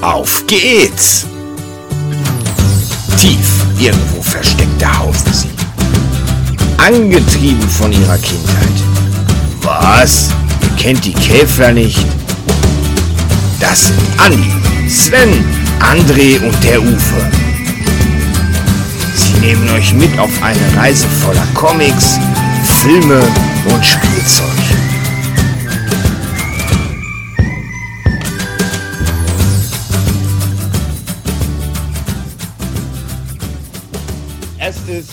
Auf geht's! Tief irgendwo versteckt hausen sie. Angetrieben von ihrer Kindheit. Was? Ihr kennt die Käfer nicht? Das sind Andi, Sven, André und der Uwe. Sie nehmen euch mit auf eine Reise voller Comics, Filme und Spielzeug.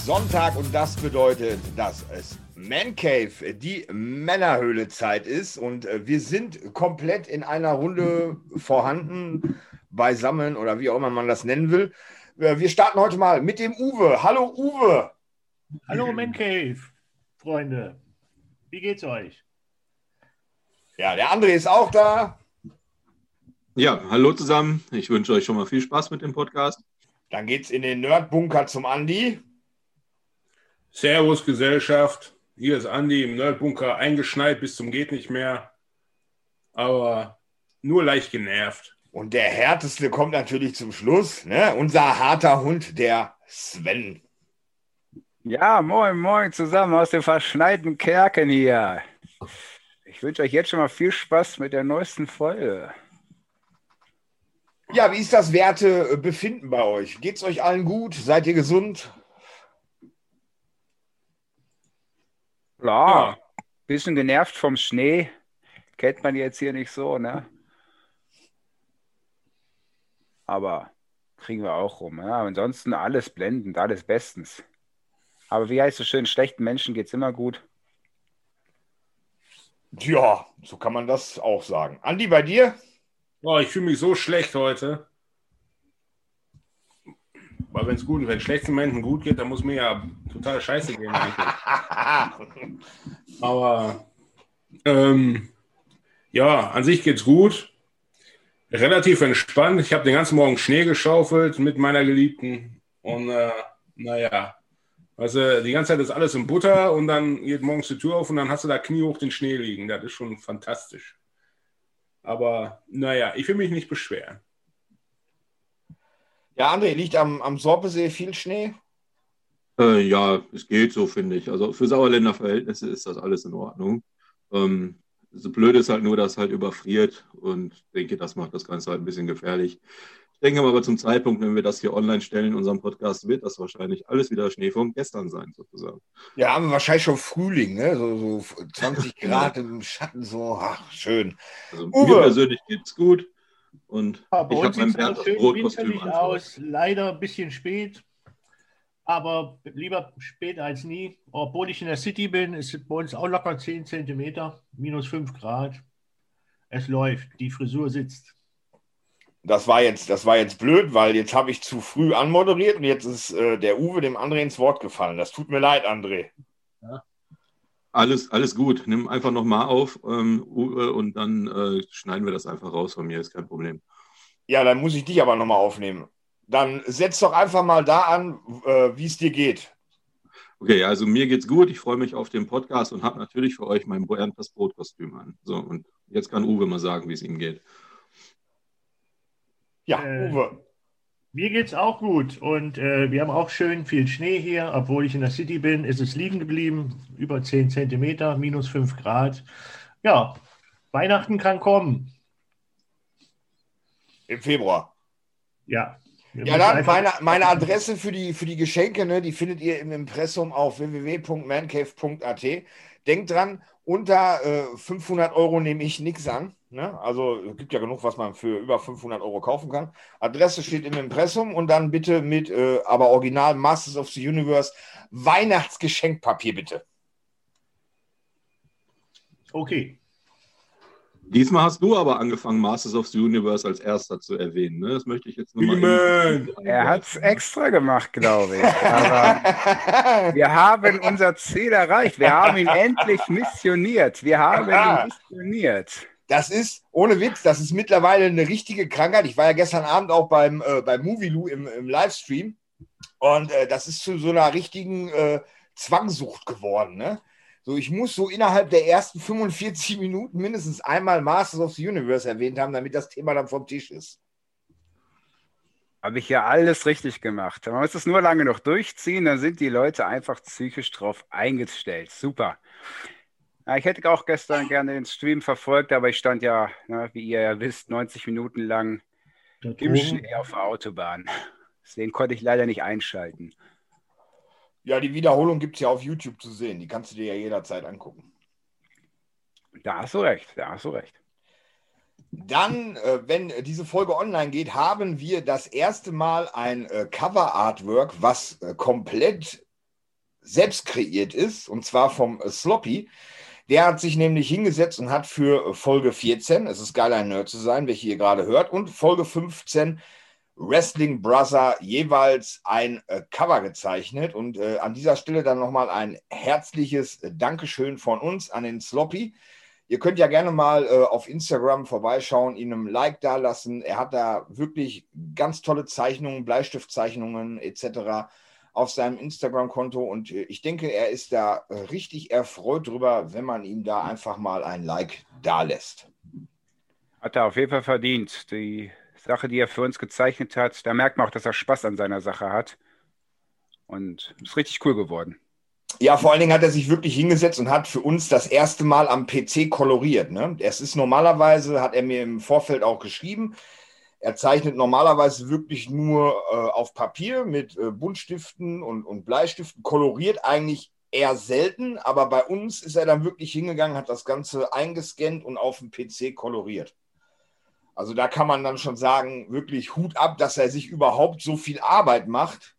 Sonntag und das bedeutet, dass es Man Cave, die Männerhöhle Zeit ist und äh, wir sind komplett in einer Runde vorhanden, beisammen oder wie auch immer man das nennen will. Äh, Wir starten heute mal mit dem Uwe. Hallo Uwe. Hallo Man Cave, Freunde. Wie geht's euch? Ja, der André ist auch da. Ja, hallo zusammen. Ich wünsche euch schon mal viel Spaß mit dem Podcast. Dann geht's in den Nerdbunker zum Andi. Servus Gesellschaft. Hier ist Andi im Nerdbunker eingeschneit bis zum geht nicht mehr. Aber nur leicht genervt. Und der härteste kommt natürlich zum Schluss. Ne? Unser harter Hund, der Sven. Ja, moin, moin zusammen aus dem verschneiten Kerken hier. Ich wünsche euch jetzt schon mal viel Spaß mit der neuesten Folge. Ja, wie ist das Wertebefinden bei euch? Geht's euch allen gut? Seid ihr gesund? Ja, Ja. bisschen genervt vom Schnee. Kennt man jetzt hier nicht so, ne? Aber kriegen wir auch rum. Ja, ansonsten alles blendend, alles bestens. Aber wie heißt es schön, schlechten Menschen geht's immer gut. Ja, so kann man das auch sagen. Andi, bei dir? Oh, ich fühle mich so schlecht heute. Weil wenn es gut, wenn schlechten Menschen gut geht, dann muss mir ja total scheiße gehen. Aber ähm, ja, an sich geht's gut. Relativ entspannt. Ich habe den ganzen Morgen Schnee geschaufelt mit meiner Geliebten. Und äh, naja, also die ganze Zeit ist alles in Butter und dann geht morgens die Tür auf und dann hast du da kniehoch den Schnee liegen. Das ist schon fantastisch. Aber naja, ich will mich nicht beschweren. Ja, André, liegt am, am Sorpesee viel Schnee? Äh, ja, es geht so, finde ich. Also für Sauerländer Verhältnisse ist das alles in Ordnung. Ähm, so blöd ist halt nur, dass es halt überfriert und ich denke, das macht das Ganze halt ein bisschen gefährlich. Ich denke aber zum Zeitpunkt, wenn wir das hier online stellen in unserem Podcast, wird das wahrscheinlich alles wieder Schnee von gestern sein, sozusagen. Ja, haben wir wahrscheinlich schon Frühling, ne? So, so 20 Grad im Schatten, so, ach, schön. Also Uwe! mir persönlich geht's gut und Ja, bei ich habe mein sieht es Bernd das Brotkostüm aus. Leider ein bisschen spät, aber lieber spät als nie. Obwohl ich in der City bin, ist es bei uns auch locker 10 Zentimeter, minus 5 Grad. Es läuft, die Frisur sitzt. Das war jetzt, das war jetzt blöd, weil jetzt habe ich zu früh anmoderiert und jetzt ist äh, der Uwe dem André ins Wort gefallen. Das tut mir leid, André. Alles, alles gut. Nimm einfach nochmal auf ähm, Uwe, und dann äh, schneiden wir das einfach raus von mir, ist kein Problem. Ja, dann muss ich dich aber nochmal aufnehmen. Dann setz doch einfach mal da an, äh, wie es dir geht. Okay, also mir geht's gut. Ich freue mich auf den Podcast und habe natürlich für euch mein Bernd das Brotkostüm an. So, und jetzt kann Uwe mal sagen, wie es ihm geht. Ja, Äh, Uwe. Mir geht's auch gut und äh, wir haben auch schön viel Schnee hier. Obwohl ich in der City bin, ist es liegen geblieben. Über 10 Zentimeter, minus 5 Grad. Ja, Weihnachten kann kommen. Im Februar. Ja. Ja, dann meine, meine Adresse für die, für die Geschenke, ne, die findet ihr im Impressum auf www.mancave.at. Denkt dran, unter äh, 500 Euro nehme ich nichts an. Ne? Also es gibt ja genug, was man für über 500 Euro kaufen kann. Adresse steht im Impressum und dann bitte mit, äh, aber original Masters of the Universe Weihnachtsgeschenkpapier bitte. Okay. Diesmal hast du aber angefangen, Masters of the Universe als erster zu erwähnen. Ne? Das möchte ich jetzt nochmal. Er hat's extra gemacht, glaube ich. Aber wir haben unser Ziel erreicht. Wir haben ihn endlich missioniert. Wir haben ihn missioniert. Das ist, ohne Witz, das ist mittlerweile eine richtige Krankheit. Ich war ja gestern Abend auch beim, äh, beim Movielu im, im Livestream und äh, das ist zu so einer richtigen äh, Zwangsucht geworden. Ne? So, ich muss so innerhalb der ersten 45 Minuten mindestens einmal Masters of the Universe erwähnt haben, damit das Thema dann vom Tisch ist. Habe ich ja alles richtig gemacht. Man muss es nur lange noch durchziehen, dann sind die Leute einfach psychisch drauf eingestellt. Super. Ja, ich hätte auch gestern gerne den Stream verfolgt, aber ich stand ja, na, wie ihr ja wisst, 90 Minuten lang im Schnee auf der Autobahn. Deswegen konnte ich leider nicht einschalten. Ja, die Wiederholung gibt es ja auf YouTube zu sehen. Die kannst du dir ja jederzeit angucken. Da hast du recht, da hast du recht. Dann, äh, wenn diese Folge online geht, haben wir das erste Mal ein äh, Cover-Artwork, was äh, komplett selbst kreiert ist, und zwar vom Sloppy. Der hat sich nämlich hingesetzt und hat für Folge 14, es ist geil, ein Nerd zu sein, welche ihr gerade hört, und Folge 15 Wrestling Brother jeweils ein äh, Cover gezeichnet. Und äh, an dieser Stelle dann nochmal ein herzliches äh, Dankeschön von uns an den Sloppy. Ihr könnt ja gerne mal äh, auf Instagram vorbeischauen, ihm ein Like dalassen. Er hat da wirklich ganz tolle Zeichnungen, Bleistiftzeichnungen etc. auf seinem Instagram-Konto. Und äh, ich denke, er ist da äh, richtig erfreut drüber, wenn man ihm da einfach mal ein Like dalässt. Hat er auf jeden Fall verdient. Die Sache, die er für uns gezeichnet hat, da merkt man auch, dass er Spaß an seiner Sache hat. Und ist richtig cool geworden. Ja, vor allen Dingen hat er sich wirklich hingesetzt und hat für uns das erste Mal am PC koloriert. Ne? Es ist normalerweise, hat er mir im Vorfeld auch geschrieben, er zeichnet normalerweise wirklich nur äh, auf Papier mit äh, Buntstiften und, und Bleistiften, koloriert eigentlich eher selten, aber bei uns ist er dann wirklich hingegangen, hat das Ganze eingescannt und auf dem PC koloriert. Also da kann man dann schon sagen, wirklich Hut ab, dass er sich überhaupt so viel Arbeit macht.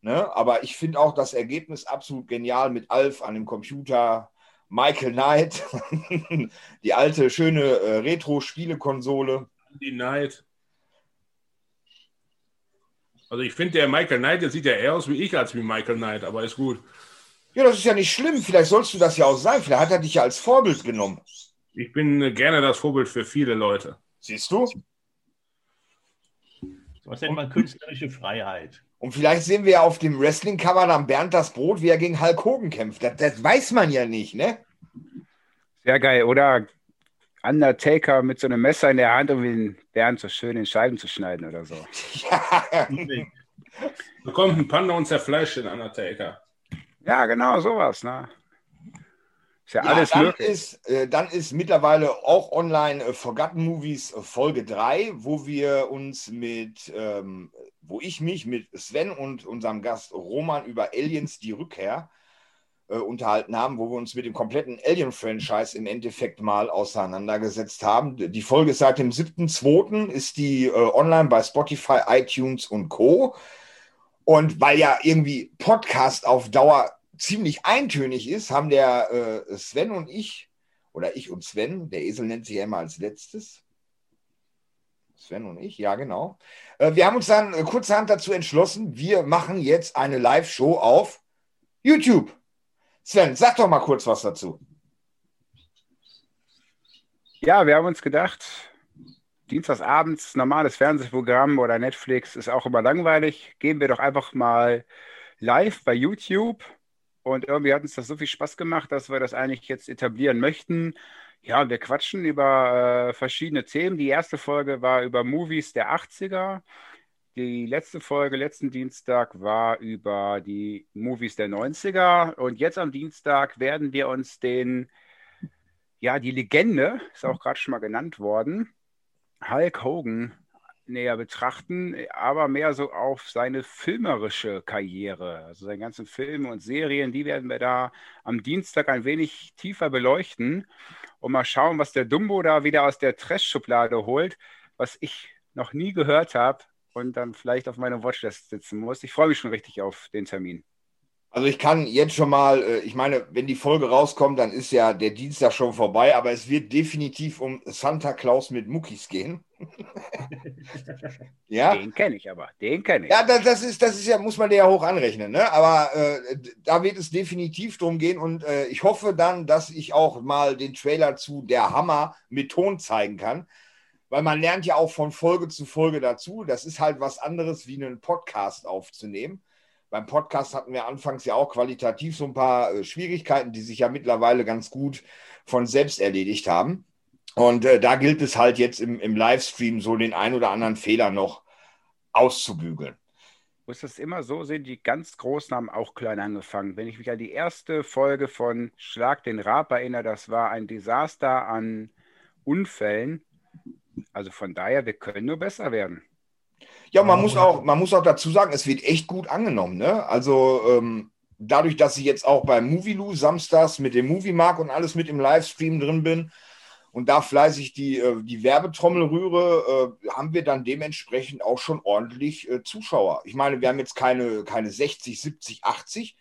Ne? Aber ich finde auch das Ergebnis absolut genial mit Alf an dem Computer, Michael Knight, die alte schöne äh, Retro-Spielekonsole. Die Knight. Also ich finde, der Michael Knight, der sieht ja eher aus wie ich als wie Michael Knight, aber ist gut. Ja, das ist ja nicht schlimm. Vielleicht sollst du das ja auch sein. Vielleicht hat er dich ja als Vorbild genommen. Ich bin äh, gerne das Vorbild für viele Leute. Siehst du? Was nennt man künstlerische Freiheit? Und vielleicht sehen wir ja auf dem Wrestling-Cover dann Bernd das Brot, wie er gegen Hulk Hogan kämpft. Das, das weiß man ja nicht, ne? Sehr geil. Oder Undertaker mit so einem Messer in der Hand, um den Bernd so schön in Scheiben zu schneiden oder so. Ja. Da kommt ein Panda und zerfleischt den Undertaker. Ja, genau, sowas. Ne? Ist ja, Ja, alles dann, möglich. ist, äh, dann ist mittlerweile auch online äh, Forgotten Movies äh, Folge 3, wo wir uns mit, ähm, wo ich mich mit Sven und unserem Gast Roman über Aliens die Rückkehr äh, unterhalten haben, wo wir uns mit dem kompletten Alien-Franchise im Endeffekt mal auseinandergesetzt haben. Die Folge ist seit dem 7.2. ist die äh, online bei Spotify, iTunes und Co. Und weil ja irgendwie Podcast auf Dauer ziemlich eintönig ist, haben der äh, Sven und ich, oder ich und Sven, der Esel nennt sich ja immer als letztes. Sven und ich, ja, genau. Äh, wir haben uns dann äh, kurzerhand dazu entschlossen, wir machen jetzt eine Live-Show auf YouTube. Sven, sag doch mal kurz was dazu. Ja, wir haben uns gedacht, Dienstagsabends normales Fernsehprogramm oder Netflix ist auch immer langweilig. Gehen wir doch einfach mal live bei YouTube. Und irgendwie hat uns das so viel Spaß gemacht, dass wir das eigentlich jetzt etablieren möchten. Ja, wir quatschen über äh, verschiedene Themen. Die erste Folge war über Movies der 80er. Die letzte Folge, letzten Dienstag, war über die Movies der 90er. Und jetzt am Dienstag werden wir uns den, ja, die Legende, ist auch gerade schon mal genannt worden, Hulk Hogan näher betrachten, aber mehr so auf seine filmerische Karriere. Also seine ganzen Filme und Serien, die werden wir da am Dienstag ein wenig tiefer beleuchten und mal schauen, was der Dumbo da wieder aus der Trash-Schublade holt, was ich noch nie gehört habe und dann vielleicht auf meiner Watchlist sitzen muss. Ich freue mich schon richtig auf den Termin. Also ich kann jetzt schon mal, äh, ich meine, wenn die Folge rauskommt, dann ist ja der Dienstag schon vorbei, aber es wird definitiv um Santa Claus mit Muckis gehen. ja, Den kenne ich aber, den kenne ich. ja das, das, ist, das ist ja, muss man dir ja hoch anrechnen, ne? aber äh, da wird es definitiv drum gehen und äh, ich hoffe dann, dass ich auch mal den Trailer zu Der Hammer mit Ton zeigen kann, weil man lernt ja auch von Folge zu Folge dazu. Das ist halt was anderes, wie einen Podcast aufzunehmen. Beim Podcast hatten wir anfangs ja auch qualitativ so ein paar äh, Schwierigkeiten, die sich ja mittlerweile ganz gut von selbst erledigt haben. Und äh, da gilt es halt jetzt im, im Livestream so den ein oder anderen Fehler noch auszubügeln. Muss das immer so sehen, die ganz Großen haben auch klein angefangen. Wenn ich mich an die erste Folge von Schlag den Rab erinnere, das war ein Desaster an Unfällen. Also von daher, wir können nur besser werden. Ja, man muss auch, man muss auch dazu sagen, es wird echt gut angenommen. Ne? Also ähm, dadurch, dass ich jetzt auch bei Movielu samstags mit dem Movie Mark und alles mit im Livestream drin bin und da fleißig die, äh, die Werbetrommel rühre, äh, haben wir dann dementsprechend auch schon ordentlich äh, Zuschauer. Ich meine, wir haben jetzt keine, keine 60, 70, 80,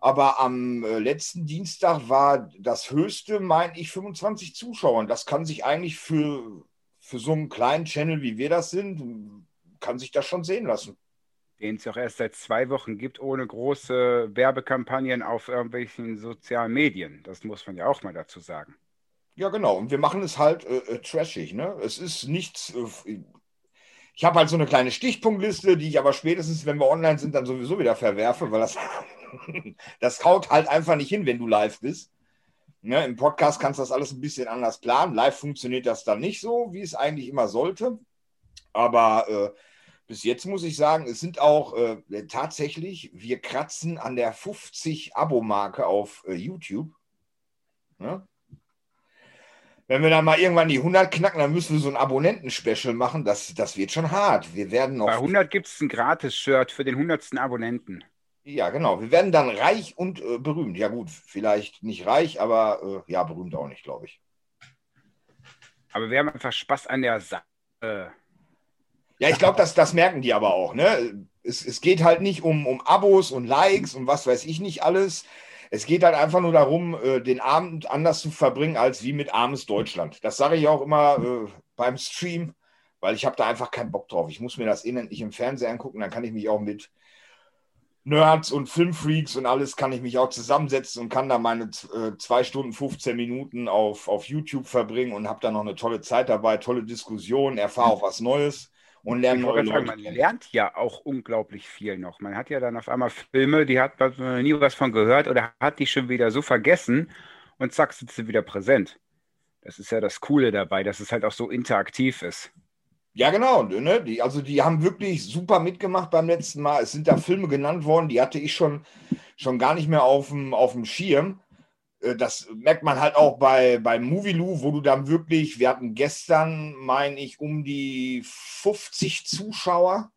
aber am letzten Dienstag war das höchste, meine ich, 25 Zuschauer. Und das kann sich eigentlich für, für so einen kleinen Channel, wie wir das sind, kann sich das schon sehen lassen den es auch erst seit zwei Wochen gibt, ohne große Werbekampagnen auf irgendwelchen sozialen Medien. Das muss man ja auch mal dazu sagen. Ja, genau. Und wir machen es halt äh, äh trashig. Ne? Es ist nichts. Äh, ich habe halt so eine kleine Stichpunktliste, die ich aber spätestens, wenn wir online sind, dann sowieso wieder verwerfe, weil das, das haut halt einfach nicht hin, wenn du live bist. Ne? Im Podcast kannst du das alles ein bisschen anders planen. Live funktioniert das dann nicht so, wie es eigentlich immer sollte. Aber äh, bis jetzt muss ich sagen, es sind auch äh, tatsächlich, wir kratzen an der 50 Abo-Marke auf äh, YouTube. Ja? Wenn wir dann mal irgendwann die 100 knacken, dann müssen wir so ein Abonnenten-Special machen. Das, das wird schon hart. Wir werden noch. Bei 100 gibt es ein Gratis-Shirt für den 100. Abonnenten. Ja, genau. Wir werden dann reich und äh, berühmt. Ja, gut, vielleicht nicht reich, aber äh, ja, berühmt auch nicht, glaube ich. Aber wir haben einfach Spaß an der Sache. Ja, ich glaube, das, das merken die aber auch. Ne? Es, es geht halt nicht um, um Abos und Likes und was weiß ich nicht alles. Es geht halt einfach nur darum, äh, den Abend anders zu verbringen als wie mit armes Deutschland. Das sage ich auch immer äh, beim Stream, weil ich habe da einfach keinen Bock drauf. Ich muss mir das eh nicht im Fernsehen angucken, dann kann ich mich auch mit Nerds und Filmfreaks und alles kann ich mich auch zusammensetzen und kann da meine äh, zwei Stunden 15 Minuten auf, auf YouTube verbringen und habe da noch eine tolle Zeit dabei, tolle Diskussionen, erfahre auch was Neues und lernen neue Leute. man lernt ja auch unglaublich viel noch. Man hat ja dann auf einmal Filme, die hat man nie was von gehört oder hat die schon wieder so vergessen und zack, sind sie wieder präsent. Das ist ja das Coole dabei, dass es halt auch so interaktiv ist. Ja, genau. Ne? Die, also die haben wirklich super mitgemacht beim letzten Mal. Es sind da Filme genannt worden, die hatte ich schon, schon gar nicht mehr auf dem, auf dem Schirm. Äh, das merkt man halt auch bei, bei Movielu, wo du dann wirklich, wir hatten gestern, meine ich, um die 50 Zuschauer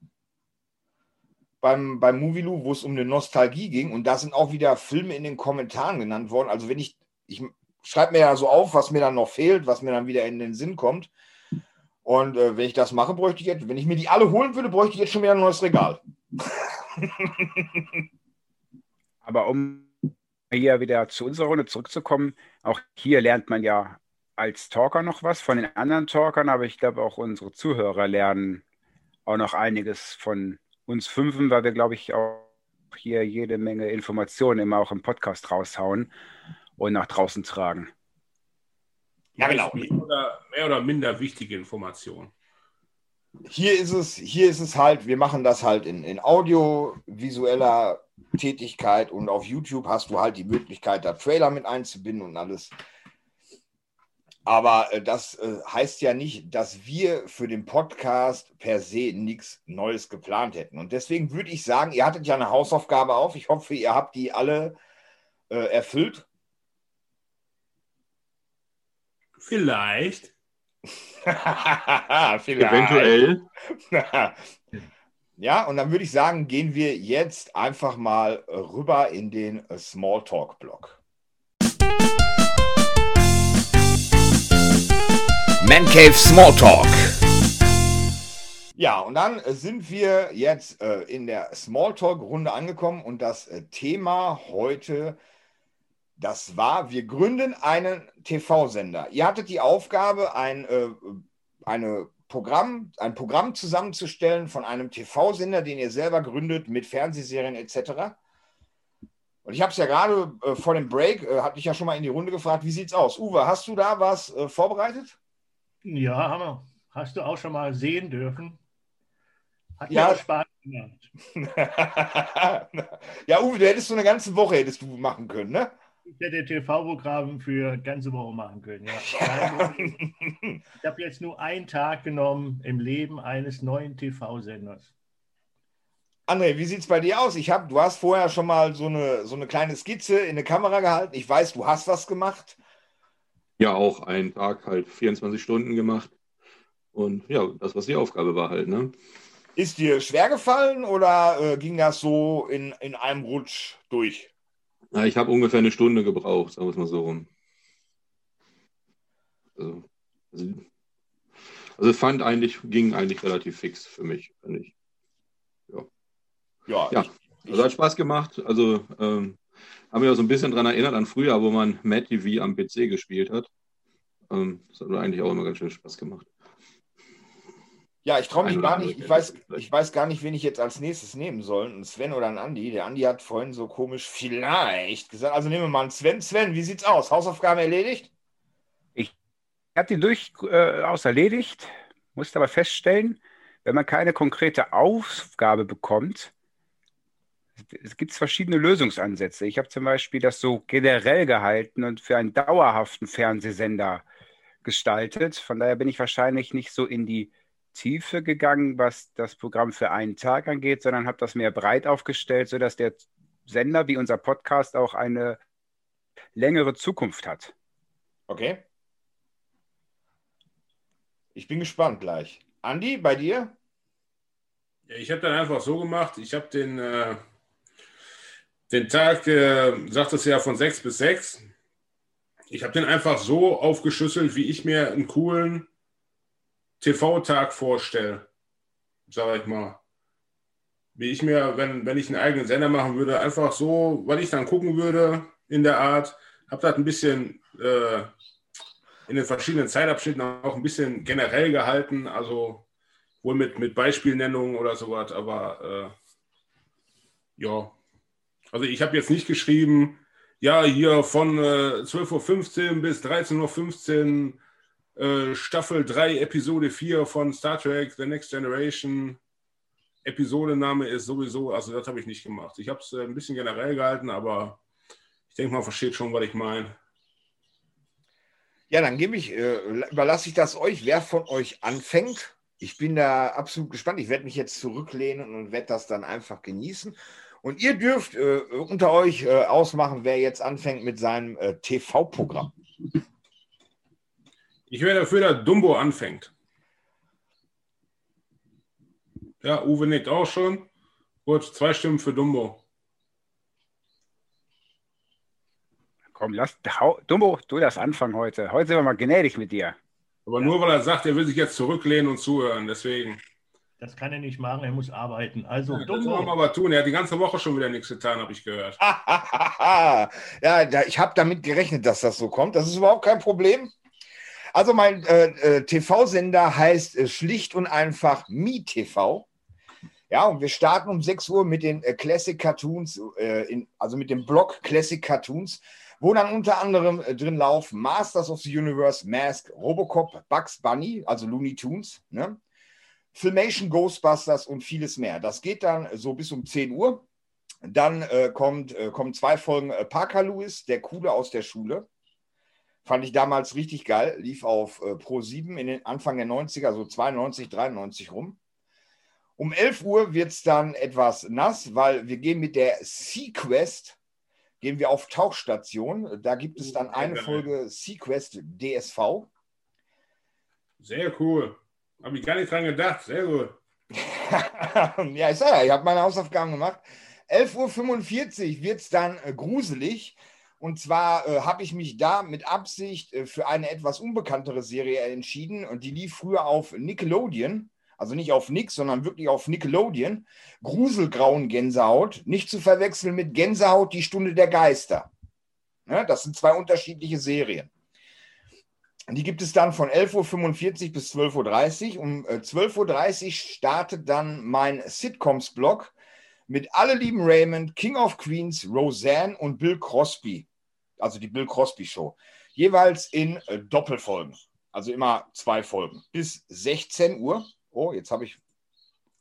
beim, beim Movielu, wo es um eine Nostalgie ging. Und da sind auch wieder Filme in den Kommentaren genannt worden. Also wenn ich, ich schreibe mir ja so auf, was mir dann noch fehlt, was mir dann wieder in den Sinn kommt. Und äh, wenn ich das mache, bräuchte ich jetzt, wenn ich mir die alle holen würde, bräuchte ich jetzt schon wieder ein neues Regal. Aber um hier wieder zu unserer Runde zurückzukommen, auch hier lernt man ja als Talker noch was von den anderen Talkern, aber ich glaube auch unsere Zuhörer lernen auch noch einiges von uns Fünfen, weil wir, glaube ich, auch hier jede Menge Informationen immer auch im Podcast raushauen und nach draußen tragen. Ja, genau. Oder mehr oder minder wichtige Informationen. Hier ist es, hier ist es halt, wir machen das halt in, in audiovisueller Tätigkeit und auf YouTube hast du halt die Möglichkeit, da Trailer mit einzubinden und alles. Aber äh, das äh, heißt ja nicht, dass wir für den Podcast per se nichts Neues geplant hätten. Und deswegen würde ich sagen, ihr hattet ja eine Hausaufgabe auf. Ich hoffe, ihr habt die alle äh, erfüllt. Vielleicht. Vielleicht. Eventuell. Ja, und dann würde ich sagen, gehen wir jetzt einfach mal rüber in den Smalltalk-Block. Man Cave Smalltalk. Ja, und dann sind wir jetzt äh, in der Smalltalk-Runde angekommen und das äh, Thema heute, das war, wir gründen einen TV-Sender. Ihr hattet die Aufgabe, ein, äh, eine Programm, ein Programm zusammenzustellen von einem TV-Sender, den ihr selber gründet, mit Fernsehserien etc. Und ich habe es ja gerade äh, vor dem Break, äh, hatte ich ja schon mal in die Runde gefragt, wie sieht's aus? Uwe, hast du da was äh, vorbereitet? Ja, Hammer. Hast du auch schon mal sehen dürfen? Hat ja Spaß gemacht. ja, Uwe, du hättest so eine ganze Woche hättest du machen können, ne? Ich hätte TV-Programm für ganze Woche machen können. Ja. ich habe jetzt nur einen Tag genommen im Leben eines neuen TV-Senders. André, wie sieht es bei dir aus? Ich hab, du hast vorher schon mal so eine, so eine kleine Skizze in eine Kamera gehalten. Ich weiß, du hast was gemacht. Ja, auch einen Tag halt 24 Stunden gemacht. Und ja, das, was die Aufgabe war halt, ne? Ist dir schwer gefallen oder äh, ging das so in, in einem Rutsch durch? Ja, ich habe ungefähr eine Stunde gebraucht, sagen wir es mal so rum. Also, also, also fand eigentlich, ging eigentlich relativ fix für mich, finde ich. Ja. Ja, ja. Ich, also hat Spaß gemacht. Also ähm, habe mich auch so ein bisschen daran erinnert an früher, wo man Mad TV am PC gespielt hat. Ähm, das hat mir eigentlich auch immer ganz schön Spaß gemacht. Ja, ich traue mich gar nicht. Ich weiß, ich weiß gar nicht, wen ich jetzt als nächstes nehmen soll. Ein Sven oder ein Andi. Der Andi hat vorhin so komisch vielleicht gesagt. Also nehmen wir mal einen Sven. Sven, wie sieht's aus? Hausaufgaben erledigt? Ich habe die durchaus äh, erledigt, musste aber feststellen, wenn man keine konkrete Aufgabe bekommt, es gibt verschiedene Lösungsansätze. Ich habe zum Beispiel das so generell gehalten und für einen dauerhaften Fernsehsender gestaltet. Von daher bin ich wahrscheinlich nicht so in die Tiefe gegangen, was das Programm für einen Tag angeht, sondern habe das mehr breit aufgestellt, sodass der Sender wie unser Podcast auch eine längere Zukunft hat. Okay. Ich bin gespannt gleich. Andi, bei dir? Ja, ich habe dann einfach so gemacht, ich habe den, äh, den Tag, äh, sagt es ja, von 6 bis 6. Ich habe den einfach so aufgeschlüsselt, wie ich mir einen coolen TV-Tag vorstelle, sage ich mal. Wie ich mir, wenn, wenn ich einen eigenen Sender machen würde, einfach so, weil ich dann gucken würde in der Art, habe das ein bisschen äh, in den verschiedenen Zeitabschnitten auch ein bisschen generell gehalten, also wohl mit, mit Beispielnennungen oder sowas, aber äh, ja. Also ich habe jetzt nicht geschrieben, ja, hier von äh, 12.15 Uhr bis 13.15 Uhr äh, Staffel 3, Episode 4 von Star Trek, The Next Generation. Episodename ist sowieso, also das habe ich nicht gemacht. Ich habe es äh, ein bisschen generell gehalten, aber ich denke, man versteht schon, was ich meine. Ja, dann gebe ich, äh, überlasse ich das euch, wer von euch anfängt. Ich bin da absolut gespannt. Ich werde mich jetzt zurücklehnen und werde das dann einfach genießen. Und ihr dürft äh, unter euch ausmachen, wer jetzt anfängt mit seinem TV-Programm. Ich wäre dafür, dass Dumbo anfängt. Ja, Uwe nickt auch schon. Gut, zwei Stimmen für Dumbo. Komm, lass Dumbo, du das anfangen heute. Heute sind wir mal gnädig mit dir. Aber nur weil er sagt, er will sich jetzt zurücklehnen und zuhören, deswegen. Das kann er nicht machen, er muss arbeiten. Also, ja, Dumbo. Das soll aber tun. Er hat die ganze Woche schon wieder nichts getan, habe ich gehört. ja, ich habe damit gerechnet, dass das so kommt. Das ist überhaupt kein Problem. Also mein äh, äh, TV-Sender heißt äh, schlicht und einfach MiTV. Ja, und wir starten um 6 Uhr mit den äh, Classic Cartoons, äh, in, also mit dem Blog Classic Cartoons, wo dann unter anderem äh, drin laufen Masters of the Universe, Mask, Robocop, Bugs Bunny, also Looney Tunes, ne? Filmation Ghostbusters und vieles mehr. Das geht dann so bis um 10 Uhr. Dann kommt, kommen zwei Folgen Parker Lewis, der Coole aus der Schule. Fand ich damals richtig geil. Lief auf äh, Pro 7 in den Anfang der 90er, so 92, 93 rum. Um 11 Uhr wird es dann etwas nass, weil wir gehen mit der Sequest, gehen wir auf Tauchstation. Da gibt es dann eine Folge Sequest DSV. Sehr cool. Habe ich gar nicht dran gedacht. Sehr gut. ja, ich sage ja, ich habe meine Hausaufgaben gemacht. 11.45 Uhr wird es dann äh, gruselig. Und zwar äh, habe ich mich da mit Absicht äh, für eine etwas unbekanntere Serie entschieden. Und die lief früher auf Nickelodeon. Also nicht auf Nix, sondern wirklich auf Nickelodeon. Gruselgrauen Gänsehaut. Nicht zu verwechseln mit Gänsehaut, die Stunde der Geister. Ne? Das sind zwei unterschiedliche Serien. Die gibt es dann von 11.45 Uhr bis 12.30 Uhr. Um äh, 12.30 Uhr startet dann mein Sitcoms-Blog mit Alle lieben Raymond, King of Queens, Roseanne und Bill Crosby. Also die Bill Crosby Show. Jeweils in äh, Doppelfolgen. Also immer zwei Folgen. Bis 16 Uhr. Oh, jetzt habe ich.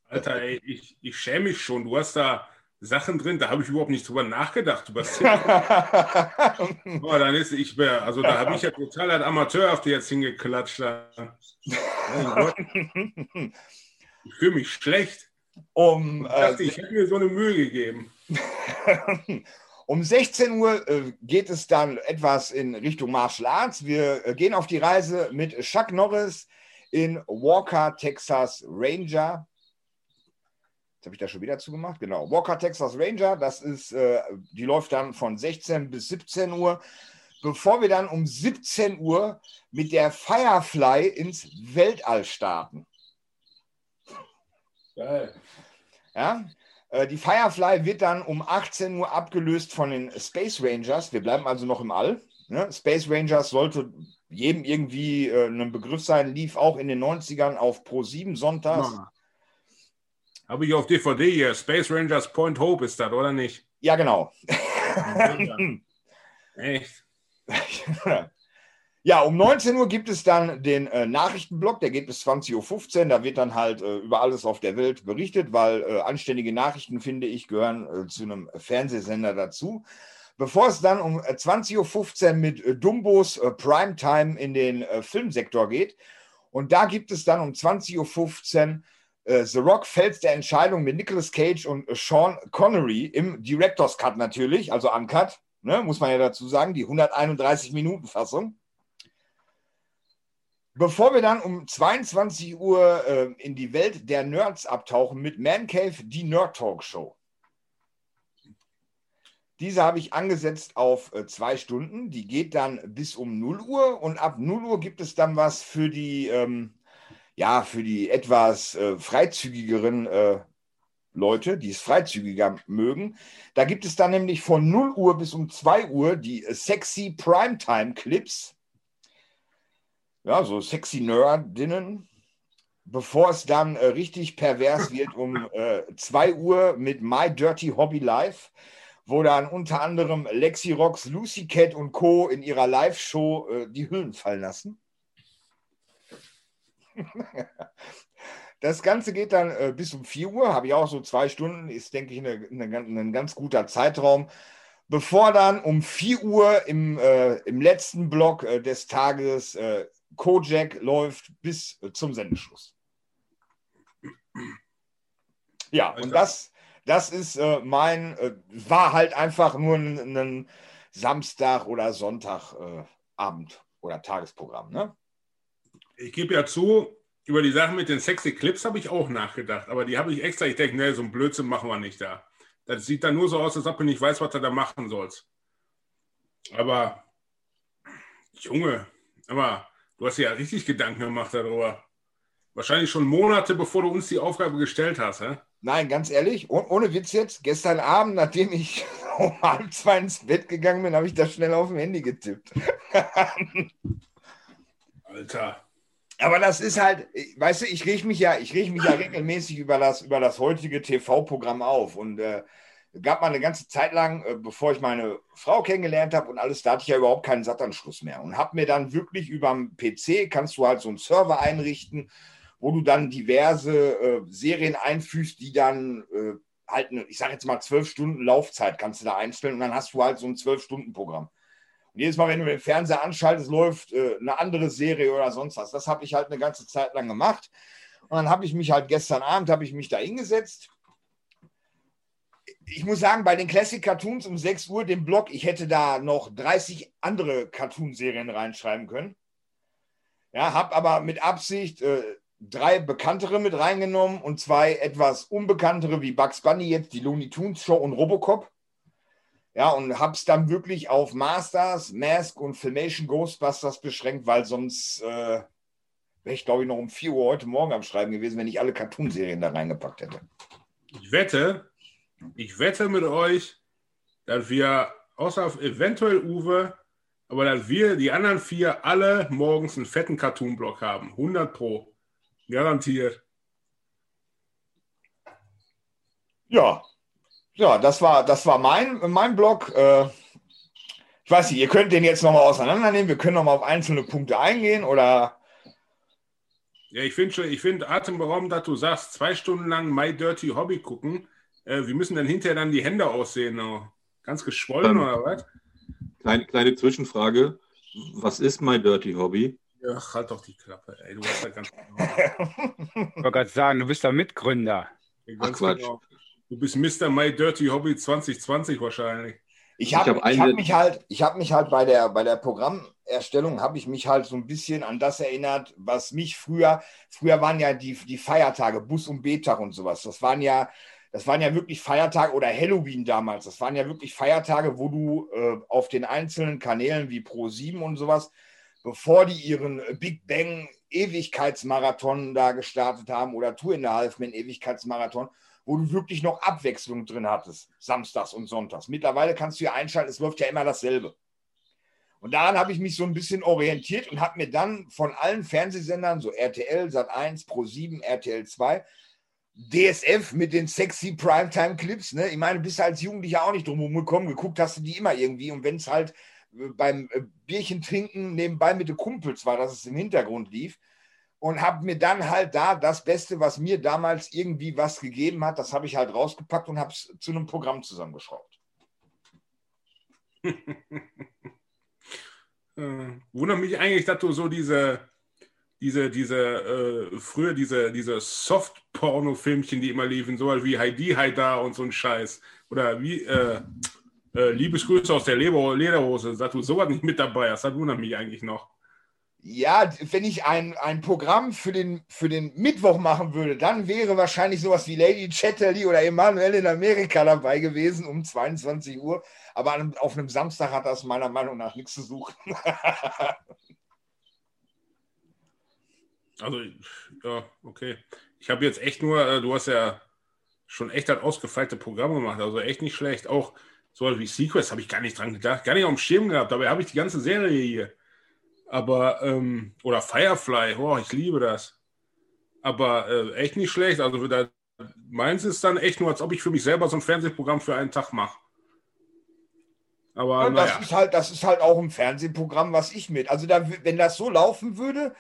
Alter, ey, ich, ich schäme mich schon. Du hast da Sachen drin, da habe ich überhaupt nicht drüber nachgedacht. Oh, dann ist ich, also da habe ich ja total als Amateur auf die jetzt hingeklatscht. ich fühle mich schlecht. Um, äh, ich hätte mir so eine Mühe gegeben. um 16 Uhr äh, geht es dann etwas in Richtung Martial Arts. Wir äh, gehen auf die Reise mit Chuck Norris in Walker, Texas Ranger. Jetzt habe ich da schon wieder zugemacht. Genau. Walker Texas Ranger, das ist, äh, die läuft dann von 16 bis 17 Uhr. Bevor wir dann um 17 Uhr mit der Firefly ins Weltall starten. Geil. Ja, äh, die Firefly wird dann um 18 Uhr abgelöst von den Space Rangers. Wir bleiben also noch im All. Ne? Space Rangers sollte jedem irgendwie äh, ein Begriff sein, lief auch in den 90ern auf Pro 7 sonntags. Ja. Habe ich auf DVD hier. Space Rangers Point Hope ist das, oder nicht? Ja, genau. Echt? ja, um 19 Uhr gibt es dann den äh, Nachrichtenblock, der geht bis 20.15 Uhr. Da wird dann halt äh, über alles auf der Welt berichtet, weil äh, anständige Nachrichten, finde ich, gehören äh, zu einem Fernsehsender dazu. Bevor es dann um 20.15 äh, Uhr mit äh, Dumbos Primetime in den Filmsektor geht. Und da gibt es dann um 20.15 Uhr The Rock fällt der Entscheidung mit Nicolas Cage und Sean Connery im Director's Cut natürlich, also Uncut, ne, muss man ja dazu sagen, die 131-Minuten-Fassung. Bevor wir dann um 22 Uhr äh, in die Welt der Nerds abtauchen mit Man Cave, die Nerd Talk Show. Diese habe ich angesetzt auf äh, zwei Stunden. Die geht dann bis um 0 Uhr und ab 0 Uhr gibt es dann was für die ähm, ja, für die etwas äh, freizügigeren äh, Leute, die es freizügiger mögen. Da gibt es dann nämlich von 0 Uhr bis um 2 Uhr die äh, sexy Primetime Clips. Ja, so sexy Nerdinnen. Bevor es dann äh, richtig pervers wird um 2 äh, Uhr mit My Dirty Hobby Life, wo dann unter anderem Lexi Rocks, Lucy Cat und Co. in ihrer Live-Show äh, die Hüllen fallen lassen. Das Ganze geht dann äh, bis um 4 Uhr, habe ich auch so zwei Stunden, ist, denke ich, eine, eine, ein ganz guter Zeitraum. Bevor dann um 4 Uhr im, äh, im letzten Block äh, des Tages äh, Kojak läuft bis äh, zum Sendeschluss. Ja, und das, das ist äh, mein, war halt einfach nur ein, ein Samstag oder Sonntagabend oder Tagesprogramm. Ne? ich gebe ja zu, über die Sachen mit den sexy Clips habe ich auch nachgedacht, aber die habe ich extra, ich denke, nee, so ein Blödsinn machen wir nicht da. Das sieht dann nur so aus, als ob du nicht weißt, was du da machen sollst. Aber, Junge, aber du hast ja richtig Gedanken gemacht darüber. Wahrscheinlich schon Monate, bevor du uns die Aufgabe gestellt hast, hä? Nein, ganz ehrlich, oh, ohne Witz jetzt, gestern Abend, nachdem ich um halb zwei ins Bett gegangen bin, habe ich das schnell auf dem Handy getippt. Alter. Aber das ist halt, weißt du, ich reg mich ja, ich reg mich ja regelmäßig über das, über das heutige TV-Programm auf. Und äh, gab mal eine ganze Zeit lang, äh, bevor ich meine Frau kennengelernt habe und alles, da hatte ich ja überhaupt keinen Sattanschluss mehr. Und habe mir dann wirklich über dem PC, kannst du halt so einen Server einrichten, wo du dann diverse äh, Serien einfügst, die dann äh, halt, eine, ich sage jetzt mal, zwölf Stunden Laufzeit kannst du da einstellen und dann hast du halt so ein zwölf-Stunden-Programm. Und jedes Mal, wenn du den Fernseher anschaltest, läuft äh, eine andere Serie oder sonst was. Das habe ich halt eine ganze Zeit lang gemacht. Und dann habe ich mich halt gestern Abend, habe ich mich da hingesetzt. Ich muss sagen, bei den Classic Cartoons um 6 Uhr, dem Blog, ich hätte da noch 30 andere Cartoonserien reinschreiben können. Ja, habe aber mit Absicht äh, drei bekanntere mit reingenommen und zwei etwas unbekanntere wie Bugs Bunny jetzt, die Looney Tunes Show und Robocop. Ja, und hab's dann wirklich auf Masters, Mask und Filmation Ghostbusters beschränkt, weil sonst äh, wäre ich, glaube ich, noch um 4 Uhr heute Morgen am Schreiben gewesen, wenn ich alle Cartoonserien da reingepackt hätte. Ich wette, ich wette mit euch, dass wir, außer auf eventuell Uwe, aber dass wir, die anderen vier, alle morgens einen fetten Cartoon-Block haben. 100 Pro. Garantiert. Ja, ja, das war, das war mein, mein Blog. Äh, ich weiß nicht, ihr könnt den jetzt nochmal auseinandernehmen. Wir können nochmal auf einzelne Punkte eingehen oder. Ja, ich finde schon, ich finde atemberaubend, dass du sagst, zwei Stunden lang My Dirty Hobby gucken. Äh, wie müssen denn hinterher dann die Hände aussehen? Noch? Ganz geschwollen oder was? Kleine, kleine Zwischenfrage. Was ist mein Dirty Hobby? Ach, halt doch die Klappe, ey. Du hast ja ganz genau. Ich wollte gerade sagen, du bist der Mitgründer. Ganz Quatsch. genau. Du bist Mr. My Dirty Hobby 2020 wahrscheinlich. Ich habe hab ich hab mich halt, ich habe mich halt bei der, bei der Programmerstellung, habe ich mich halt so ein bisschen an das erinnert, was mich früher, früher waren ja die, die Feiertage, Bus- und B-Tag und sowas. Das waren ja, das waren ja wirklich Feiertage oder Halloween damals. Das waren ja wirklich Feiertage, wo du äh, auf den einzelnen Kanälen wie Pro7 und sowas, bevor die ihren Big Bang Ewigkeitsmarathon da gestartet haben oder Tour in der Halfman Ewigkeitsmarathon, wo du wirklich noch Abwechslung drin hattest, samstags und sonntags. Mittlerweile kannst du ja einschalten, es läuft ja immer dasselbe. Und daran habe ich mich so ein bisschen orientiert und habe mir dann von allen Fernsehsendern, so RTL, Sat1, Pro7, RTL 2, DSF mit den sexy Primetime-Clips, ne? Ich meine, bist als Jugendlicher auch nicht drum gekommen, geguckt hast du die immer irgendwie. Und wenn es halt äh, beim äh, Bierchen trinken nebenbei mit den Kumpels war, dass es im Hintergrund lief, und habe mir dann halt da das Beste, was mir damals irgendwie was gegeben hat, das habe ich halt rausgepackt und habe es zu einem Programm zusammengeschraubt. Äh, wundert mich eigentlich, dass du so diese, diese, diese, äh, früher diese, diese Soft-Porno-Filmchen, die immer liefen, so wie Heidi Haida und so ein Scheiß. Oder wie, äh, äh, Liebesgrüße aus der Leber Lederhose, dass du sowas nicht mit dabei hast, das wundert mich eigentlich noch. Ja, wenn ich ein, ein Programm für den, für den Mittwoch machen würde, dann wäre wahrscheinlich sowas wie Lady Chatterley oder Emanuel in Amerika dabei gewesen um 22 Uhr. Aber auf einem Samstag hat das meiner Meinung nach nichts zu suchen. Also, ja, okay. Ich habe jetzt echt nur, äh, du hast ja schon echt ein ausgefeilte Programm gemacht, also echt nicht schlecht. Auch so wie Sequest habe ich gar nicht dran gedacht, gar nicht auf dem Schirm gehabt, dabei habe ich die ganze Serie hier. Aber, ähm, oder Firefly, oh, ich liebe das. Aber äh, echt nicht schlecht. Also, da, meins ist dann echt nur, als ob ich für mich selber so ein Fernsehprogramm für einen Tag mache. Aber das naja. ist halt, das ist halt auch ein Fernsehprogramm, was ich mit. Also da, wenn das so laufen würde,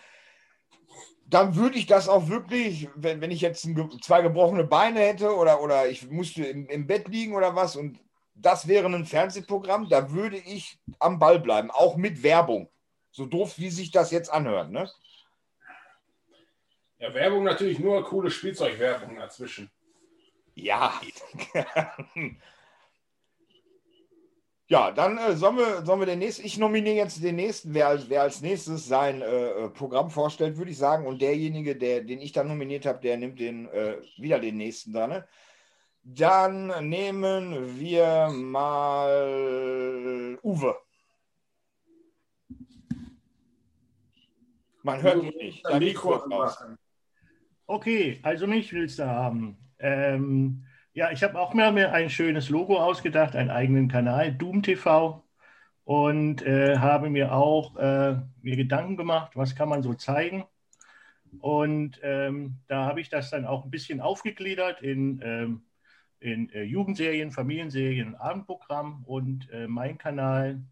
dann würde ich das auch wirklich, wenn, wenn ich jetzt ein, zwei gebrochene Beine hätte oder, oder ich musste im, im Bett liegen oder was und das wäre ein Fernsehprogramm, da würde ich am Ball bleiben, auch mit Werbung. So doof, wie sich das jetzt anhört. Ne? Ja, Werbung natürlich nur coole Spielzeugwerbung dazwischen. Ja. ja, dann äh, sollen, wir, sollen wir den nächsten, ich nominiere jetzt den nächsten, wer als, wer als nächstes sein äh, äh, Programm vorstellt, würde ich sagen. Und derjenige, der, den ich dann nominiert habe, der nimmt den äh, wieder den nächsten dran. Ne? Dann nehmen wir mal Uwe. Man hört ihn nicht. Dein Mikro. Okay, also mich willst du haben. Ähm, ja, ich habe auch mir, mir ein schönes Logo ausgedacht, einen eigenen Kanal, Doom TV. Und äh, habe mir auch äh, mir Gedanken gemacht, was kann man so zeigen. Und ähm, da habe ich das dann auch ein bisschen aufgegliedert in, ähm, in äh, Jugendserien, Familienserien, Abendprogramm. Und äh, mein Kanal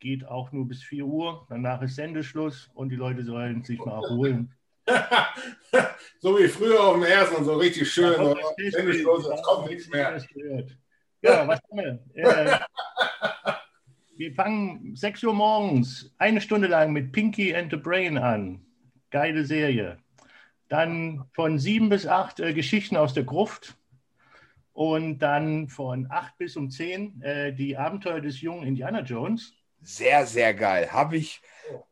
geht auch nur bis 4 Uhr. Danach ist Sendeschluss und die Leute sollen sich mal erholen. so wie früher auf dem ersten, so richtig schön. Wenn ich Bild. los, es kommt nichts mehr. Ja, was haben wir? Äh, wir fangen 6 Uhr morgens, eine Stunde lang mit Pinky and the Brain an. Geile Serie. Dann von 7 bis 8 äh, Geschichten aus der Gruft. Und dann von 8 bis um 10 äh, die Abenteuer des jungen Indiana Jones. Sehr, sehr geil. Habe ich,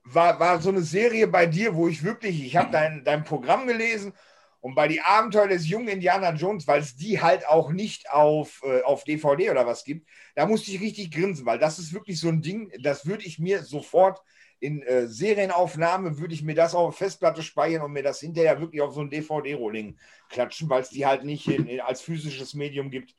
war, war so eine Serie bei dir, wo ich wirklich, ich habe dein, dein Programm gelesen und bei die Abenteuer des jungen Indiana Jones, weil es die halt auch nicht auf, äh, auf DVD oder was gibt, da musste ich richtig grinsen, weil das ist wirklich so ein Ding, das würde ich mir sofort in äh, Serienaufnahme, würde ich mir das auf Festplatte speichern und mir das hinterher wirklich auf so ein DVD-Rolling klatschen, weil es die halt nicht in, in, als physisches Medium gibt.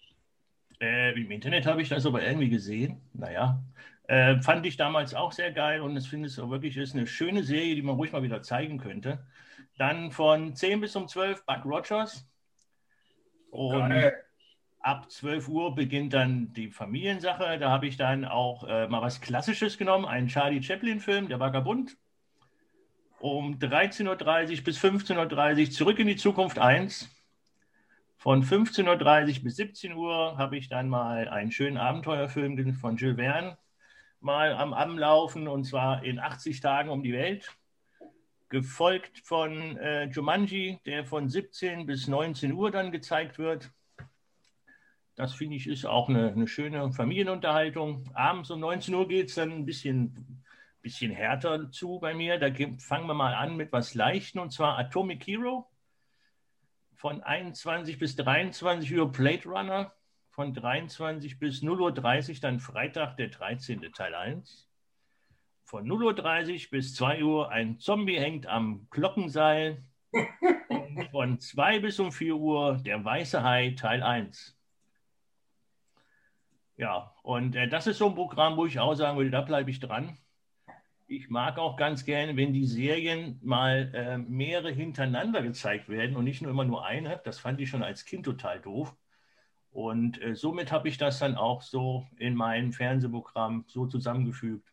Äh, Im Internet habe ich das aber irgendwie gesehen. Naja, äh, fand ich damals auch sehr geil und ich finde es auch wirklich ist eine schöne Serie, die man ruhig mal wieder zeigen könnte. Dann von 10 bis um 12 Buck Rogers. Und Geil. ab 12 Uhr beginnt dann die Familiensache. Da habe ich dann auch äh, mal was Klassisches genommen, einen Charlie Chaplin-Film, der Vagabund. Um 13.30 Uhr bis 15.30 Uhr zurück in die Zukunft 1. Von 15.30 Uhr bis 17 Uhr habe ich dann mal einen schönen Abenteuerfilm von Jules Verne mal am Anlaufen und zwar in 80 Tagen um die Welt. Gefolgt von äh, Jumanji, der von 17 bis 19 Uhr dann gezeigt wird. Das finde ich ist auch eine, eine, schöne Familienunterhaltung. Abends um 19 Uhr geht es dann ein bisschen, bisschen härter zu bei mir. Da fangen wir mal an mit was Leichten und zwar Atomic Hero. Von 21 bis 23 Uhr Plate Runner. Von 23 bis 0.30 Uhr dann Freitag der 13. Teil 1. Von 0.30 Uhr bis 2 Uhr ein Zombie hängt am Glockenseil. Und von 2 bis um 4 Uhr der Weiße Hai Teil 1. Ja, und äh, das ist so ein Programm, wo ich auch sagen würde, da bleibe ich dran. Ich mag auch ganz gerne, wenn die Serien mal äh, mehrere hintereinander gezeigt werden und nicht nur immer nur eine. Das fand ich schon als Kind total doof. Und äh, somit habe ich das dann auch so in meinem Fernsehprogramm so zusammengefügt.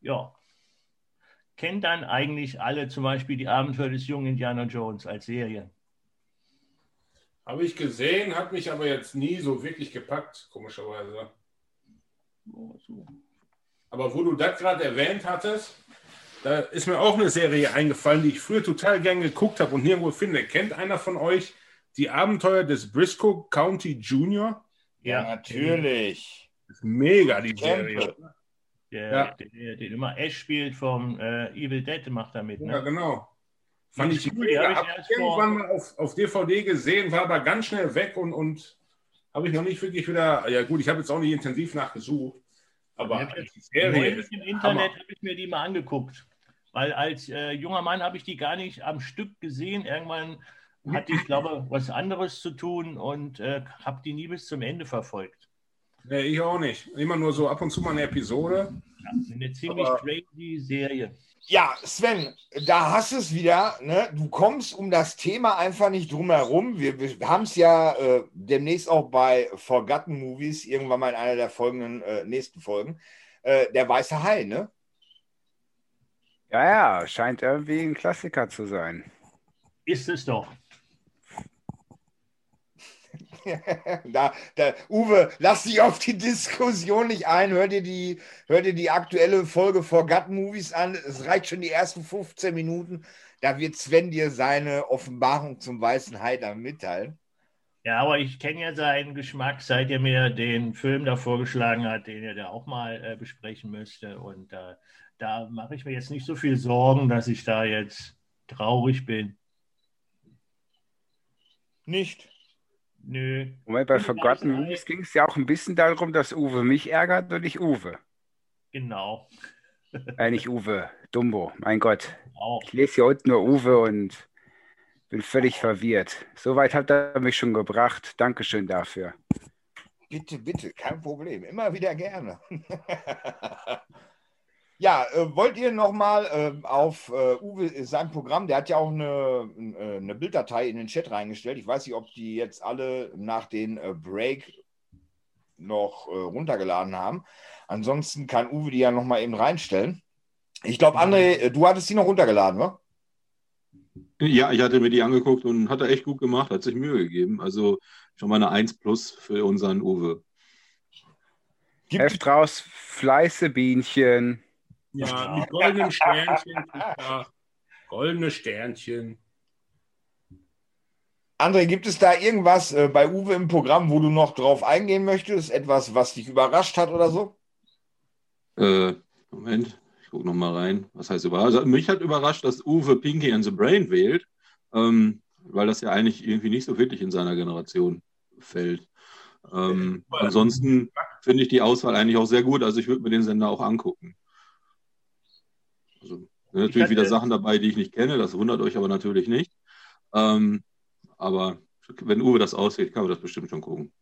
Ja. Kennen dann eigentlich alle zum Beispiel die Abenteuer des jungen Indiana Jones als Serie? Habe ich gesehen, hat mich aber jetzt nie so wirklich gepackt, komischerweise. Oh, so. Aber wo du das gerade erwähnt hattest, da ist mir auch eine Serie eingefallen, die ich früher total gern geguckt habe und nirgendwo finde. Kennt einer von euch die Abenteuer des Briscoe County Junior? Ja, natürlich. mega, die Serie. Der, ja. der, der, der, immer Ash spielt vom äh, Evil Dead, macht damit. Ne? Ja, genau. Fand ich cool. Ja, habe ich irgendwann mal auf, auf DVD gesehen, war aber ganz schnell weg und, und habe ich noch nicht wirklich wieder. Ja, gut, ich habe jetzt auch nicht intensiv nachgesucht. Aber die Serie im Internet habe ich mir die mal angeguckt. Weil als äh, junger Mann habe ich die gar nicht am Stück gesehen. Irgendwann hatte ich, glaube was anderes zu tun und äh, habe die nie bis zum Ende verfolgt. Nee, ich auch nicht. Immer nur so ab und zu mal eine Episode. Ja, eine ziemlich aber crazy Serie. Ja, Sven, da hast du es wieder. Ne? Du kommst um das Thema einfach nicht drum herum. Wir, wir haben es ja äh, demnächst auch bei Forgotten Movies, irgendwann mal in einer der folgenden äh, nächsten Folgen. Äh, der weiße Hai, ne? Ja, ja, scheint irgendwie ein Klassiker zu sein. Ist es doch. da, da, Uwe, lass dich auf die Diskussion nicht ein. Hör dir die, hör dir die aktuelle Folge Forgot Movies an. Es reicht schon die ersten 15 Minuten. Da wird Sven dir seine Offenbarung zum Weißen Hai dann mitteilen. Ja, aber ich kenne ja seinen Geschmack, seit er mir den Film da vorgeschlagen hat, den er da auch mal äh, besprechen müsste. Und äh, da mache ich mir jetzt nicht so viel Sorgen, dass ich da jetzt traurig bin. Nicht? Nö. Moment, bei Forgotten Movies ging es ja auch ein bisschen darum, dass Uwe mich ärgert und nicht Uwe. Genau. äh, nicht Uwe, Dumbo, mein Gott. Auch. Ich lese hier unten nur Uwe und bin völlig verwirrt. Soweit hat er mich schon gebracht. Dankeschön dafür. Bitte, bitte, kein Problem. Immer wieder gerne. Ja, äh, wollt ihr nochmal äh, auf äh, Uwe äh, sein Programm, der hat ja auch eine, äh, eine Bilddatei in den Chat reingestellt. Ich weiß nicht, ob die jetzt alle nach den äh, Break noch runtergeladen haben. Ansonsten kann Uwe die ja nochmal eben reinstellen. Ich glaube, André, du hattest die noch runtergeladen, wa? Ja, ich hatte mir die angeguckt und hat er echt gut gemacht, hat sich Mühe gegeben. Also schon mal eine 1 plus für unseren Uwe. Gibt Heft raus, Fleiße Bienchen. Ja, mit goldenen Sternchen. Goldene Sternchen. André, gibt es da irgendwas äh, bei Uwe im Programm, wo du noch drauf eingehen möchtest? Etwas, was dich überrascht hat oder so? Äh, Moment, ich gucke nochmal rein. Was heißt überrascht? Also, mich hat überrascht, dass Uwe Pinky and the Brain wählt, ähm, weil das ja eigentlich irgendwie nicht so wirklich in seiner Generation fällt. Ähm, ansonsten finde ich die Auswahl eigentlich auch sehr gut. Also ich würde mir den Sender auch angucken. Also sind natürlich hatte, wieder Sachen dabei, die ich nicht kenne, das wundert euch aber natürlich nicht. Ähm, aber wenn Uwe das aussieht, kann man das bestimmt schon gucken.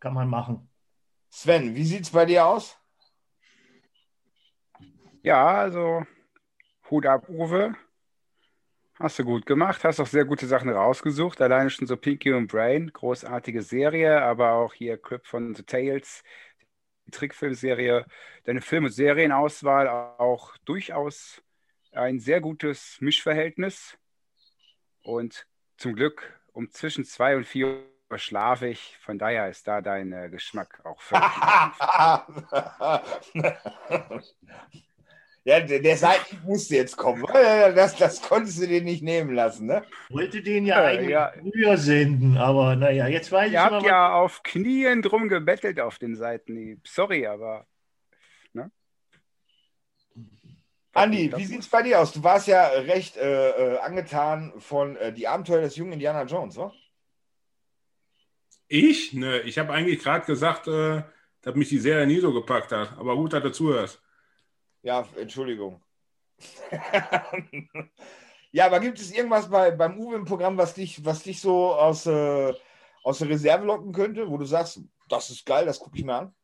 Kann man machen. Sven, wie sieht es bei dir aus? Ja, also Hut ab, Uwe. Hast du gut gemacht, hast auch sehr gute Sachen rausgesucht. Alleine schon so Pinky und Brain, großartige Serie, aber auch hier Crip von The Tales, Trickfilmserie, deine Film- und Serienauswahl auch durchaus ein sehr gutes Mischverhältnis. Und zum Glück um zwischen zwei und vier Uhr schlafe ich. Von daher ist da dein äh, Geschmack auch völlig. ja, der, der Seitenhieb musste jetzt kommen. Das, das konntest du dir nicht nehmen lassen, ne? Wollte den ja, Ja, eigentlich ja. früher senden, aber naja, jetzt weiß ich Ihr habt mal, ja auf Knien drum gebettelt auf den Seitenhieb. Sorry, aber Andi, wie sieht es bei dir aus? Du warst ja recht äh, äh, angetan von äh, Die Abenteuer des jungen Indiana Jones, oder? Ich? Ne, ich habe eigentlich gerade gesagt, äh, dass mich die Serie nie so gepackt hat. Aber gut, dass du zuhörst. Ja, Entschuldigung. ja, aber gibt es irgendwas bei, beim Uwe im Programm, was dich, was dich so aus, äh, aus der Reserve locken könnte, wo du sagst, das ist geil, das gucke ich mir an?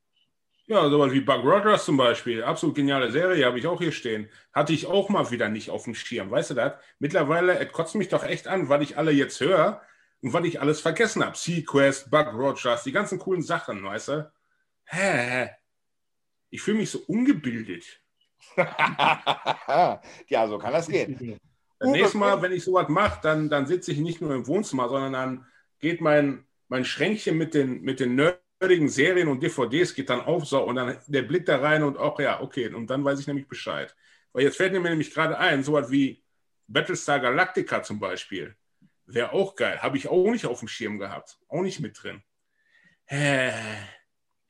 Ja, sowas wie Buck Rogers zum Beispiel. Absolut geniale Serie, habe ich auch hier stehen. Hatte ich auch mal wieder nicht auf dem Schirm. Weißt du das? Mittlerweile, es kotzt mich doch echt an, weil ich alle jetzt höre und weil ich alles vergessen habe. Sequest, Buck Rogers, die ganzen coolen Sachen, weißt du? Hä? Ich fühle mich so ungebildet. ja, so kann das gehen. Das Uwe, nächste Mal, wenn ich sowas mache, dann, dann sitze ich nicht nur im Wohnzimmer, sondern dann geht mein, mein Schränkchen mit den, mit den nerdigen Serien und DVDs geht dann auf so und dann der Blick da rein und auch, ja, okay, und dann weiß ich nämlich Bescheid. Weil jetzt fällt mir nämlich gerade ein, sowas wie Battlestar Galactica zum Beispiel. Wäre auch geil. Habe ich auch nicht auf dem Schirm gehabt. Auch nicht mit drin. Äh,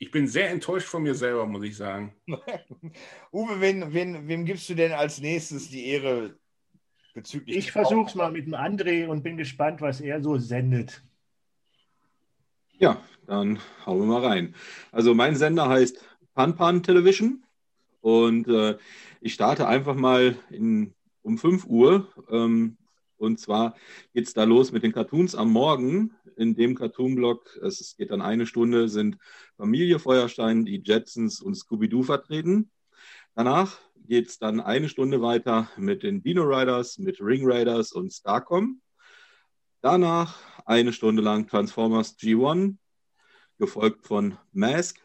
Ich bin sehr enttäuscht von mir selber, muss ich sagen. Uwe, wen, wen, wem gibst du denn als nächstes die Ehre bezüglich? Ich versuche es mal mit dem André und bin gespannt, was er so sendet. Ja, dann hauen wir mal rein. Also mein Sender heißt Pan Pan Television und äh, ich starte einfach mal in, um 5 Uhr. Ähm, und zwar geht es da los mit den Cartoons am Morgen. In dem Cartoon-Block, es geht dann eine Stunde, sind Familie Feuerstein, die Jetsons und Scooby-Doo vertreten. Danach geht es dann eine Stunde weiter mit den Dino Riders, mit Ring Raiders und Starcom. Danach eine Stunde lang Transformers G1, gefolgt von Mask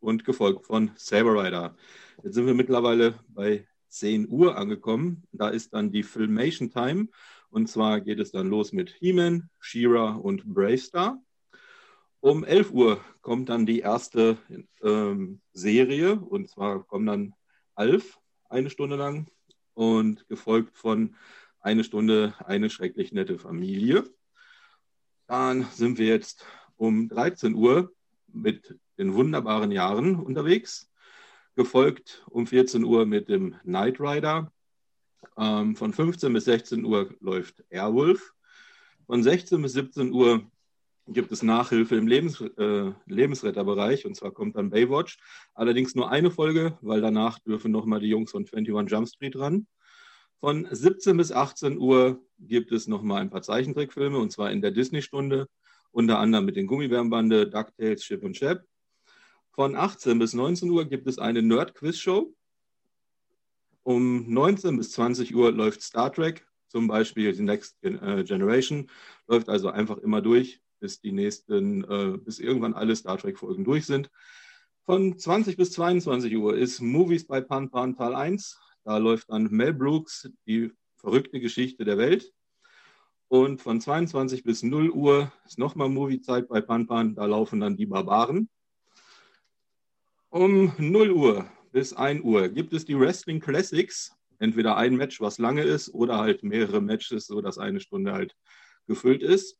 und gefolgt von Saber Rider. Jetzt sind wir mittlerweile bei 10 Uhr angekommen. Da ist dann die Filmation Time. Und zwar geht es dann los mit He-Man, She-Ra und Bravestar. Um 11 Uhr kommt dann die erste ähm, Serie. Und zwar kommen dann Alf eine Stunde lang und gefolgt von eine Stunde eine schrecklich nette Familie. Dann sind wir jetzt um 13 Uhr mit den wunderbaren Jahren unterwegs, gefolgt um 14 Uhr mit dem Knight Rider. Ähm, von 15 bis 16 Uhr läuft Airwolf. Von 16 bis 17 Uhr gibt es Nachhilfe im Lebens, äh, Lebensretterbereich und zwar kommt dann Baywatch. Allerdings nur eine Folge, weil danach dürfen nochmal die Jungs von 21 Jump Street ran. Von 17 bis 18 Uhr gibt es nochmal ein paar Zeichentrickfilme und zwar in der Disney-Stunde, unter anderem mit den Gummibärenbande, DuckTales, Chip und Chap. Von 18 bis 19 Uhr gibt es eine Nerd-Quiz-Show. Um 19 bis 20 Uhr läuft Star Trek, zum Beispiel die Next Generation, läuft also einfach immer durch, bis die nächsten, äh, bis irgendwann alle Star Trek-Folgen durch sind. Von 20 bis 22 Uhr ist Movies bei Pan Pan Teil 1. Da läuft dann Mel Brooks, die verrückte Geschichte der Welt. Und von 22 bis 0 Uhr ist nochmal Moviezeit bei Pan Pan. Da laufen dann die Barbaren. Um 0 Uhr bis 1 Uhr gibt es die Wrestling Classics. Entweder ein Match, was lange ist, oder halt mehrere Matches, sodass eine Stunde halt gefüllt ist.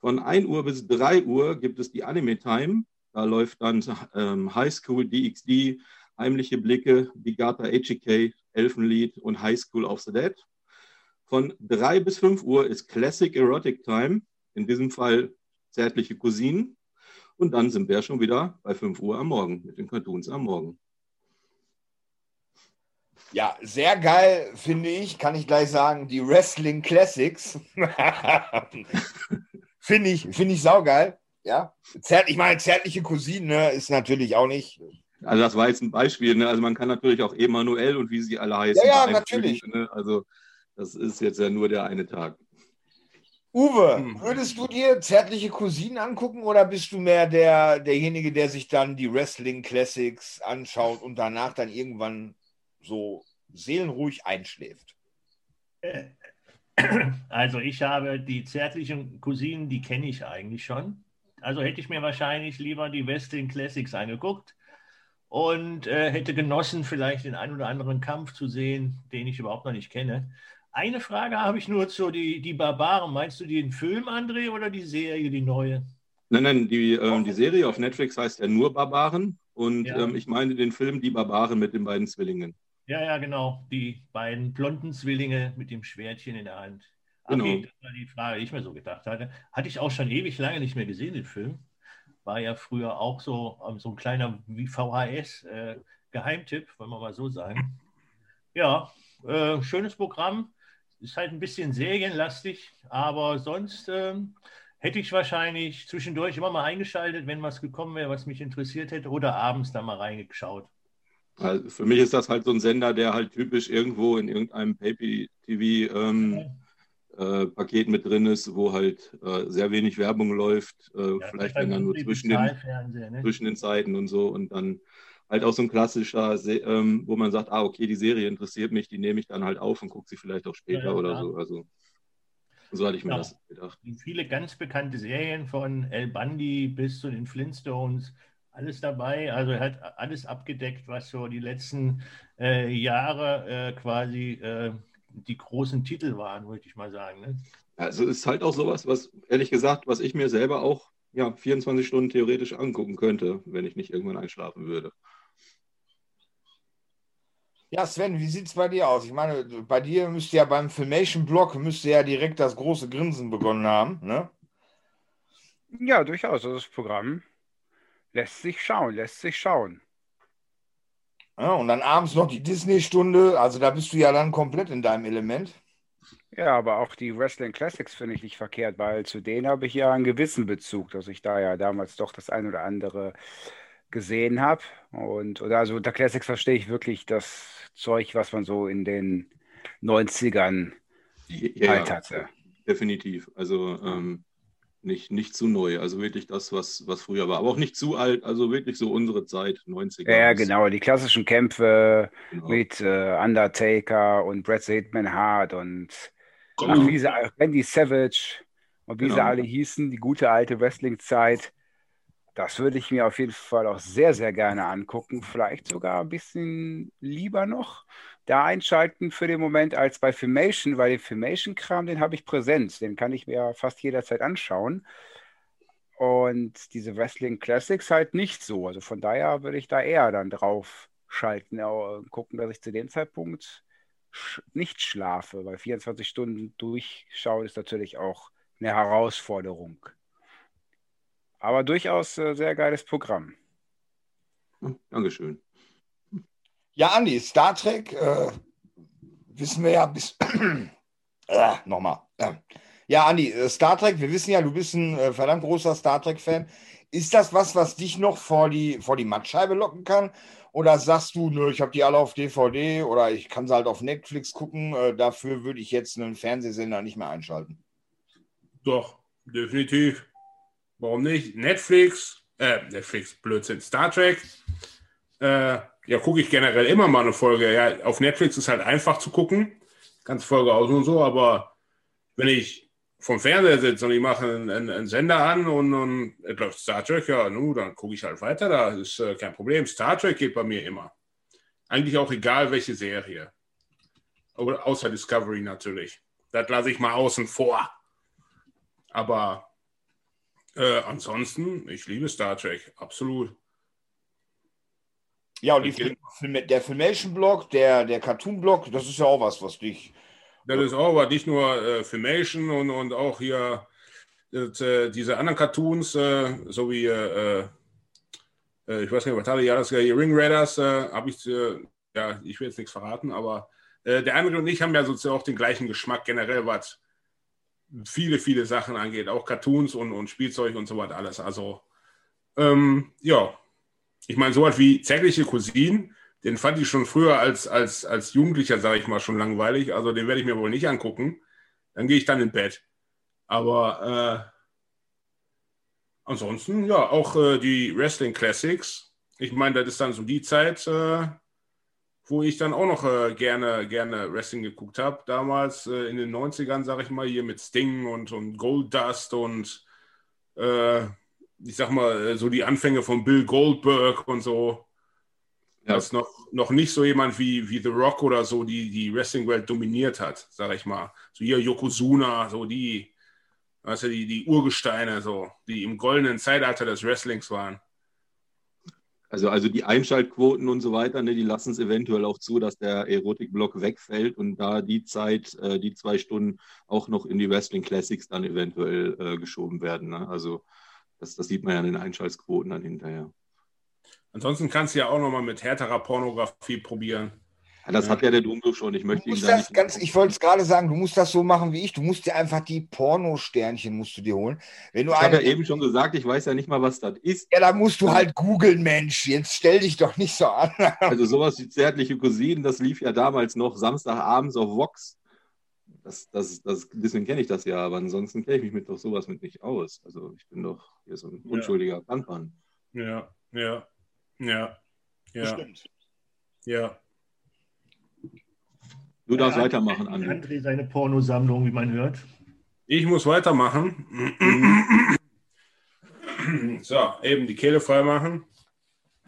Von 1 Uhr bis 3 Uhr gibt es die Anime Time. Da läuft dann ähm, High School DxD, Heimliche Blicke, Bigata HK, Elfenlied und High School of the Dead. Von 3 bis 5 Uhr ist Classic Erotic Time, in diesem Fall Zärtliche Cousinen. Und dann sind wir schon wieder bei 5 Uhr am Morgen mit den Cartoons am Morgen. Ja, sehr geil, finde ich, kann ich gleich sagen, die Wrestling Classics. finde ich, finde ich saugeil. Ja, ich meine, zärtliche Cousine ne, ist natürlich auch nicht. Also das war jetzt ein Beispiel. Ne? Also man kann natürlich auch Emanuel und wie sie alle heißen. Ja, ja, natürlich. Ne? Also das ist jetzt ja nur der eine Tag. Uwe, hm. würdest du dir zärtliche Cousinen angucken oder bist du mehr der, derjenige, der sich dann die Wrestling Classics anschaut und danach dann irgendwann so seelenruhig einschläft? Also ich habe die zärtlichen Cousinen, die kenne ich eigentlich schon. Also hätte ich mir wahrscheinlich lieber die Western Classics angeguckt und äh, hätte genossen, vielleicht den einen oder anderen Kampf zu sehen, den ich überhaupt noch nicht kenne. Eine Frage habe ich nur zu die, die Barbaren. Meinst du den Film, André, oder die Serie, die neue? Nein, nein, die, ähm, die Serie auf Netflix heißt ja nur Barbaren und Ja. ähm, ich meine den Film Die Barbaren mit den beiden Zwillingen. Ja, ja, genau. Die beiden blonden Zwillinge mit dem Schwertchen in der Hand. Genau. Okay, das war die Frage, die ich mir so gedacht hatte. Hatte ich auch schon ewig lange nicht mehr gesehen, den Film. War ja früher auch so, ähm, so ein kleiner VHS-Geheimtipp, wollen wir mal so sagen. Ja, äh, schönes Programm. Ist halt ein bisschen serienlastig, aber sonst ähm, hätte ich wahrscheinlich zwischendurch immer mal eingeschaltet, wenn was gekommen wäre, was mich interessiert hätte, oder abends da mal reingeschaut. Also für mich ist das halt so ein Sender, der halt typisch irgendwo in irgendeinem Pay-TV-Paket mit drin ist, wo halt äh, sehr wenig Werbung läuft, äh, Ja, vielleicht wenn dann nur zwischen den, ne? zwischen den Zeiten und so und dann halt auch so ein klassischer, ähm, wo man sagt, ah, okay, die Serie interessiert mich, die nehme ich dann halt auf und gucke sie vielleicht auch später Ja, ja, oder so. Also so hatte ich mir das gedacht. viele ganz bekannte Serien von El Bundy bis zu den Flintstones, alles dabei. Also er hat alles abgedeckt, was so die letzten äh, Jahre äh, quasi äh, die großen Titel waren, würde ich mal sagen. Ne? Also es ist halt auch sowas, was, ehrlich gesagt, was ich mir selber auch ja, 24 Stunden theoretisch angucken könnte, wenn ich nicht irgendwann einschlafen würde. Ja, Sven, wie sieht es bei dir aus? Ich meine, bei dir müsste ja beim Filmation-Blog müsste ja direkt das große Grinsen begonnen haben, ne? Ja, durchaus. Das Programm lässt sich schauen, lässt sich schauen. Ja, und dann abends noch die Disney-Stunde, also da bist du ja dann komplett in deinem Element. Ja, aber auch die Wrestling Classics finde ich nicht verkehrt, weil zu denen habe ich ja einen gewissen Bezug, dass ich da ja damals doch das ein oder andere gesehen habe. Und oder also unter Classics verstehe ich wirklich das Zeug, was man so in den 90ern Ja, halt ja, hatte. definitiv. Also ähm, nicht, nicht zu neu. Also wirklich das, was, was früher war. Aber auch nicht zu alt. Also wirklich so unsere Zeit, 90er. Ja, genau, die klassischen Kämpfe genau. mit äh, Undertaker und Bret Hitman Hart und ach, Komm, wie sie, Randy Savage und wie sie Genau. alle hießen, die gute alte Wrestling-Zeit. Das würde ich mir auf jeden Fall auch sehr, sehr gerne angucken. Vielleicht sogar ein bisschen lieber noch da einschalten für den Moment als bei Filmation, weil den Filmation-Kram, den habe ich präsent. Den kann ich mir fast jederzeit anschauen. Und diese Wrestling Classics halt nicht so. Also von daher würde ich da eher dann drauf schalten, äh, gucken, dass ich zu dem Zeitpunkt nicht schlafe, weil 24 Stunden durchschauen ist natürlich auch eine Herausforderung. Aber durchaus äh, sehr geiles Programm. Dankeschön. Ja, Andi, Star Trek, äh, wissen wir ja bis. äh, Nochmal. Ja, Andi, äh, Star Trek, wir wissen ja, du bist ein äh, verdammt großer Star Trek-Fan. Ist das was, was dich noch vor die, vor die Mattscheibe locken kann? Oder sagst du, nö, ich habe die alle auf DVD oder ich kann sie halt auf Netflix gucken, äh, dafür würde ich jetzt einen Fernsehsender nicht mehr einschalten? Doch, definitiv. Warum nicht? Netflix, äh, Netflix, Blödsinn, Star Trek. Äh, ja, gucke ich generell immer mal eine Folge. Ja, auf Netflix ist halt einfach zu gucken. Ganz Folge aus und so, aber wenn ich vom Fernseher sitze und ich mache einen, einen, einen Sender an und, und es läuft Star Trek, ja, nu, dann gucke ich halt weiter. Da ist äh, kein Problem. Star Trek geht bei mir immer. Eigentlich auch egal, welche Serie. Aber außer Discovery natürlich. Das lasse ich mal außen vor. Aber äh, ansonsten, ich liebe Star Trek, absolut. Ja, und die der Filmation-Blog, der, der Cartoon-Blog, das ist ja auch was, was dich. Das ist auch, aber nicht nur äh, Filmation und, und auch hier das, äh, diese anderen Cartoons, äh, so wie, äh, äh, ich weiß nicht, was hatte ja das Ring Raiders, äh, habe ich, äh, ja, ich will jetzt nichts verraten, aber äh, der andere und ich haben ja sozusagen auch den gleichen Geschmack generell, was viele, viele Sachen angeht, auch Cartoons und, und Spielzeug und so weiter alles. Also, ähm, ja, ich meine, sowas wie zärtliche Cousinen, den fand ich schon früher als, als, als Jugendlicher, sage ich mal, schon langweilig. Also den werde ich mir wohl nicht angucken. Dann gehe ich dann in Bett. Aber äh, ansonsten, ja, auch äh, die Wrestling Classics. Ich meine, das ist dann so die Zeit, äh, wo ich dann auch noch äh, gerne, gerne Wrestling geguckt habe. Damals äh, in den 90ern, sage ich mal, hier mit Sting und, und Gold Dust und äh, ich sag mal, äh, so die Anfänge von Bill Goldberg und so. Ja. Dass noch, noch nicht so jemand wie, wie The Rock oder so die, die Wrestling-Welt dominiert hat, sage ich mal. So hier Yokozuna, so die, weißt du, die, die Urgesteine, so, die im goldenen Zeitalter des Wrestlings waren. Also, also die Einschaltquoten und so weiter, ne, die lassen es eventuell auch zu, dass der Erotikblock wegfällt und da die Zeit, äh, die zwei Stunden auch noch in die Wrestling Classics dann eventuell äh, geschoben werden. Ne? Also das, das sieht man ja in den Einschaltquoten dann hinterher. Ansonsten kannst du ja auch nochmal mit härterer Pornografie probieren. Ja, das ja. hat ja der Dumbo schon. Ich möchte ihn das ganz, Ich wollte es gerade sagen, du musst das so machen wie ich. Du musst dir einfach die Pornosternchen musst du dir holen. Wenn du ich habe ja eben schon gesagt, ich weiß ja nicht mal, was das ist. Ja, da musst du halt googeln, Mensch. Jetzt stell dich doch nicht so an. also sowas wie zärtliche Cousinen, das lief ja damals noch Samstagabends auf Vox. Das, das, das, deswegen kenne ich das ja, aber ansonsten kenne ich mich mit doch sowas mit nicht aus. Also ich bin doch hier so ein unschuldiger Panpan. Ja, ja, ja, ja. Stimmt. Ja. Du darfst weitermachen, André. André seine Pornosammlung, wie man hört. Ich muss weitermachen. so, eben die Kehle frei machen.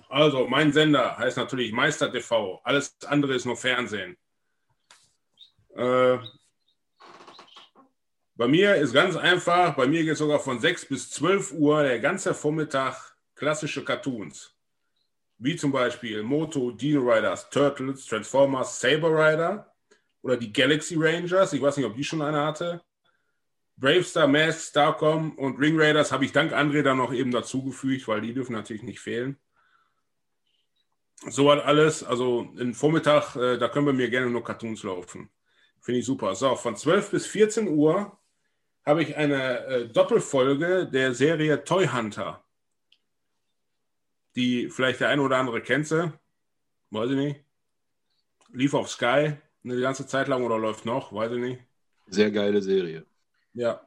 Also, mein Sender heißt natürlich Meister TV. Alles andere ist nur Fernsehen. Äh, bei mir ist ganz einfach, bei mir geht es sogar von 6 bis 12 Uhr der ganze Vormittag klassische Cartoons. Wie zum Beispiel Moto, Dino Riders, Turtles, Transformers, Saber Rider oder die Galaxy Rangers. Ich weiß nicht, ob die schon eine hatte. Bravestar, Mask, Starcom und Ring Raiders habe ich dank André dann noch eben dazugefügt, weil die dürfen natürlich nicht fehlen. So hat alles, also im Vormittag, äh, da können wir mir gerne nur Cartoons laufen. Finde ich super. So, von 12 bis 14 Uhr habe ich eine äh, Doppelfolge der Serie Toy Hunter. Die vielleicht der eine oder andere kennt sie. Weiß ich nicht. Lief auf Sky eine ganze Zeit lang oder läuft noch, weiß ich nicht. Sehr geile Serie. Ja.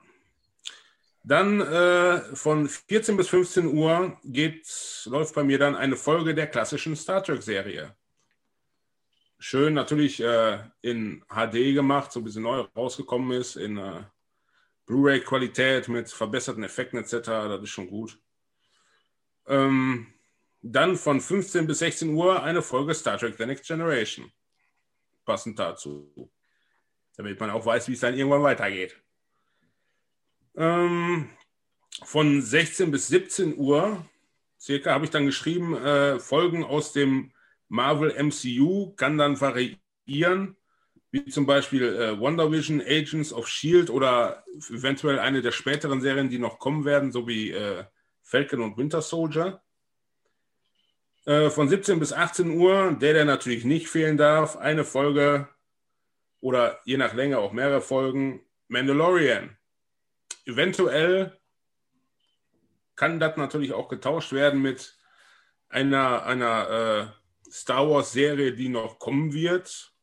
Dann äh, von 14 bis 15 Uhr geht, läuft bei mir dann eine Folge der klassischen Star Trek-Serie. Schön, natürlich äh, in HD gemacht, so ein bisschen neu rausgekommen ist, in äh, Blu-ray-Qualität mit verbesserten Effekten etc. Das ist schon gut. Ähm, dann von 15 bis 16 Uhr eine Folge Star Trek The Next Generation passend dazu. Damit man auch weiß, wie es dann irgendwann weitergeht. Ähm, von 16 bis 17 Uhr circa habe ich dann geschrieben, äh, Folgen aus dem Marvel MCU kann dann variieren, wie zum Beispiel äh, Wonder Vision, Agents of Shield oder eventuell eine der späteren Serien, die noch kommen werden, so wie äh, Falcon und Winter Soldier. Äh, von 17 bis 18 Uhr, der, der natürlich nicht fehlen darf, eine Folge oder je nach Länge auch mehrere Folgen Mandalorian. Eventuell kann das natürlich auch getauscht werden mit einer, einer äh, Star Wars-Serie, die noch kommen wird.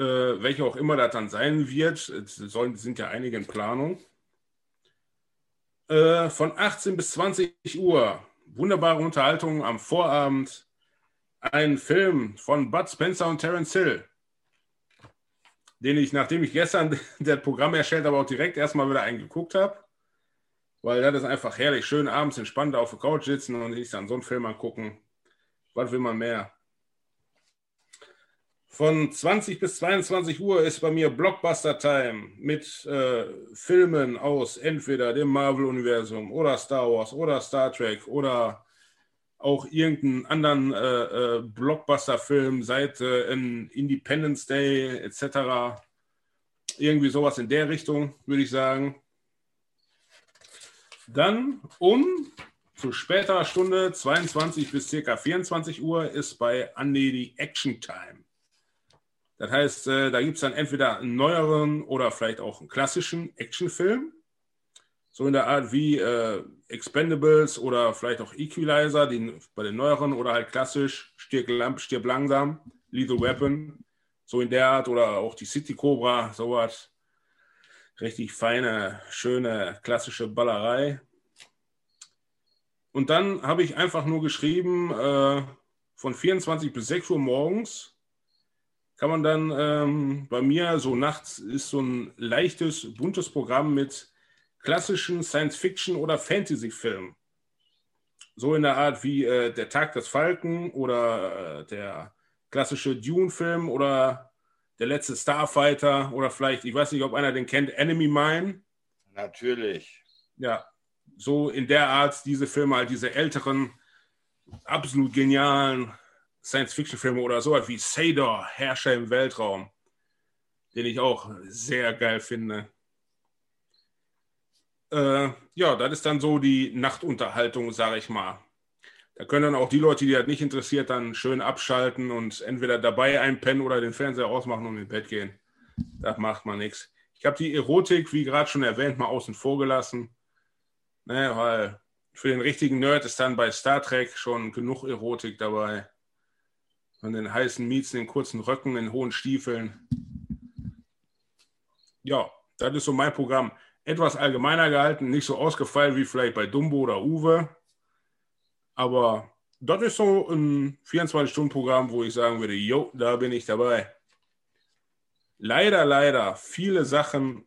Äh, welche auch immer das dann sein wird. Es sollen, sind ja einige in Planung. Äh, von 18 bis 20 Uhr wunderbare Unterhaltung am Vorabend. Ein Film von Bud Spencer und Terence Hill, den ich, nachdem ich gestern das Programm erstellt habe, auch direkt erstmal wieder eingeguckt habe. Weil das ist einfach herrlich, schön abends entspannt auf der Couch sitzen und sich dann so einen Film angucken. Was will man mehr? Von 20 bis 22 Uhr ist bei mir Blockbuster Time mit äh, Filmen aus entweder dem Marvel-Universum oder Star Wars oder Star Trek oder auch irgendeinen anderen äh, äh, Blockbuster-Film seit äh, Independence Day etc. Irgendwie sowas in der Richtung, würde ich sagen. Dann um zu späterer Stunde, 22 bis circa 24 Uhr, ist bei Andy die Action Time. Das heißt, äh, da gibt es dann entweder einen neueren oder vielleicht auch einen klassischen Actionfilm. So in der Art wie äh, Expendables oder vielleicht auch Equalizer, die, bei den neueren oder halt klassisch Stirb, Stirb langsam, Lethal Weapon. So in der Art oder auch die City Cobra, sowas. Richtig feine, schöne, klassische Ballerei. Und dann habe ich einfach nur geschrieben, äh, von 24 bis 6 Uhr morgens kann man dann ähm, bei mir so nachts ist so ein leichtes, buntes Programm mit klassischen Science-Fiction- oder Fantasy-Filmen. So in der Art wie äh, Der Tag des Falken oder äh, der klassische Dune-Film oder der letzte Starfighter oder vielleicht, ich weiß nicht, ob einer den kennt, Enemy Mine. Natürlich. Ja, so in der Art diese Filme, halt diese älteren, absolut genialen Science-Fiction-Filme oder so wie Sador, Herrscher im Weltraum, den ich auch sehr geil finde. Äh, ja, das ist dann so die Nachtunterhaltung, sage ich mal. Da können dann auch die Leute, die das nicht interessiert, dann schön abschalten und entweder dabei einpennen oder den Fernseher ausmachen und ins Bett gehen. Das macht man nichts. Ich habe die Erotik, wie gerade schon erwähnt, mal außen vor gelassen. Ne, weil für den richtigen Nerd ist dann bei Star Trek schon genug Erotik dabei. Von den heißen Miets, den kurzen Röcken, den hohen Stiefeln. Ja, das ist so mein Programm. Etwas allgemeiner gehalten, nicht so ausgefallen wie vielleicht bei Dumbo oder Uwe. Aber das ist so ein 24-Stunden-Programm, wo ich sagen würde, jo, da bin ich dabei. Leider, leider viele Sachen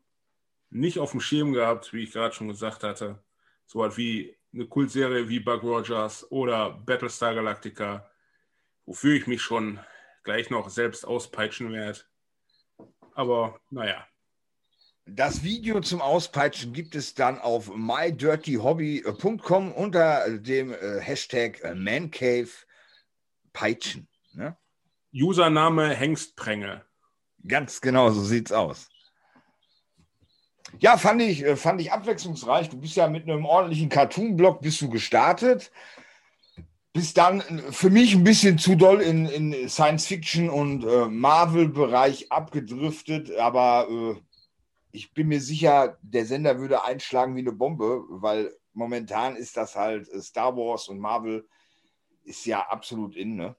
nicht auf dem Schirm gehabt, wie ich gerade schon gesagt hatte. So was wie eine Kultserie wie Buck Rogers oder Battlestar Galactica, wofür ich mich schon gleich noch selbst auspeitschen werde. Aber naja. Das Video zum Auspeitschen gibt es dann auf mydirtyhobby.com unter dem äh, Hashtag äh, ManCavePeitschen. Ne? Username Hengstpränge. Ganz genau, so sieht's aus. Ja, fand ich, äh, fand ich abwechslungsreich. Du bist ja mit einem ordentlichen Cartoon-Blog bist du gestartet. Bist dann für mich ein bisschen zu doll in, in Science-Fiction und äh, Marvel-Bereich abgedriftet, aber äh, ich bin mir sicher, der Sender würde einschlagen wie eine Bombe, weil momentan ist das halt äh, Star Wars und Marvel ist ja absolut in, ne?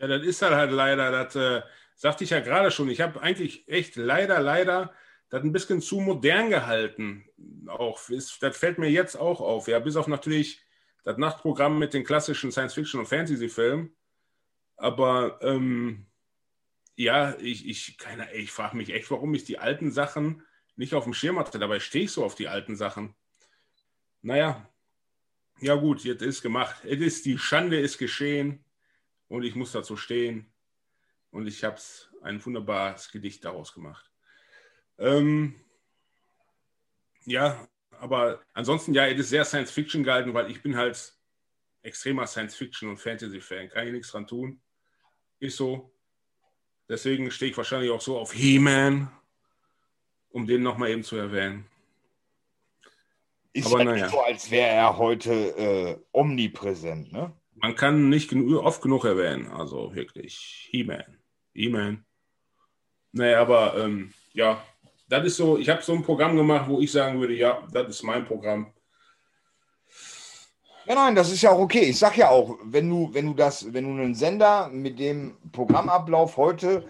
Ja, das ist halt leider, das äh, sagte ich ja gerade schon. Ich habe eigentlich echt leider, leider das ein bisschen zu modern gehalten. Auch ist, das fällt mir jetzt auch auf. Ja, bis auf natürlich das Nachtprogramm mit den klassischen Science-Fiction- und Fantasy-Filmen. Aber ähm, ja, ich, ich, ich frage mich echt, warum ich die alten Sachen nicht auf dem Schirm hatte. Dabei stehe ich so auf die alten Sachen. Naja, ja gut, jetzt ist gemacht. Es ist, die Schande ist geschehen und ich muss dazu stehen. Und ich habe ein wunderbares Gedicht daraus gemacht. Ähm, ja, aber ansonsten, ja, es ist sehr Science Fiction gehalten, weil ich bin halt extremer Science Fiction und Fantasy-Fan. Kann ich nichts dran tun. Ist so. Deswegen stehe ich wahrscheinlich auch so auf He-Man um den nochmal eben zu erwähnen. Ist Aber ja naja. nicht so, als wäre er heute äh, omnipräsent, ne? Man kann nicht genug, oft genug erwähnen, also wirklich. He-Man. He-Man. Naja, aber ähm, ja, das ist so, ich habe so ein Programm gemacht, wo ich sagen würde, ja, das ist mein Programm. Ja, nein, das ist ja auch okay. Ich sag ja auch, wenn du, wenn du das, wenn du einen Sender mit dem Programmablauf heute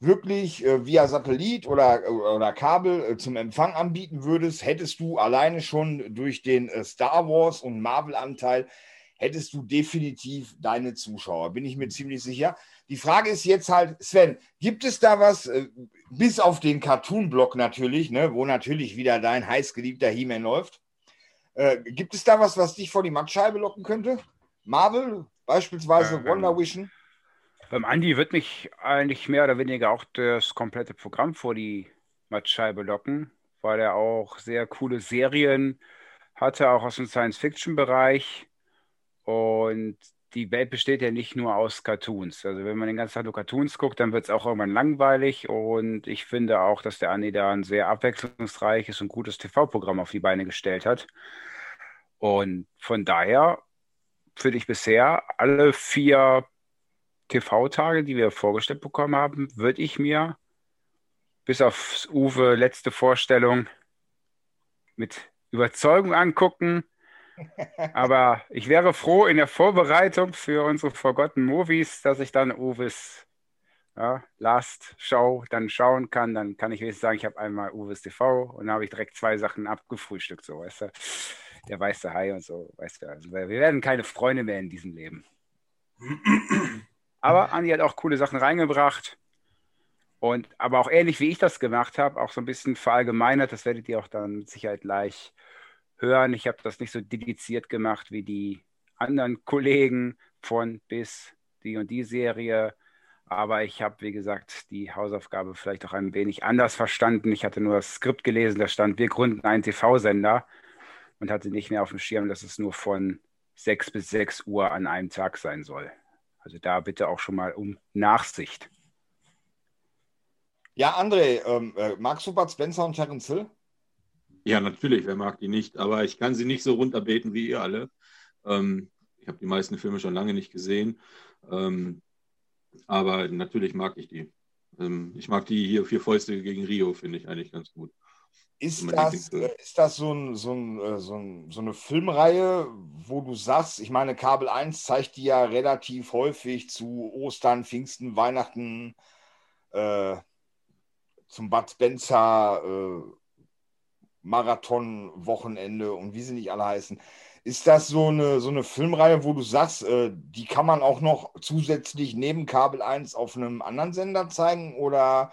wirklich äh, via Satellit oder, oder Kabel äh, zum Empfang anbieten würdest, hättest du alleine schon durch den äh, Star Wars und Marvel-Anteil, hättest du definitiv deine Zuschauer, bin ich mir ziemlich sicher. Die Frage ist jetzt halt, Sven, gibt es da was, äh, bis auf den Cartoon-Block natürlich, ne, wo natürlich wieder dein heißgeliebter He-Man läuft, äh, gibt es da was, was dich vor die Mattscheibe locken könnte? Marvel, beispielsweise äh, Wonder Vision? Beim Andi wird mich eigentlich mehr oder weniger auch das komplette Programm vor die Mattscheibe locken, weil er auch sehr coole Serien hatte, auch aus dem Science-Fiction-Bereich. Und die Welt besteht ja nicht nur aus Cartoons. Also wenn man den ganzen Tag nur Cartoons guckt, dann wird es auch irgendwann langweilig. Und ich finde auch, dass der Andi da ein sehr abwechslungsreiches und gutes TV-Programm auf die Beine gestellt hat. Und von daher finde ich bisher alle vier TV-Tage, die wir vorgestellt bekommen haben, würde ich mir bis auf Uwe letzte Vorstellung mit Überzeugung angucken. Aber ich wäre froh in der Vorbereitung für unsere Forgotten Movies, dass ich dann Uwes ja, Last Show dann schauen kann. Dann kann ich wenigstens sagen, ich habe einmal Uwes TV und dann habe ich direkt zwei Sachen abgefrühstückt, so weißt du. Der weiße Hai und so, weißt du. Also wir werden keine Freunde mehr in diesem Leben. Aber Andi hat auch coole Sachen reingebracht. Und aber auch ähnlich wie ich das gemacht habe, auch so ein bisschen verallgemeinert, das werdet ihr auch dann mit Sicherheit gleich hören. Ich habe das nicht so dediziert gemacht wie die anderen Kollegen von bis die und die Serie. Aber ich habe, wie gesagt, die Hausaufgabe vielleicht auch ein wenig anders verstanden. Ich hatte nur das Skript gelesen, da stand, wir gründen einen TV-Sender und hatte nicht mehr auf dem Schirm, dass es nur von 6 bis 6 Uhr an einem Tag sein soll. Also da bitte auch schon mal um Nachsicht. Ja, André, ähm, äh, magst du Bud Spencer und Terence Hill? Ja, natürlich, wer mag die nicht? Aber ich kann sie nicht so runterbeten wie ihr alle. Ähm, ich habe die meisten Filme schon lange nicht gesehen. Ähm, aber natürlich mag ich die. Ähm, ich mag die hier vier Fäuste gegen Rio, finde ich eigentlich ganz gut. Ist das, ist das so, ein, so, ein, äh, so, ein, so, eine Filmreihe, wo du sagst, ich meine, Kabel 1 zeigt die ja relativ häufig zu Ostern, Pfingsten, Weihnachten, äh, zum Bud Spencer äh, Marathon-Wochenende und wie sie nicht alle heißen. Ist das so eine, so eine Filmreihe, wo du sagst, äh, die kann man auch noch zusätzlich neben Kabel 1 auf einem anderen Sender zeigen? Oder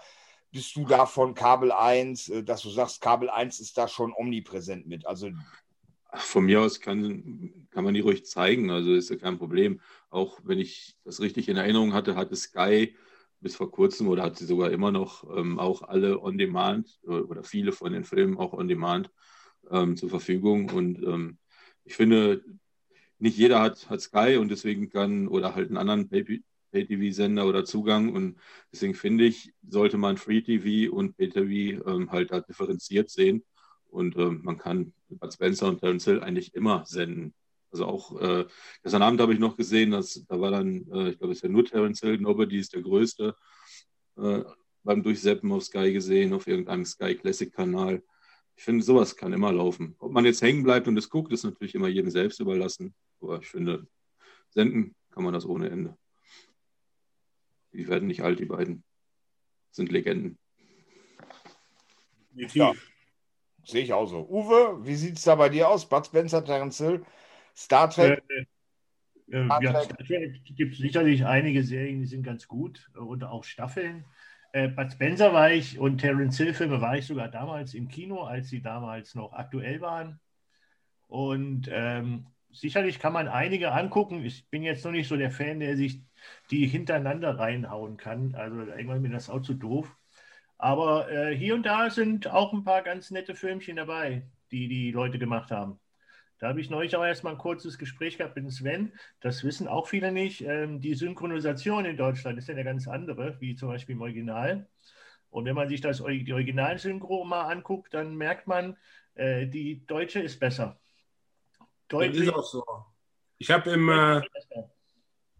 bist du da von Kabel 1, äh, dass du sagst, Kabel 1 ist da schon omnipräsent mit? Also von mir aus kann, kann man die ruhig zeigen, also ist ja kein Problem. Auch wenn ich das richtig in Erinnerung hatte, hatte Sky bis vor kurzem oder hat sie sogar immer noch ähm, auch alle on demand äh, oder viele von den Filmen auch on demand ähm, zur Verfügung. Und ähm, ich finde, nicht jeder hat, hat Sky und deswegen kann oder halt einen anderen Pay-TV-Sender oder Zugang. Und deswegen finde ich, sollte man Free-TV und Pay-TV ähm, halt da differenziert sehen. Und ähm, man kann Bud Spencer und Terence Hill eigentlich immer senden. Also auch äh, gestern Abend habe ich noch gesehen, dass da war dann, äh, ich glaube, es ist ja nur Terence Hill, Nobody ist der Größte, äh, beim Durchseppen auf Sky gesehen, auf irgendeinem Sky Classic-Kanal. Ich finde, sowas kann immer laufen. Ob man jetzt hängen bleibt und es guckt, ist natürlich immer jedem selbst überlassen. Aber ich finde, senden kann man das ohne Ende. Die werden nicht alt, die beiden. Sind Legenden. Ja, sehe ich auch so. Uwe, wie sieht es da bei dir aus? Bud Spencer, Terence Hill, Star Trek? Äh, äh, Star ja, Trek. Star Trek gibt sicherlich einige Serien, die sind ganz gut und auch Staffeln. Äh, Bud Spencer war ich und Terence Hill Filme war ich sogar damals im Kino, als sie damals noch aktuell waren. Und ähm, sicherlich kann man einige angucken. Ich bin jetzt noch nicht so der Fan, der sich die hintereinander reinhauen kann. Also irgendwann mir das auch zu doof. Aber äh, hier und da sind auch ein paar ganz nette Filmchen dabei, die die Leute gemacht haben. Da habe ich neulich auch erstmal ein kurzes Gespräch gehabt mit Sven. Das wissen auch viele nicht. Ähm, die Synchronisation in Deutschland ist ja eine ganz andere, wie zum Beispiel im Original. Und wenn man sich das, die Originalsynchro mal anguckt, dann merkt man, äh, die deutsche ist besser. Deutlich. Das ist auch so. Ich habe im, äh,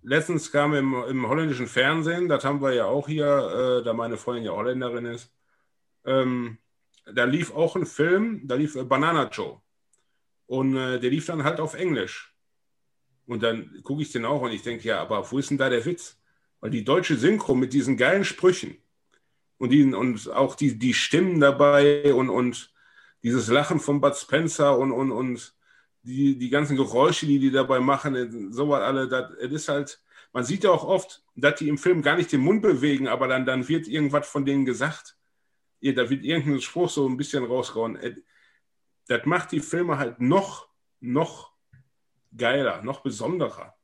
letztens kam im, im, holländischen Fernsehen, das haben wir ja auch hier, äh, da meine Freundin ja Holländerin ist, ähm, da lief auch ein Film, da lief Banana Joe. Und äh, der lief dann halt auf Englisch. Und dann gucke ich den auch und ich denke, ja, aber wo ist denn da der Witz? Weil die deutsche Synchro mit diesen geilen Sprüchen und, die, und auch die, die Stimmen dabei und, und dieses Lachen von Bud Spencer und, und, und die, die ganzen Geräusche, die die dabei machen, sowas alle, das, das ist halt, man sieht ja auch oft, dass die im Film gar nicht den Mund bewegen, aber dann, dann wird irgendwas von denen gesagt. Ja, da wird irgendein Spruch so ein bisschen rausgehauen das macht die Filme halt noch, noch geiler, noch besonderer.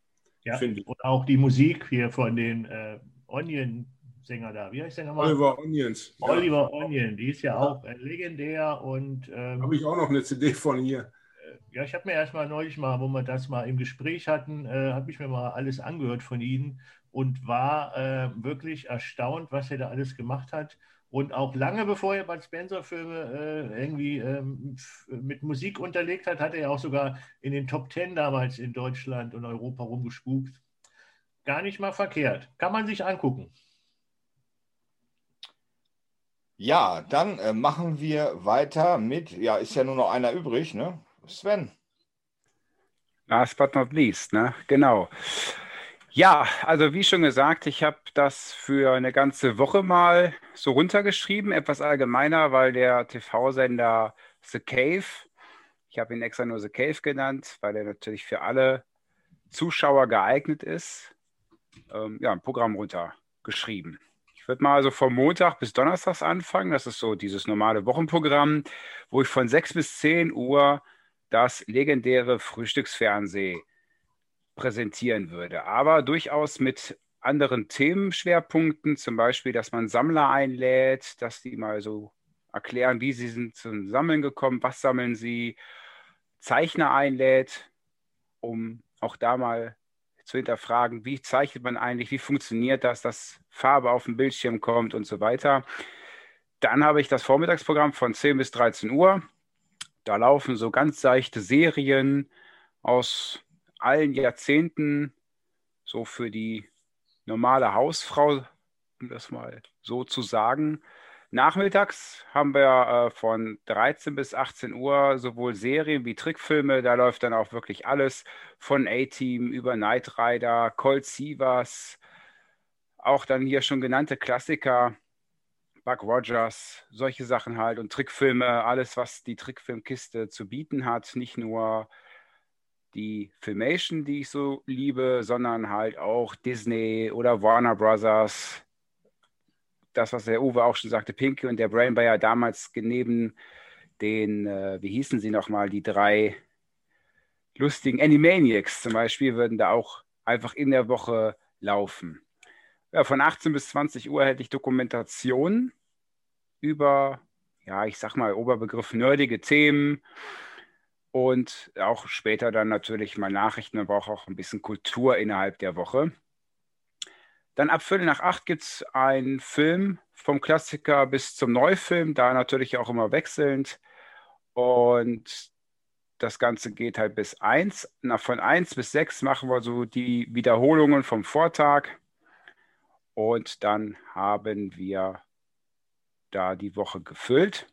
Ja, finde ich. Und auch die Musik hier von den äh, Onion-Sänger da. Wie heißt der nochmal? Oliver Onions. Oliver ja. Onion, die ist ja, ja. auch äh, legendär und. Ähm, habe ich auch noch eine CD von hier. Äh, ja, ich habe mir erstmal neulich mal, wo wir das mal im Gespräch hatten, äh, habe ich mir mal alles angehört von ihnen und war äh, wirklich erstaunt, was er da alles gemacht hat. Und auch lange bevor er Bud Spencer-Filme äh, irgendwie ähm, mit Musik unterlegt hat, hat er ja auch sogar in den Top Ten damals in Deutschland und Europa rumgespukt. Gar nicht mal verkehrt. Kann man sich angucken. Ja, dann äh, machen wir weiter mit, ja, ist ja nur noch einer übrig, ne? Sven. Last but not least, ne? Genau. Ja, also wie schon gesagt, ich habe das für eine ganze Woche mal so runtergeschrieben, etwas allgemeiner, weil der TV-Sender The Cave, ich habe ihn extra nur The Cave genannt, weil er natürlich für alle Zuschauer geeignet ist. ähm, ja, ein Programm runtergeschrieben. Ich würde mal also vom Montag bis Donnerstags anfangen. Das ist so dieses normale Wochenprogramm, wo ich von 6 bis 10 Uhr das legendäre Frühstücksfernsehen präsentieren würde. Aber durchaus mit anderen Themenschwerpunkten, zum Beispiel, dass man Sammler einlädt, dass die mal so erklären, wie sie sind zum Sammeln gekommen, was sammeln sie, Zeichner einlädt, um auch da mal zu hinterfragen, wie zeichnet man eigentlich, wie funktioniert das, dass Farbe auf dem Bildschirm kommt und so weiter. Dann habe ich das Vormittagsprogramm von 10 bis 13 Uhr. Da laufen so ganz seichte Serien aus allen Jahrzehnten, so für die normale Hausfrau, um das mal so zu sagen. Nachmittags haben wir äh, von 13 bis 18 Uhr sowohl Serien wie Trickfilme, da läuft dann auch wirklich alles von A-Team über Knight Rider, Colt Sievers, auch dann hier schon genannte Klassiker, Buck Rogers, solche Sachen halt und Trickfilme, alles, was die Trickfilmkiste zu bieten hat, nicht nur die Filmation, die ich so liebe, sondern halt auch Disney oder Warner Brothers, das, was der Uwe auch schon sagte, Pinky und der Brain ja damals neben den, äh, wie hießen sie nochmal, die drei lustigen Animaniacs zum Beispiel, würden da auch einfach in der Woche laufen. Ja, von 18 bis 20 Uhr hätte ich Dokumentation über, ja, ich sag mal, Oberbegriff nerdige Themen und auch später dann natürlich mal Nachrichten. Man braucht auch ein bisschen Kultur innerhalb der Woche. Dann ab Viertel nach acht gibt es einen Film vom Klassiker bis zum Neufilm, da natürlich auch immer wechselnd. Und das Ganze geht halt bis eins. Na, von eins bis sechs machen wir so die Wiederholungen vom Vortag. Und dann haben wir da die Woche gefüllt.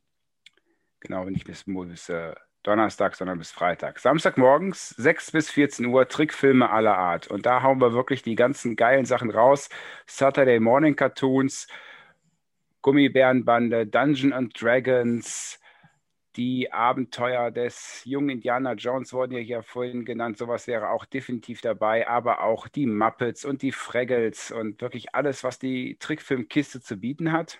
Genau, nicht bis, bis äh, Donnerstag, sondern bis Freitag. Samstagmorgens 6 bis 14 Uhr Trickfilme aller Art. Und da hauen wir wirklich die ganzen geilen Sachen raus. Saturday Morning Cartoons, Gummibärenbande, Dungeon and Dragons, die Abenteuer des jungen Indiana Jones wurden ja hier vorhin genannt. Sowas wäre auch definitiv dabei. Aber auch die Muppets und die Fraggles und wirklich alles, was die Trickfilmkiste zu bieten hat.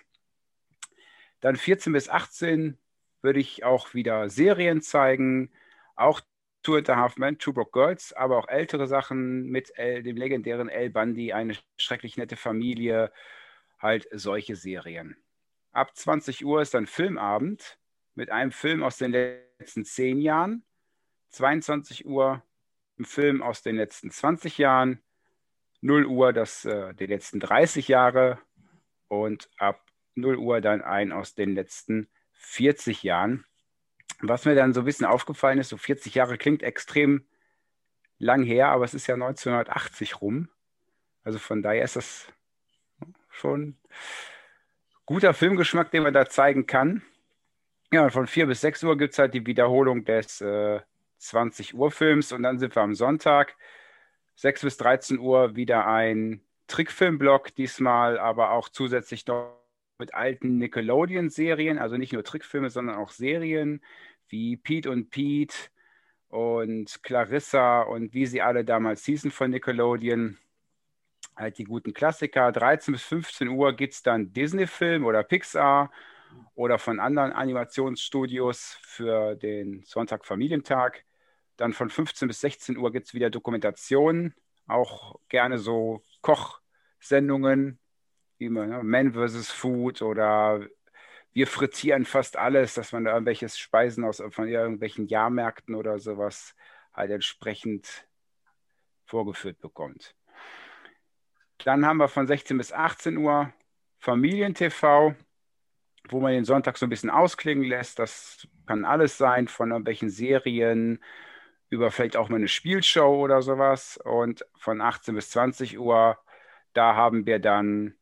Dann 14 bis 18 würde ich auch wieder Serien zeigen, auch Two and a Half Men, Two Broke Girls, aber auch ältere Sachen mit El, dem legendären El Bundy, eine schrecklich nette Familie, halt solche Serien. Ab 20 Uhr ist dann Filmabend mit einem Film aus den letzten 10 Jahren, 22 Uhr ein Film aus den letzten 20 Jahren, 0 Uhr das äh, die letzten 30 Jahre und ab 0 Uhr dann ein aus den letzten 40 Jahren. Was mir dann so ein bisschen aufgefallen ist, so 40 Jahre klingt extrem lang her, aber es ist ja 1980 rum. Also von daher ist das schon guter Filmgeschmack, den man da zeigen kann. Ja, von 4 bis 6 Uhr gibt es halt die Wiederholung des äh, 20 Uhr Films und dann sind wir am Sonntag 6 bis 13 Uhr wieder ein Trickfilmblock, diesmal aber auch zusätzlich noch mit alten Nickelodeon-Serien, also nicht nur Trickfilme, sondern auch Serien wie Pete und Pete und Clarissa und wie sie alle damals hießen von Nickelodeon. Halt die guten Klassiker. 13 bis 15 Uhr gibt es dann Disney-Film oder Pixar oder von anderen Animationsstudios für den Sonntag Familientag. Dann von 15 bis 16 Uhr gibt es wieder Dokumentationen, auch gerne so Kochsendungen immer, ne? Man vs. Food oder wir frittieren fast alles, dass man da irgendwelche Speisen aus von irgendwelchen Jahrmärkten oder sowas halt entsprechend vorgeführt bekommt. Dann haben wir von 16 bis 18 Uhr Familien-TV, wo man den Sonntag so ein bisschen ausklingen lässt. Das kann alles sein, von irgendwelchen Serien über vielleicht auch mal eine Spielshow oder sowas. Und von 18 bis 20 Uhr, da haben wir dann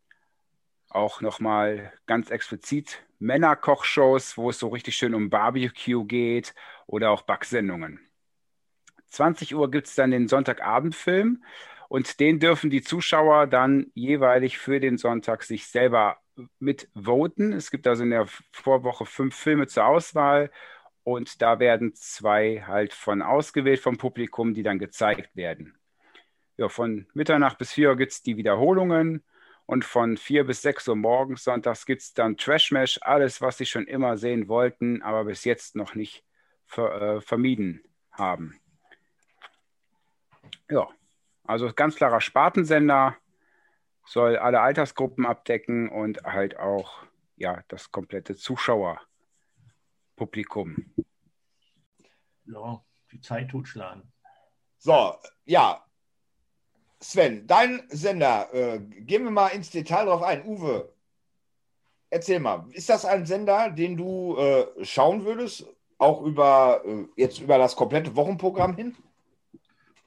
auch nochmal ganz explizit Männerkochshows, wo es so richtig schön um Barbecue geht oder auch Backsendungen. 20 Uhr gibt es dann den Sonntagabendfilm und den dürfen die Zuschauer dann jeweilig für den Sonntag sich selber mit voten. Es gibt also in der Vorwoche fünf Filme zur Auswahl und da werden zwei halt von ausgewählt vom Publikum, die dann gezeigt werden. ja, von Mitternacht bis 4 Uhr gibt es die Wiederholungen und von 4 bis 6 Uhr morgens sonntags gibt es dann Trashmash, alles, was Sie schon immer sehen wollten, aber bis jetzt noch nicht ver, äh, vermieden haben. Ja, also ganz klarer Spartensender, soll alle Altersgruppen abdecken und halt auch ja, das komplette Zuschauerpublikum. Ja, die Zeit totschlagen. So, ja. Sven, dein Sender, äh, gehen wir mal ins Detail drauf ein. Uwe, erzähl mal, ist das ein Sender, den du äh, schauen würdest, auch über äh, jetzt über das komplette Wochenprogramm hin?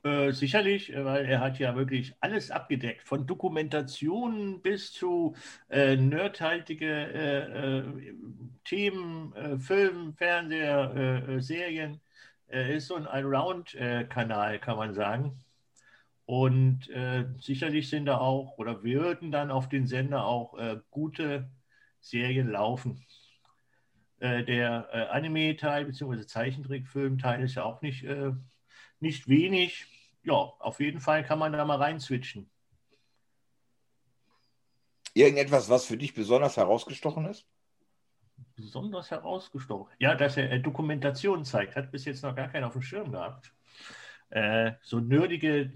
Äh, sicherlich, äh, weil er hat ja wirklich alles abgedeckt, von Dokumentationen bis zu äh, nerdhaltige äh, äh Themen, äh, Filmen, Fernseher, Serien. Er ist so ein Allround-Kanal, kann man sagen. Und sicherlich sind da auch oder würden dann auf den Sender auch gute Serien laufen. der Anime-Teil bzw. Zeichentrickfilm-Teil ist ja auch nicht nicht wenig. Ja, auf jeden Fall kann man da mal rein switchen. Irgendetwas, was für dich besonders herausgestochen ist? Besonders herausgestochen. Ja, dass er äh, Dokumentation zeigt. Hat bis jetzt noch gar keiner auf dem Schirm gehabt. Äh, so nerdige,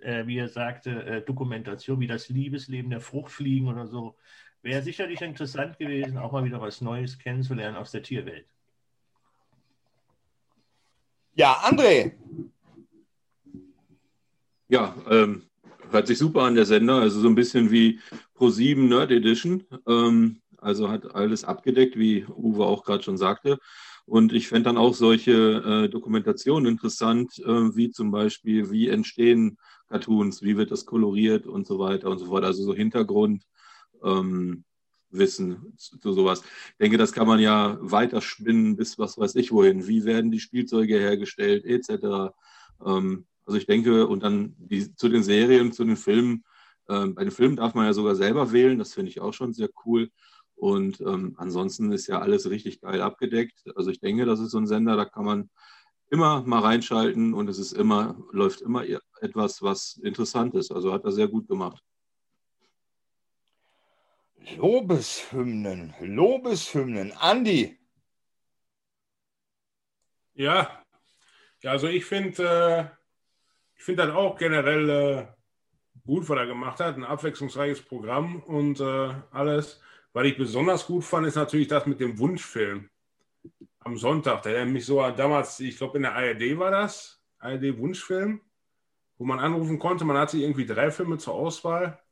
äh, wie er sagte, äh, Dokumentation wie das Liebesleben der Fruchtfliegen oder so. Wäre sicherlich interessant gewesen, auch mal wieder was Neues kennenzulernen aus der Tierwelt. Ja, André. Ja, ähm, hört sich super an der Sender. Also so ein bisschen wie Pro7 Nerd Edition. Ähm, also hat alles abgedeckt, wie Uwe auch gerade schon sagte. Und ich fände dann auch solche äh, Dokumentationen interessant, äh, wie zum Beispiel, wie entstehen Cartoons, wie wird das koloriert und so weiter und so fort. Also so Hintergrund. Ähm, Wissen zu sowas. Ich denke, das kann man ja weiterspinnen bis was weiß ich wohin. Wie werden die Spielzeuge hergestellt, etc. Ähm, also ich denke, und dann die, zu den Serien, zu den Filmen. Ähm, bei den Filmen darf man ja sogar selber wählen. Das finde ich auch schon sehr cool. Und ähm, ansonsten ist ja alles richtig geil abgedeckt. Also ich denke, das ist so ein Sender, da kann man immer mal reinschalten und es ist immer, läuft immer etwas, was interessant ist. Also hat er sehr gut gemacht. Lobeshymnen, Lobeshymnen. Andi. Ja, ja also ich finde äh, ich finde das auch generell äh, gut, was er gemacht hat. Ein abwechslungsreiches Programm und äh, alles. Was ich besonders gut fand, ist natürlich das mit dem Wunschfilm am Sonntag. Der mich so damals, ich glaube in der ARD war das, ARD Wunschfilm, wo man anrufen konnte. Man hatte irgendwie drei Filme zur Auswahl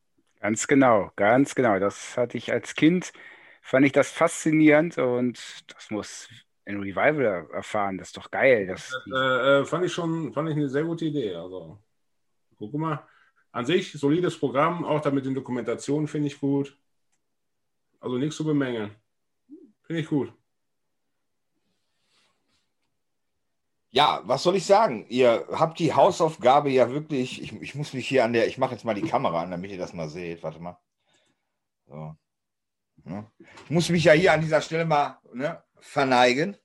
Ganz genau, ganz genau. Das hatte ich als Kind, fand ich das faszinierend und das muss ein Revival erfahren. Das ist doch geil. Das, das äh, äh, fand ich schon, fand ich eine sehr gute Idee. Also, guck mal. An sich, solides Programm, auch damit in Dokumentationen finde ich gut. Also nichts zu bemängeln. Finde ich gut. Ja, was soll ich sagen? Ihr habt die Hausaufgabe ja wirklich. Ich, ich muss mich hier an der. Ich mache jetzt mal die Kamera an, damit ihr das mal seht. Warte mal. So. Ja. Ich muss mich ja hier an dieser Stelle mal ne, verneigen.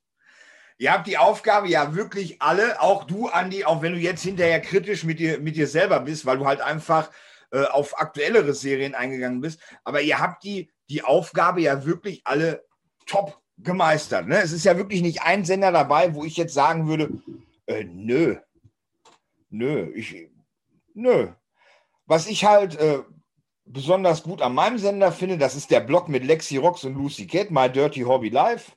Ihr habt die Aufgabe ja wirklich alle, auch du, Andi, auch wenn du jetzt hinterher kritisch mit dir, mit dir selber bist, weil du halt einfach äh, auf aktuellere Serien eingegangen bist. Aber ihr habt die, die Aufgabe ja wirklich alle top gemeistert. Ne? Es ist ja wirklich nicht ein Sender dabei, wo ich jetzt sagen würde, äh, nö, nö, ich, nö. Was ich halt äh, besonders gut an meinem Sender finde, das ist der Blog mit Lexi Rox und Lucy Cat, My Dirty Hobby Live.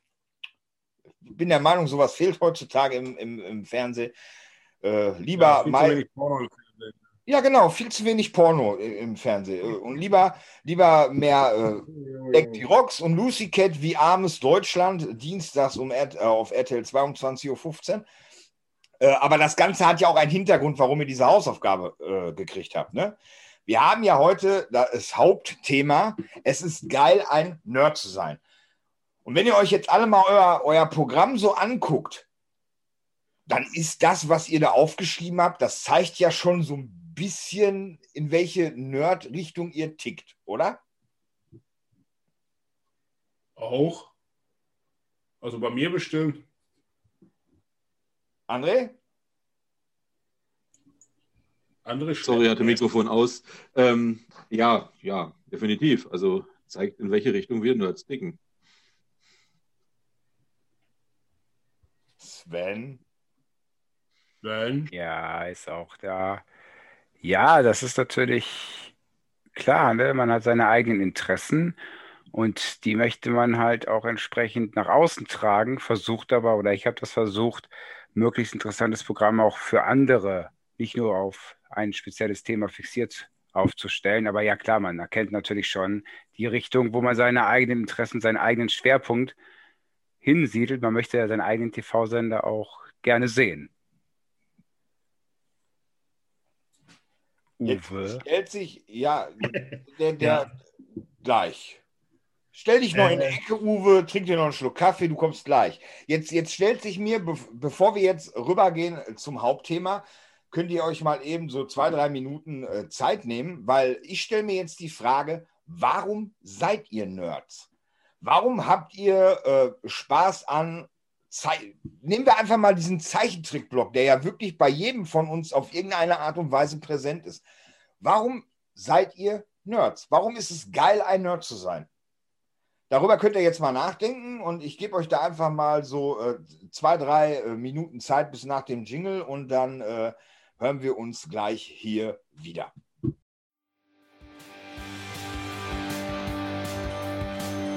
Ich bin der Meinung, sowas fehlt heutzutage im, im, im Fernsehen. Äh, lieber ja, My, ja, genau, viel zu wenig Porno im Fernsehen. Und lieber, lieber mehr äh, die Rocks und Lucy Cat wie armes Deutschland, dienstags um äh, auf RTL 22.15 Uhr. Äh, aber das Ganze hat ja auch einen Hintergrund, warum ihr diese Hausaufgabe äh, gekriegt habt. Ne? Wir haben ja heute das Hauptthema, es ist geil, ein Nerd zu sein. Und wenn ihr euch jetzt alle mal euer, euer Programm so anguckt, dann ist das, was ihr da aufgeschrieben habt, das zeigt ja schon so ein bisschen, in welche Nerd-Richtung ihr tickt, oder? Auch. Also bei mir bestimmt. André? Andere Sorry, hatte Mikrofon aus. Ähm, ja, ja, definitiv. Also zeigt, in welche Richtung wir Nerds dicken. Sven? Sven? Ja, ist auch da. Ja, das ist natürlich klar, ne? Man hat seine eigenen Interessen und die möchte man halt auch entsprechend nach außen tragen, versucht aber, oder ich habe das versucht, möglichst interessantes Programm auch für andere, nicht nur auf ein spezielles Thema fixiert aufzustellen. Aber ja, klar, man erkennt natürlich schon die Richtung, wo man seine eigenen Interessen, seinen eigenen Schwerpunkt hinsiedelt. Man möchte ja seinen eigenen TV-Sender auch gerne sehen. Uwe. Jetzt stellt sich, ja, der, der ja. gleich. Stell dich noch äh, in die Ecke, Uwe, trink dir noch einen Schluck Kaffee, du kommst gleich. Jetzt, jetzt stellt sich mir, bevor wir jetzt rübergehen zum Hauptthema, könnt ihr euch mal eben so zwei, drei Minuten äh, Zeit nehmen, weil ich stelle mir jetzt die Frage, warum seid ihr Nerds? Warum habt ihr äh, Spaß an Nehmen wir einfach mal diesen Zeichentrickblock, der ja wirklich bei jedem von uns auf irgendeine Art und Weise präsent ist. Warum seid ihr Nerds? Warum ist es geil, ein Nerd zu sein? Darüber könnt ihr jetzt mal nachdenken und ich gebe euch da einfach mal so äh, zwei, drei äh, Minuten Zeit bis nach dem Jingle und dann äh, hören wir uns gleich hier wieder.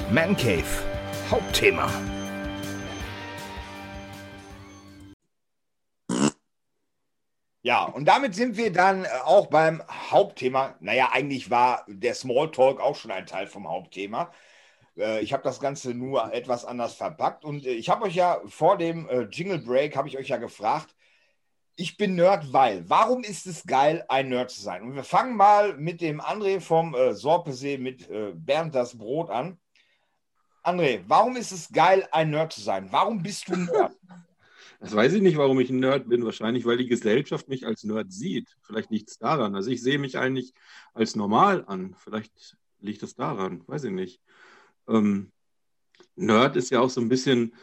Man Cave, Hauptthema. Ja, und damit sind wir dann äh, auch beim Hauptthema. Naja, eigentlich war der Smalltalk auch schon ein Teil vom Hauptthema. Äh, ich habe das Ganze nur etwas anders verpackt und äh, ich habe euch ja vor dem Jingle Break, habe ich euch ja gefragt, ich bin Nerd, weil. Warum ist es geil, ein Nerd zu sein? Und wir fangen mal mit dem André vom Sorpesee mit Bernd das Brot an. André, warum ist es geil, ein Nerd zu sein? Warum bist du Nerd? Das weiß ich nicht, warum ich ein Nerd bin. Wahrscheinlich, weil die Gesellschaft mich als Nerd sieht. Vielleicht nichts daran. Also ich sehe mich eigentlich als normal an. Vielleicht liegt es daran. Weiß ich nicht. Ähm, Nerd ist ja auch so ein bisschen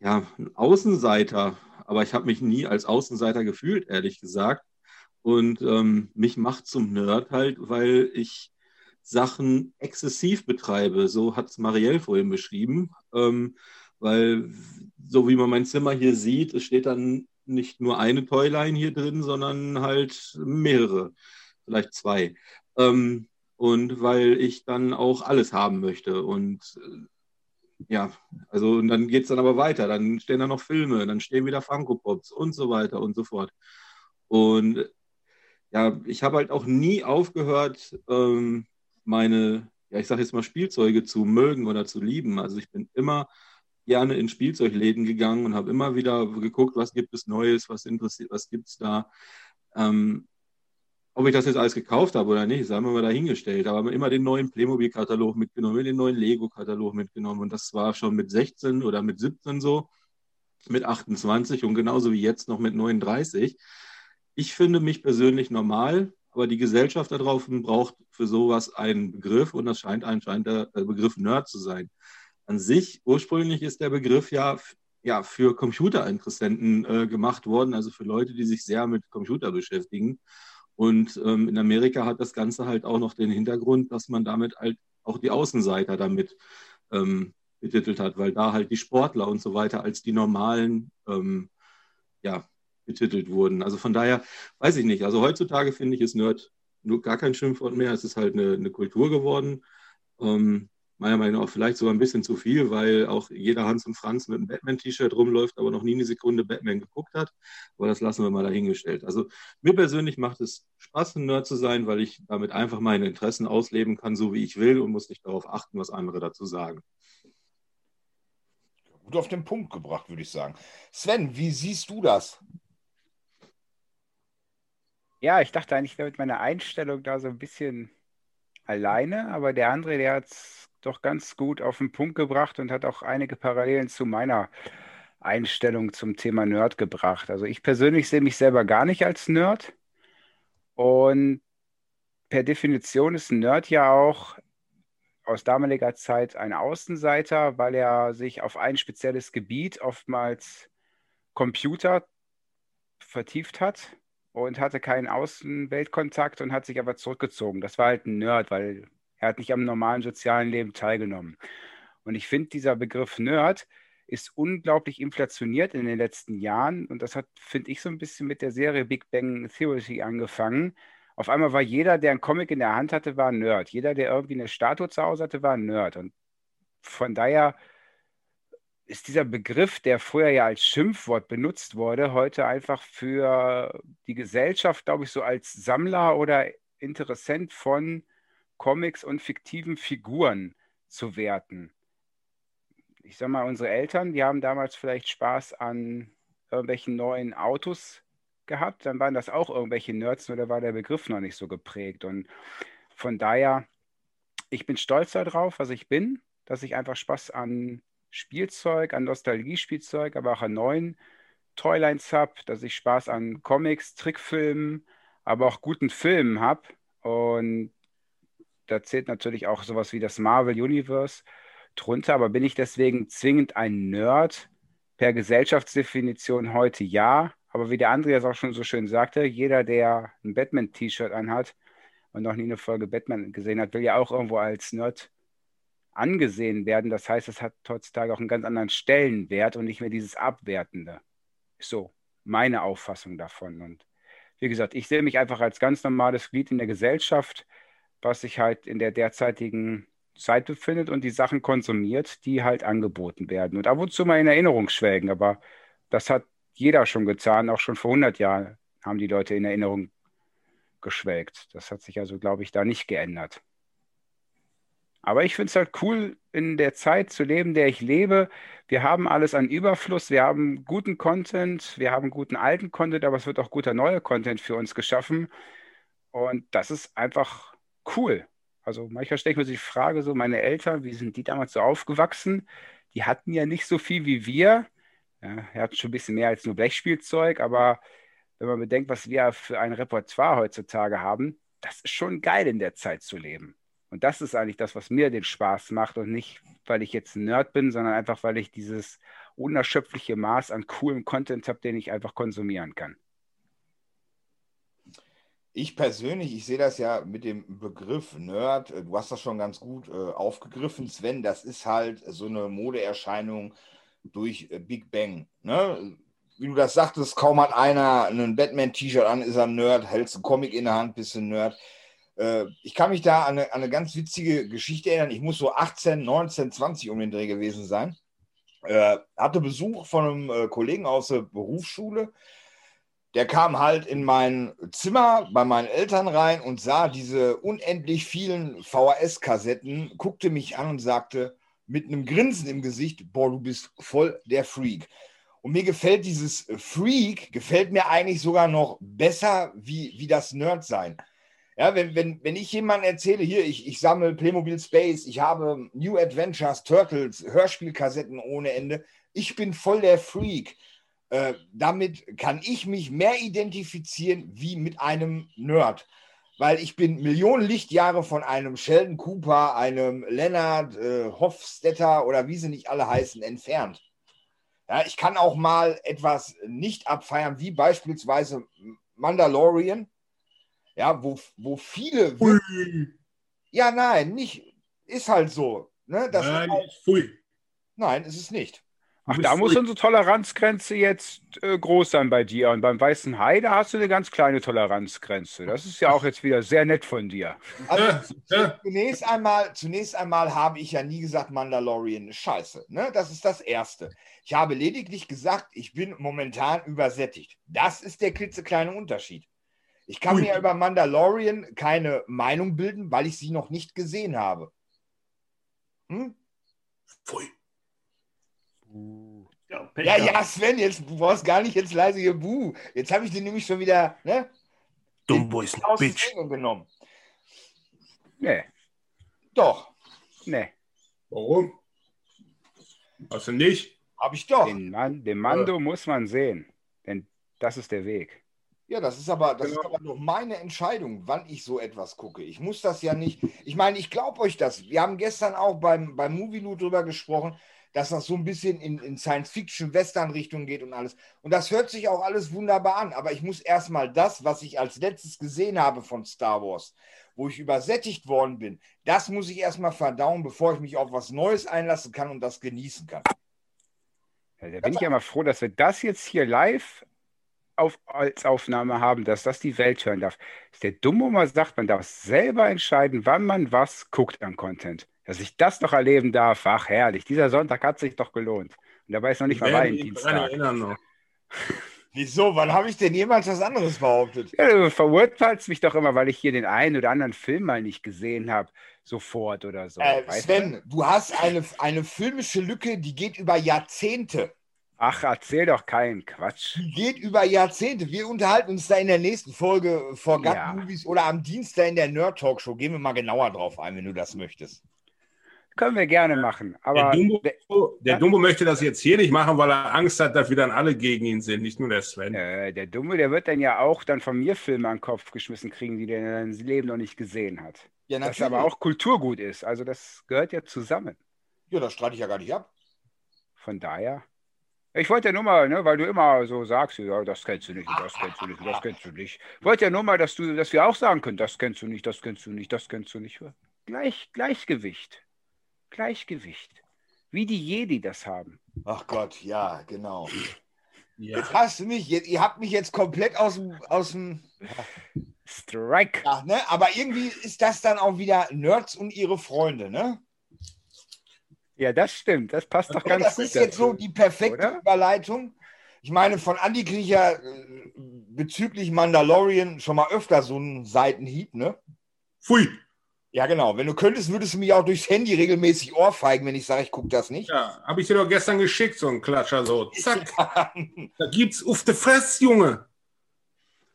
ja, ein Außenseiter aber ich habe mich nie als Außenseiter gefühlt, ehrlich gesagt. Und ähm, mich macht zum Nerd halt, weil ich Sachen exzessiv betreibe. So hat es Marielle vorhin beschrieben. Ähm, weil, so wie man mein Zimmer hier sieht, es steht dann nicht nur eine Toyline hier drin, sondern halt mehrere, vielleicht zwei. Ähm, und weil ich dann auch alles haben möchte. Und äh, ja, also und dann geht es dann aber weiter. Dann stehen da noch Filme, dann stehen wieder Funko Pops und so weiter und so fort. Und ja, ich habe halt auch nie aufgehört, ähm, meine, ja, ich sage jetzt mal Spielzeuge zu mögen oder zu lieben. Also ich bin immer gerne in Spielzeugläden gegangen und habe immer wieder geguckt, was gibt es Neues, was interessiert, was gibt es da. Ähm, ob ich das jetzt alles gekauft habe oder nicht, sagen wir mal dahingestellt. Aber immer den neuen Playmobil-Katalog mitgenommen, den neuen Lego-Katalog mitgenommen. Und das war schon mit 16 oder mit 17 so, mit 28 und genauso wie jetzt noch mit 39. Ich finde mich persönlich normal, aber die Gesellschaft da draußen braucht für sowas einen Begriff und das scheint anscheinend der Begriff Nerd zu sein. An sich, ursprünglich ist der Begriff ja, ja für Computerinteressenten äh, gemacht worden, also für Leute, die sich sehr mit Computer beschäftigen. Und ähm, in Amerika hat das Ganze halt auch noch den Hintergrund, dass man damit halt auch die Außenseiter damit ähm, betitelt hat, weil da halt die Sportler und so weiter als die normalen ähm, ja, betitelt wurden. Also von daher weiß ich nicht. Also heutzutage finde ich es Nerd nur gar kein Schimpfwort mehr. Es ist halt eine, eine Kultur geworden. Ähm, meiner Meinung nach vielleicht sogar ein bisschen zu viel, weil auch jeder Hans und Franz mit einem Batman-T-Shirt rumläuft, aber noch nie eine Sekunde Batman geguckt hat. Aber das lassen wir mal dahingestellt. Also mir persönlich macht es Spaß, ein Nerd zu sein, weil ich damit einfach meine Interessen ausleben kann, so wie ich will und muss nicht darauf achten, was andere dazu sagen. Gut auf den Punkt gebracht, würde ich sagen. Sven, wie siehst du das? Ja, ich dachte eigentlich, wäre mit meiner Einstellung da so ein bisschen alleine, aber der andere, der hat es doch ganz gut auf den Punkt gebracht und hat auch einige Parallelen zu meiner Einstellung zum Thema Nerd gebracht. Also ich persönlich sehe mich selber gar nicht als Nerd und per Definition ist ein Nerd ja auch aus damaliger Zeit ein Außenseiter, weil er sich auf ein spezielles Gebiet, oftmals Computer, vertieft hat und hatte keinen Außenweltkontakt und hat sich aber zurückgezogen. Das war halt ein Nerd, weil er hat nicht am normalen sozialen Leben teilgenommen. Und ich finde, dieser Begriff Nerd ist unglaublich inflationiert in den letzten Jahren. Und das hat, finde ich, so ein bisschen mit der Serie Big Bang Theory angefangen. Auf einmal war jeder, der einen Comic in der Hand hatte, war ein Nerd. Jeder, der irgendwie eine Statue zu Hause hatte, war ein Nerd. Und von daher ist dieser Begriff, der früher ja als Schimpfwort benutzt wurde, heute einfach für die Gesellschaft, glaube ich, so als Sammler oder Interessent von Comics und fiktiven Figuren zu werten. Ich sage mal, unsere Eltern, die haben damals vielleicht Spaß an irgendwelchen neuen Autos gehabt, dann waren das auch irgendwelche Nerds, nur da war der Begriff noch nicht so geprägt. Und von daher, ich bin stolz darauf, was ich bin, dass ich einfach Spaß an Spielzeug, an Nostalgie-Spielzeug, aber auch an neuen Toylines habe, dass ich Spaß an Comics, Trickfilmen, aber auch guten Filmen habe. Und da zählt natürlich auch sowas wie das Marvel Universe drunter, aber bin ich deswegen zwingend ein Nerd? Per Gesellschaftsdefinition heute ja, aber wie der Andreas auch schon so schön sagte, jeder, der ein Batman-T-Shirt anhat und noch nie eine Folge Batman gesehen hat, will ja auch irgendwo als Nerd angesehen werden. Das heißt, es hat heutzutage auch einen ganz anderen Stellenwert und nicht mehr dieses Abwertende. So meine Auffassung davon. Und wie gesagt, ich sehe mich einfach als ganz normales Glied in der Gesellschaft, was sich halt in der derzeitigen Zeit befindet und die Sachen konsumiert, die halt angeboten werden. Und ab und zu mal in Erinnerung schwelgen, aber das hat jeder schon getan, auch schon vor 100 Jahren haben die Leute in Erinnerung geschwelgt. Das hat sich also, glaube ich, da nicht geändert. Aber ich finde es halt cool, in der Zeit zu leben, der ich lebe. Wir haben alles an Überfluss, wir haben guten Content, wir haben guten alten Content, aber es wird auch guter neuer Content für uns geschaffen. Und das ist einfach cool. Also manchmal stelle ich mir die Frage, so meine Eltern, wie sind die damals so aufgewachsen? Die hatten ja nicht so viel wie wir. Ja, er hat schon ein bisschen mehr als nur Blechspielzeug, aber wenn man bedenkt, was wir für ein Repertoire heutzutage haben, das ist schon geil in der Zeit zu leben. Und das ist eigentlich das, was mir den Spaß macht und nicht, weil ich jetzt ein Nerd bin, sondern einfach, weil ich dieses unerschöpfliche Maß an coolem Content habe, den ich einfach konsumieren kann. Ich persönlich, ich sehe das ja mit dem Begriff Nerd, äh, du hast das schon ganz gut äh, aufgegriffen, Sven, das ist halt so eine Modeerscheinung durch äh, Big Bang. Ne? Wie du das sagtest, kaum hat einer ein Batman-T-Shirt an, ist er ein Nerd, hältst einen Comic in der Hand, bist ein Nerd. Äh, ich kann mich da an eine, an eine, ganz witzige Geschichte erinnern. Ich muss so 18, 19, 20 um den Dreh gewesen sein. Äh, hatte Besuch von einem Kollegen aus der Berufsschule. Der kam halt in mein Zimmer bei meinen Eltern rein und sah diese unendlich vielen VHS-Kassetten, guckte mich an und sagte mit einem Grinsen im Gesicht, boah, du bist voll der Freak. Und mir gefällt dieses Freak, gefällt mir eigentlich sogar noch besser wie, wie das Nerd-Sein. Ja, wenn, wenn, wenn ich jemandem erzähle, hier, ich, ich sammle Playmobil Space, ich habe New Adventures, Turtles, Hörspielkassetten ohne Ende, ich bin voll der Freak. Äh, damit kann ich mich mehr identifizieren wie mit einem Nerd. Weil ich bin Millionen Lichtjahre von einem Sheldon Cooper, einem Leonard äh, Hofstetter oder wie sie nicht alle heißen, entfernt. Ja, ich kann auch mal etwas nicht abfeiern, wie beispielsweise Mandalorian ja, wo, wo viele. Ja, nein, nicht. Ist halt so. Ne? Das nein, halt, pfui. Nein, ist es nicht. Ach, da muss unsere Toleranzgrenze jetzt äh, groß sein bei dir. Und beim Weißen Hai, da hast du eine ganz kleine Toleranzgrenze. Das ist ja auch jetzt wieder sehr nett von dir. Also, zunächst, einmal, zunächst einmal habe ich ja nie gesagt, Mandalorian ist scheiße. Ne? Das ist das Erste. Ich habe lediglich gesagt, ich bin momentan übersättigt. Das ist der klitzekleine Unterschied. Ich kann Ui. mir über Mandalorian keine Meinung bilden, weil ich sie noch nicht gesehen habe. Hm? Pfui. Ja, ja, ja, Sven, jetzt du brauchst gar nicht jetzt leise hier Buh. Jetzt habe ich den nämlich schon wieder, ne? Dumm Boys Bitch. genommen. Nee. Doch. Nee. Warum? Hast du nicht? Hab ich doch. Den, Mann, den Mando ja. muss man sehen. Denn das ist der Weg. Ja, das ist aber, das genau. ist aber nur meine Entscheidung, wann ich so etwas gucke. Ich muss das ja nicht. Ich meine, ich glaube euch das. Wir haben gestern auch beim, beim Movie Loot drüber gesprochen. Dass das so ein bisschen in, in Science-Fiction-Western-Richtung geht und alles. Und das hört sich auch alles wunderbar an, aber ich muss erstmal das, was ich als letztes gesehen habe von Star Wars, wo ich übersättigt worden bin, das muss ich erstmal verdauen, bevor ich mich auf was Neues einlassen kann und das genießen kann. Ja, da bin ich ja mal froh, dass wir das jetzt hier live auf, als Aufnahme haben, dass das die Welt hören darf. Ist der dumme mal sagt, man darf selber entscheiden, wann man was guckt an Content. Dass ich das doch erleben darf, ach herrlich, dieser Sonntag hat sich doch gelohnt. Und dabei ist noch nicht mal Valentinstag. Wieso? Wann habe ich denn jemals was anderes behauptet? Ja, du verurteilst mich doch immer, weil ich hier den einen oder anderen Film mal nicht gesehen habe, sofort oder so. Äh, Sven, du? du hast eine, eine filmische Lücke, die geht über Jahrzehnte. Ach, erzähl doch keinen Quatsch. Die geht über Jahrzehnte. Wir unterhalten uns da in der nächsten Folge vor ja. Movies oder am Dienstag in der Nerd Talk Show. Gehen wir mal genauer drauf ein, wenn du das möchtest. Können wir gerne machen. Aber der Dumbo, der ja? Dumbo, möchte das jetzt hier nicht machen, weil er Angst hat, dass wir dann alle gegen ihn sind, nicht nur der Sven. Äh, der Dumbo, der wird dann ja auch dann von mir Filme an den Kopf geschmissen kriegen, die der in seinem Leben noch nicht gesehen hat. Ja, natürlich. Das aber auch Kulturgut ist. Also das gehört ja zusammen. Ja, das streite ich ja gar nicht ab. Von daher. Ich wollte ja nur mal, ne, weil du immer so sagst, ja, das kennst du nicht, das kennst du nicht, das kennst du nicht. Ich wollte ja nur mal, dass du, dass wir auch sagen können, das kennst du nicht, das kennst du nicht, das kennst du nicht. Gleich, Gleichgewicht. Gleichgewicht. Wie die Jedi das haben. Ach Gott, ja, genau. Ja. Jetzt hast du mich, jetzt, ihr habt mich jetzt komplett aus dem, aus dem Strike. Ja, ne? Aber irgendwie ist das dann auch wieder Nerds und ihre Freunde, ne? Ja, das stimmt. Das passt doch ganz das gut. Das ist jetzt so die perfekte oder? Überleitung. Ich meine, von Andy kriege ich ja äh, bezüglich Mandalorian schon mal öfter so einen Seitenhieb, ne? Pfui. Ja, genau. Wenn du könntest, würdest du mich auch durchs Handy regelmäßig ohrfeigen, wenn ich sage, ich gucke das nicht. Ja, habe ich dir doch gestern geschickt, so ein Klatscher, so. Zack. da gibt's auf de Fress, Junge.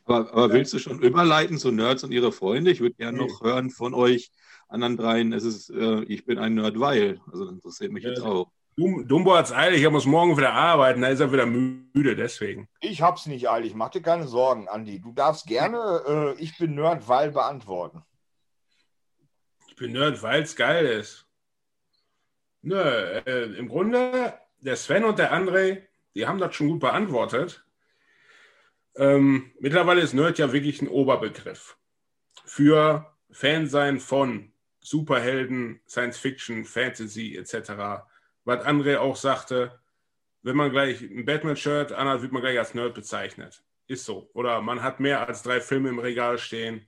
Aber, aber willst du schon überleiten zu Nerds und ihre Freunde? Ich würde gerne noch hören von euch, anderen dreien, es ist, äh, ich bin ein Nerd, weil. Also das interessiert mich ja, jetzt auch. Dumbo hat es eilig, er muss morgen wieder arbeiten, da ist er wieder müde, deswegen. Ich hab's nicht eilig, mach dir keine Sorgen, Andi. Du darfst gerne, äh, ich bin Nerd, weil beantworten. Bin Nerd, weil es geil ist. Nö, äh, im Grunde, der Sven und der André, die haben das schon gut beantwortet. Ähm, mittlerweile ist Nerd ja wirklich ein Oberbegriff für Fansein von Superhelden, Science Fiction, Fantasy etc. Was André auch sagte, wenn man gleich ein Batman-Shirt anhat, wird man gleich als Nerd bezeichnet. Ist so. Oder man hat mehr als drei Filme im Regal stehen.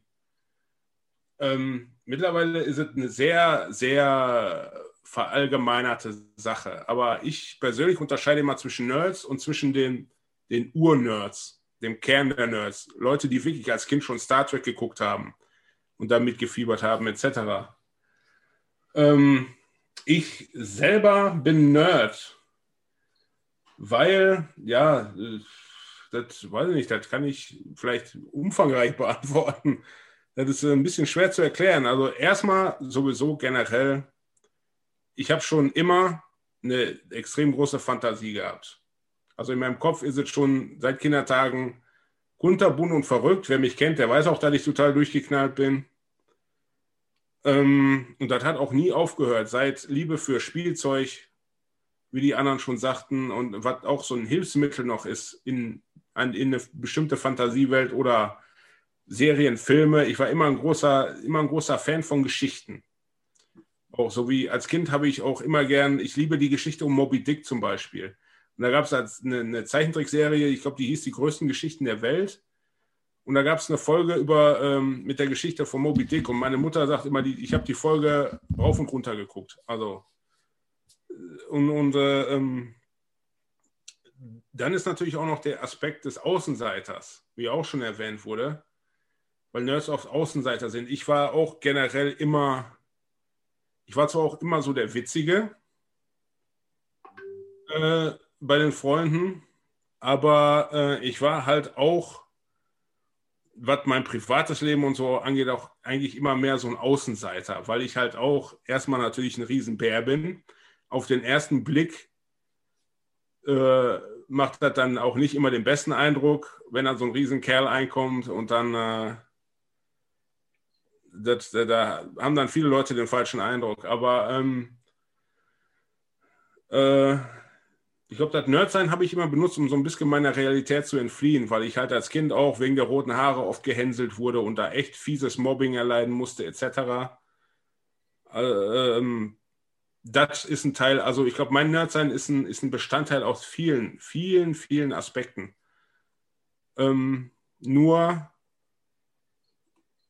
Ähm, mittlerweile ist es eine sehr, sehr verallgemeinerte Sache. Aber ich persönlich unterscheide immer zwischen Nerds und zwischen den, den Ur-Nerds, dem Kern der Nerds. Leute, die wirklich als Kind schon Star Trek geguckt haben und damit gefiebert haben, etc. Ähm, ich selber bin Nerd, weil, ja, das weiß ich nicht, das kann ich vielleicht umfangreich beantworten. Das ist ein bisschen schwer zu erklären. Also erstmal sowieso generell, ich habe schon immer eine extrem große Fantasie gehabt. Also in meinem Kopf ist es schon seit Kindertagen kunterbunt und verrückt. Wer mich kennt, der weiß auch, dass ich total durchgeknallt bin. Ähm, und das hat auch nie aufgehört, seit Liebe für Spielzeug, wie die anderen schon sagten, und was auch so ein Hilfsmittel noch ist in, in eine bestimmte Fantasiewelt oder Serien, Filme. Ich war immer ein großer, immer ein großer Fan von Geschichten. Auch so wie als Kind habe ich auch immer gern, ich liebe die Geschichte um Moby Dick zum Beispiel. Und da gab es eine, eine Zeichentrickserie, ich glaube, die hieß Die größten Geschichten der Welt. Und da gab es eine Folge über ähm, mit der Geschichte von Moby Dick. Und meine Mutter sagt immer, die, ich habe die Folge rauf und runter geguckt. Also äh, und, und äh, ähm, dann ist natürlich auch noch der Aspekt des Außenseiters, wie auch schon erwähnt wurde, weil Nerds oft Außenseiter sind. Ich war auch generell immer, ich war zwar auch immer so der Witzige äh, bei den Freunden, aber äh, ich war halt auch was mein privates Leben und so angeht, auch eigentlich immer mehr so ein Außenseiter, weil ich halt auch erstmal natürlich ein Riesenbär bin. Auf den ersten Blick äh, macht das dann auch nicht immer den besten Eindruck, wenn dann so ein Riesenkerl einkommt und dann äh, das, da haben dann viele Leute den falschen Eindruck. Aber ähm, Äh, ich glaube, das Nerdsein habe ich immer benutzt, um so ein bisschen meiner Realität zu entfliehen, weil ich halt als Kind auch wegen der roten Haare oft gehänselt wurde und da echt fieses Mobbing erleiden musste, etc. Äh, ähm, das ist ein Teil, also ich glaube, mein Nerdsein ist ein, ist ein Bestandteil aus vielen, vielen, vielen Aspekten. Ähm, nur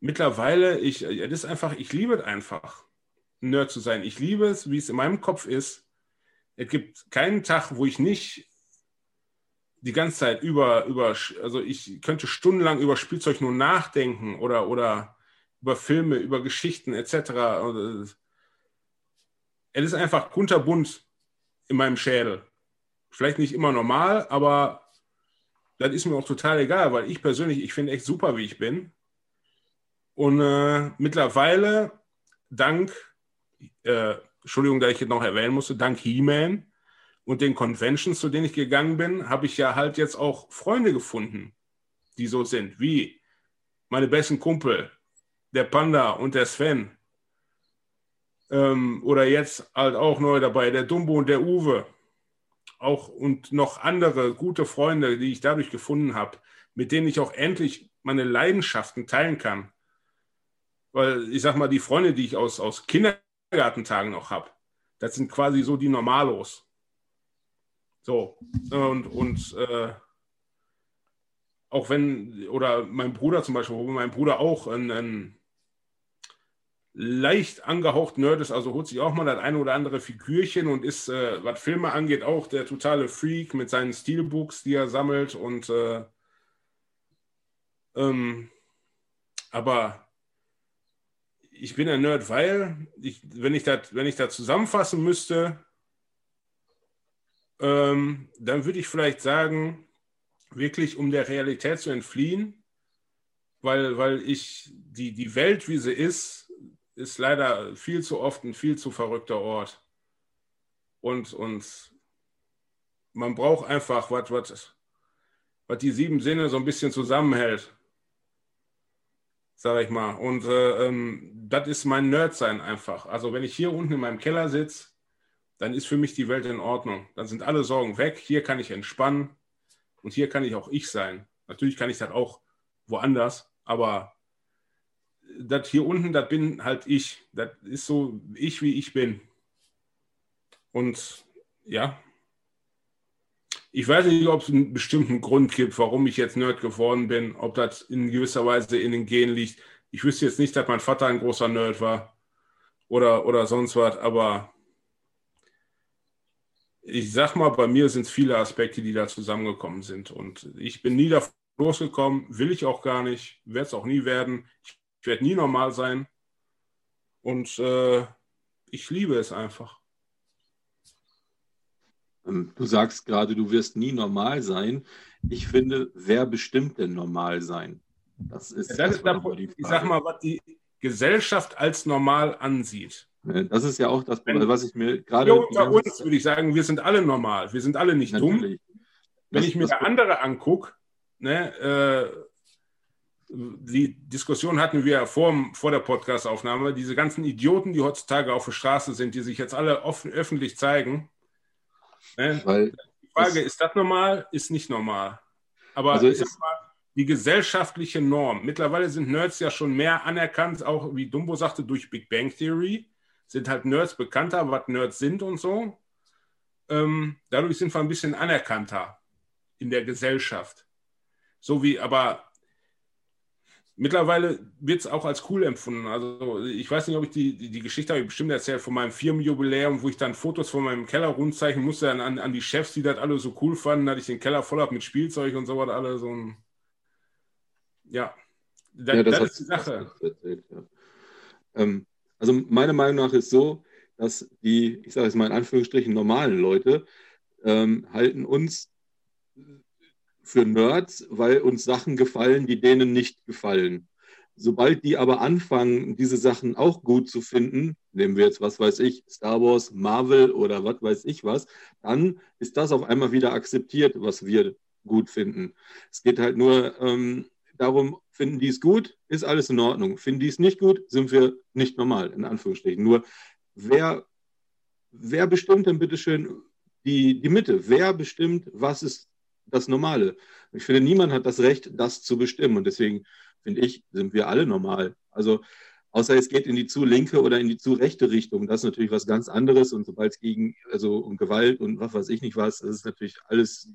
mittlerweile, ich, das ist einfach, ich liebe es einfach, Nerd zu sein. Ich liebe es, wie es in meinem Kopf ist. Es gibt keinen Tag, wo ich nicht die ganze Zeit über, über, also ich könnte stundenlang über Spielzeug nur nachdenken oder, oder über Filme, über Geschichten etc. Es ist einfach kunterbunt in meinem Schädel. Vielleicht nicht immer normal, aber das ist mir auch total egal, weil ich persönlich, ich finde echt super, wie ich bin. Und äh, mittlerweile, dank, äh, Entschuldigung, dass ich jetzt noch erwähnen musste, dank He-Man und den Conventions, zu denen ich gegangen bin, habe ich ja halt jetzt auch Freunde gefunden, die so sind, wie meine besten Kumpel, der Panda und der Sven. Ähm, oder jetzt halt auch neu dabei, der Dumbo und der Uwe. Auch und noch andere gute Freunde, die ich dadurch gefunden habe, mit denen ich auch endlich meine Leidenschaften teilen kann. Weil ich sag mal, die Freunde, die ich aus, aus Kindergartentagen noch habe, das sind quasi so die Normalos. So, und, und äh, auch wenn, oder mein Bruder zum Beispiel, wo mein Bruder auch ein, ein leicht angehaucht Nerd ist, also holt sich auch mal das eine oder andere Figürchen und ist, äh, was Filme angeht, auch der totale Freak mit seinen Steelbooks, die er sammelt und äh, ähm, aber ich bin ein Nerd, weil ich, wenn ich das, wenn ich das zusammenfassen müsste, ähm, dann würde ich vielleicht sagen, wirklich um der Realität zu entfliehen, weil, weil ich die, die Welt, wie sie ist, ist leider viel zu oft ein viel zu verrückter Ort. Und, und man braucht einfach was, was, was die sieben Sinne so ein bisschen zusammenhält. Sag ich mal. Und äh, ähm, das ist mein Nerdsein einfach. Also wenn ich hier unten in meinem Keller sitze, dann ist für mich die Welt in Ordnung. Dann sind alle Sorgen weg. Hier kann ich entspannen. Und hier kann ich auch ich sein. Natürlich kann ich das auch woanders, aber das hier unten, das bin halt ich. Das ist so ich, wie ich bin. Und ja, ich weiß nicht, ob es einen bestimmten Grund gibt, warum ich jetzt Nerd geworden bin, ob das in gewisser Weise in den Genen liegt. Ich wüsste jetzt nicht, dass mein Vater ein großer Nerd war oder, oder sonst was, aber ich sag mal, bei mir sind es viele Aspekte, die da zusammengekommen sind. Und ich bin nie davon losgekommen, will ich auch gar nicht, werde es auch nie werden. Ich werde nie normal sein. Und äh, ich liebe es einfach. Ähm, du sagst gerade, du wirst nie normal sein. Ich finde, wer bestimmt denn normal sein? Das ist, ja, das ist da, ich sag mal, was die Gesellschaft als normal ansieht. Das ist ja auch das, was ich mir gerade. Unter uns würde ich sagen, wir sind alle normal. Wir sind alle nicht Natürlich. dumm. Wenn das, ich mir andere angucke, ne, äh, die Diskussion hatten wir vor, vor der Podcastaufnahme. Diese ganzen Idioten, die heutzutage auf der Straße sind, die sich jetzt alle offen, öffentlich zeigen. Ne? Weil die Frage, ist das normal? Ist nicht normal. Aber also mal, die gesellschaftliche Norm. Mittlerweile sind Nerds ja schon mehr anerkannt, auch wie Dumbo sagte, durch Big Bang Theory. Sind halt Nerds bekannter, was Nerds sind und so. Ähm, dadurch sind wir ein bisschen anerkannter in der Gesellschaft. So wie, aber mittlerweile wird es auch als cool empfunden. Also ich weiß nicht, ob ich die, die, die Geschichte habe ich bestimmt erzählt von meinem Firmenjubiläum, wo ich dann Fotos von meinem Keller rundzeichnen musste an, an, an die Chefs, die das alle so cool fanden, dass ich den Keller voll habe mit Spielzeug und so was alle so ein ja, da, ja das, das ist die Sache. Erzählt, ja. ähm, also meiner Meinung nach ist so, dass die, ich sage jetzt mal in Anführungsstrichen, normalen Leute ähm, halten uns für Nerds, weil uns Sachen gefallen, die denen nicht gefallen. Sobald die aber anfangen, diese Sachen auch gut zu finden, nehmen wir jetzt, was weiß ich, Star Wars, Marvel oder was weiß ich was, dann ist das auf einmal wieder akzeptiert, was wir gut finden. Es geht halt nur ähm, darum, finden die es gut, ist alles in Ordnung. Finden die es nicht gut, sind wir nicht normal, in Anführungsstrichen. Nur wer, wer bestimmt denn bitteschön, die, die Mitte. Wer bestimmt, was ist das Normale? Ich finde, niemand hat das Recht, das zu bestimmen. Und deswegen finde ich, sind wir alle normal. Also außer es geht in die zu linke oder in die zu rechte Richtung. Das ist natürlich was ganz anderes. Und sobald es gegen, also um Gewalt und was weiß ich nicht was, das ist natürlich alles,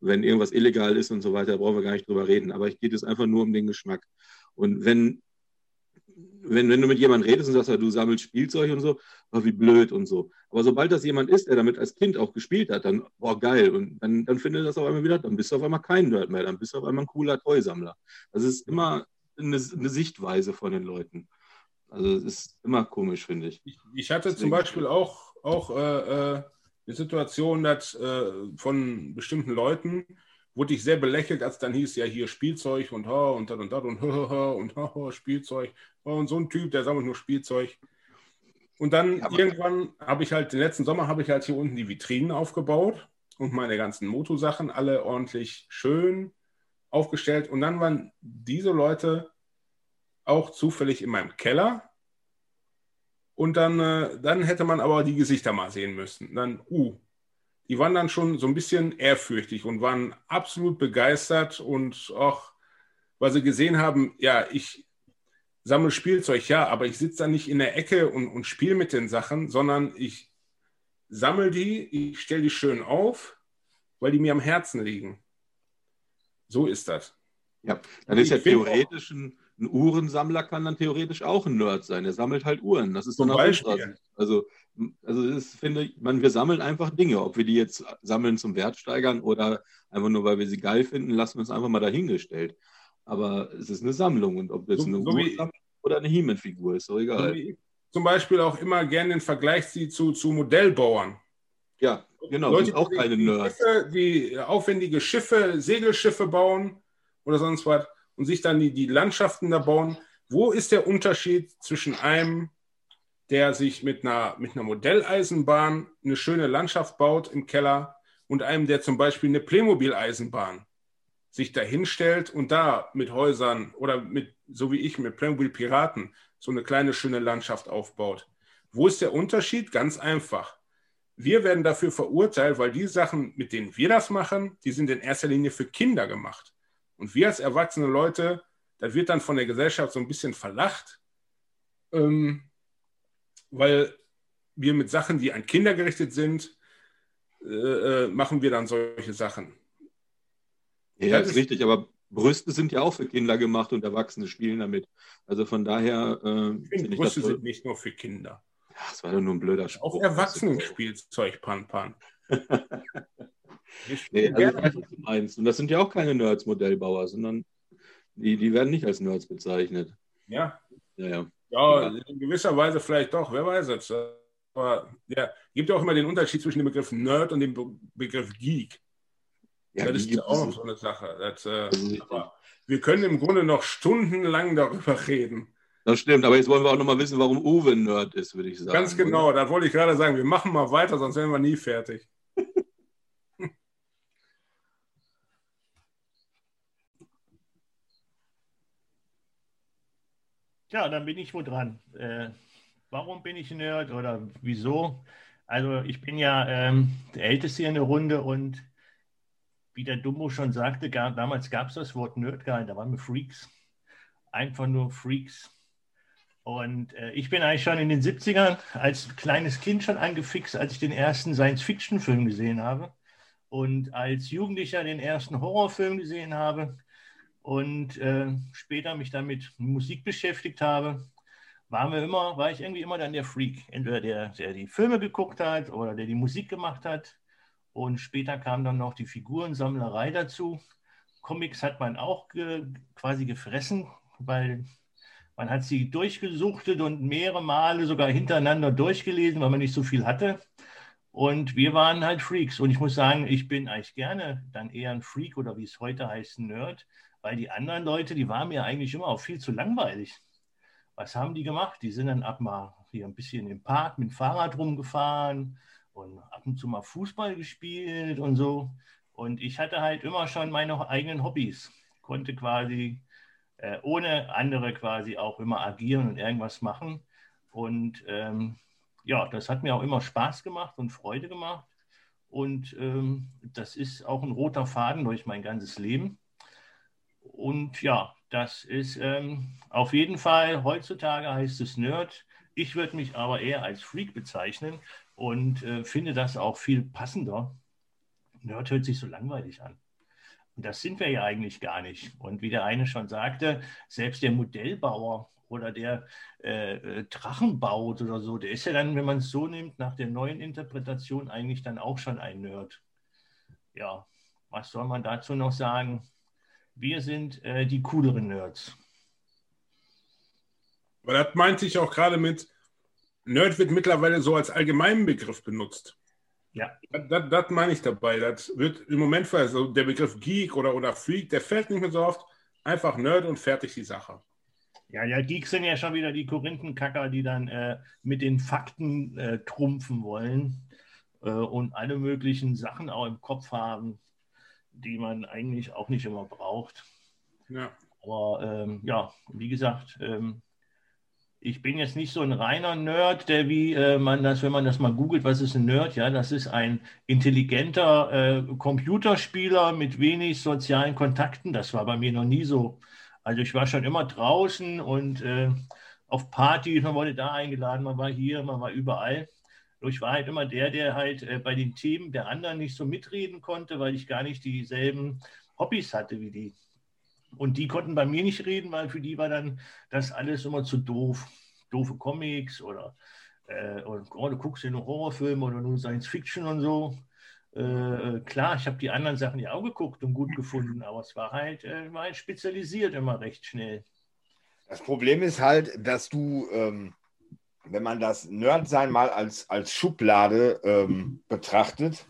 wenn irgendwas illegal ist und so weiter, brauchen wir gar nicht drüber reden. Aber ich geht es einfach nur um den Geschmack. Und wenn wenn, wenn du mit jemandem redest und sagst, ja, du sammelst Spielzeug und so, oh, wie blöd und so. Aber sobald das jemand ist, der damit als Kind auch gespielt hat, dann, boah, geil. Und dann, dann findet das auf einmal wieder, dann bist du auf einmal kein Nerd mehr, dann bist du auf einmal ein cooler Toysammler. Das ist immer eine, eine Sichtweise von den Leuten. Also es ist immer komisch, finde ich. ich. ich. hatte Deswegen. zum Beispiel auch, auch äh, äh, eine Situation dass, äh, von bestimmten Leuten, wurde ich sehr belächelt, als dann hieß, ja, hier Spielzeug und ha und das und das und ha und ha Spielzeug. Und so ein Typ, der sammelt nur Spielzeug. Und dann ja, irgendwann habe ich halt, den letzten Sommer habe ich halt hier unten die Vitrinen aufgebaut und meine ganzen Motosachen alle ordentlich schön aufgestellt. Und dann waren diese Leute auch zufällig in meinem Keller. Und dann, äh, dann hätte man aber die Gesichter mal sehen müssen. Dann, uh, die waren dann schon so ein bisschen ehrfürchtig und waren absolut begeistert und auch, weil sie gesehen haben, ja, ich sammle Spielzeug, ja, aber ich sitze da nicht in der Ecke und, und spiele mit den Sachen, sondern ich sammle die, ich stelle die schön auf, weil die mir am Herzen liegen. So ist das. Ja, dann ist ja theoretisch ein, ein Uhrensammler kann dann theoretisch auch ein Nerd sein. Er sammelt halt Uhren. Das ist so eine Sicht. Also, also das finde ich, man, wir sammeln einfach Dinge. Ob wir die jetzt sammeln zum Wertsteigern oder einfach nur, weil wir sie geil finden, lassen wir uns einfach mal dahingestellt. Aber es ist eine Sammlung und ob jetzt so, eine so Uhr oder eine He-Man-Figur ist, so egal. So zum Beispiel auch immer gerne den Vergleich zieht zu, zu Modellbauern. Ja, genau, Leute, auch keine Nerds. Die, die aufwendige Schiffe, Segelschiffe bauen oder sonst was und sich dann die, die Landschaften da bauen. Wo ist der Unterschied zwischen einem, der sich mit einer, mit einer Modelleisenbahn eine schöne Landschaft baut im Keller und einem, der zum Beispiel eine Playmobil-Eisenbahn sich da hinstellt und da mit Häusern oder mit, so wie ich, mit Playmobil Piraten so eine kleine schöne Landschaft aufbaut. Wo ist der Unterschied? Ganz einfach. Wir werden dafür verurteilt, weil die Sachen, mit denen wir das machen, die sind in erster Linie für Kinder gemacht. Und wir als erwachsene Leute, da wird dann von der Gesellschaft so ein bisschen verlacht, ähm, weil wir mit Sachen, die an Kinder gerichtet sind, äh, äh machen wir dann solche Sachen. Ja, das ist richtig, aber Brüste sind ja auch für Kinder gemacht und Erwachsene spielen damit. Also von daher. Äh, ich finde, Brüste das, sind nicht nur für Kinder. Ja, das war doch nur ein blöder Spruch. Auch Erwachsenenspielzeug, Pan Pan. nee, also das ist eins. Und das sind ja auch keine Nerds Modellbauer, sondern die, die werden nicht als Nerds bezeichnet. Ja. Ja, ja. Ja, in gewisser Weise vielleicht doch, wer weiß es. Aber ja, gibt ja auch immer den Unterschied zwischen dem Begriff Nerd und dem Begriff Geek. Ja, das ist ja auch noch so eine Sache. Das, äh, wir können im Grunde noch stundenlang darüber reden. Das stimmt, aber jetzt wollen wir auch noch mal wissen, warum Uwe ein Nerd ist, würde ich sagen. Ganz genau, da wollte ich gerade sagen, wir machen mal weiter, sonst werden wir nie fertig. Ja, dann bin ich wohl dran. Äh, warum bin ich Nerd oder wieso? Also ich bin ja ähm, der Älteste in der Runde und wie der Dumbo schon sagte, gar, damals gab es das Wort Nerd gar nicht, da waren wir Freaks. Einfach nur Freaks. Und äh, ich bin eigentlich schon in den 70ern als kleines Kind schon angefixt, als ich den ersten Science-Fiction-Film gesehen habe. Und als Jugendlicher den ersten Horrorfilm gesehen habe. Und äh, später mich dann mit Musik beschäftigt habe, war, mir immer, war ich irgendwie immer dann der Freak. Entweder der, der die Filme geguckt hat oder der die Musik gemacht hat. Und später kam dann noch die Figurensammlerei dazu. Comics hat man auch ge quasi gefressen, weil man hat sie durchgesuchtet und mehrere Male sogar hintereinander durchgelesen, weil man nicht so viel hatte. Und wir waren halt Freaks. Und ich muss sagen, ich bin eigentlich gerne dann eher ein Freak oder wie es heute heißt, Nerd, weil die anderen Leute, die waren mir eigentlich immer auch viel zu langweilig. Was haben die gemacht? Die sind dann ab mal hier ein bisschen im Park mit dem Fahrrad rumgefahren, und ab und zu mal Fußball gespielt und so. Und ich hatte halt immer schon meine eigenen Hobbys, konnte quasi äh, ohne andere quasi auch immer agieren und irgendwas machen. Und ähm, ja, das hat mir auch immer Spaß gemacht und Freude gemacht. Und ähm, das ist auch ein roter Faden durch mein ganzes Leben. Und ja, das ist ähm, auf jeden Fall, heutzutage heißt es Nerd. Ich würde mich aber eher als Freak bezeichnen und äh, finde das auch viel passender. Nerd hört sich so langweilig an. Und das sind wir ja eigentlich gar nicht. Und wie der eine schon sagte, selbst der Modellbauer oder der äh, äh Drachen baut oder so, der ist ja dann, wenn man es so nimmt, nach der neuen Interpretation eigentlich dann auch schon ein Nerd. Ja, was soll man dazu noch sagen? Wir sind äh, die cooleren Nerds. Aber das meint sich auch gerade mit, Nerd wird mittlerweile so als allgemeinen Begriff benutzt. Ja. Das, das, meine ich dabei. Das wird im Moment für also der Begriff Geek oder, oder Freak, der fällt nicht mehr so oft. Einfach Nerd und fertig die Sache. Ja, ja, Geeks sind ja schon wieder die Korinthenkacker, die dann äh, mit den Fakten äh, trumpfen wollen äh, und alle möglichen Sachen auch im Kopf haben, die man eigentlich auch nicht immer braucht. Ja. Aber ähm, ja, wie gesagt, ähm, ich bin jetzt nicht so ein reiner Nerd, der wie äh, man das, wenn man das mal googelt, was ist ein Nerd? Ja, das ist ein intelligenter äh, Computerspieler mit wenig sozialen Kontakten. Das war bei mir noch nie so. Also ich war schon immer draußen und äh, auf Partys, man wurde da eingeladen, man war hier, man war überall. Ich war halt immer der, der halt äh, bei den Themen der anderen nicht so mitreden konnte, weil ich gar nicht dieselben Hobbys hatte wie die. Und die konnten bei mir nicht reden, weil für die war dann das alles immer zu doof. Doofe Comics oder, äh, oder oh, du guckst dir nur Horrorfilme oder nur Science Fiction und so. Äh, klar, ich habe die anderen Sachen ja auch geguckt und gut gefunden, aber es war halt, äh, war halt spezialisiert immer recht schnell. Das Problem ist halt, dass du, ähm, wenn man das Nerdsein mal als, als Schublade ähm, betrachtet,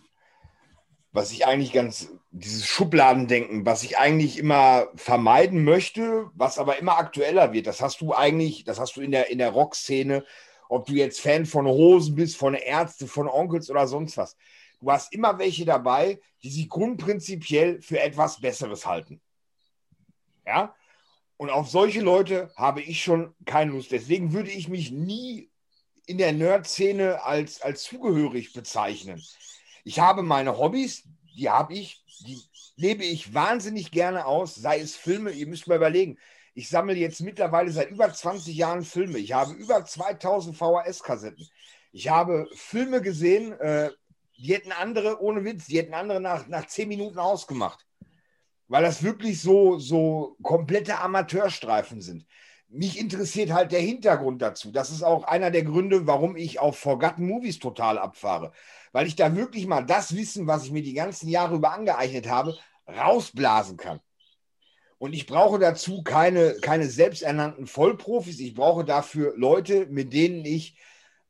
was ich eigentlich ganz, dieses Schubladendenken, was ich eigentlich immer vermeiden möchte, was aber immer aktueller wird. Das hast du eigentlich, das hast du in der, in der Rockszene, ob du jetzt Fan von Hosen bist, von Ärzte, von Onkels oder sonst was. Du hast immer welche dabei, die sich grundprinzipiell für etwas Besseres halten. Ja? Und auf solche Leute habe ich schon keine Lust. Deswegen würde ich mich nie in der Nerd-Szene als, als zugehörig bezeichnen. Ich habe meine Hobbys, die habe ich, die lebe ich wahnsinnig gerne aus, sei es Filme, ihr müsst mal überlegen. Ich sammle jetzt mittlerweile seit über 20 Jahren Filme. Ich habe über 2000 VHS-Kassetten. Ich habe Filme gesehen, äh, die hätten andere, ohne Witz, die hätten andere nach, nach 10 Minuten ausgemacht. Weil das wirklich so, so komplette Amateurstreifen sind. Mich interessiert halt der Hintergrund dazu. Das ist auch einer der Gründe, warum ich auf Forgotten Movies total abfahre weil ich da wirklich mal das Wissen, was ich mir die ganzen Jahre über angeeignet habe, rausblasen kann. Und ich brauche dazu keine, keine selbsternannten Vollprofis. Ich brauche dafür Leute, mit denen ich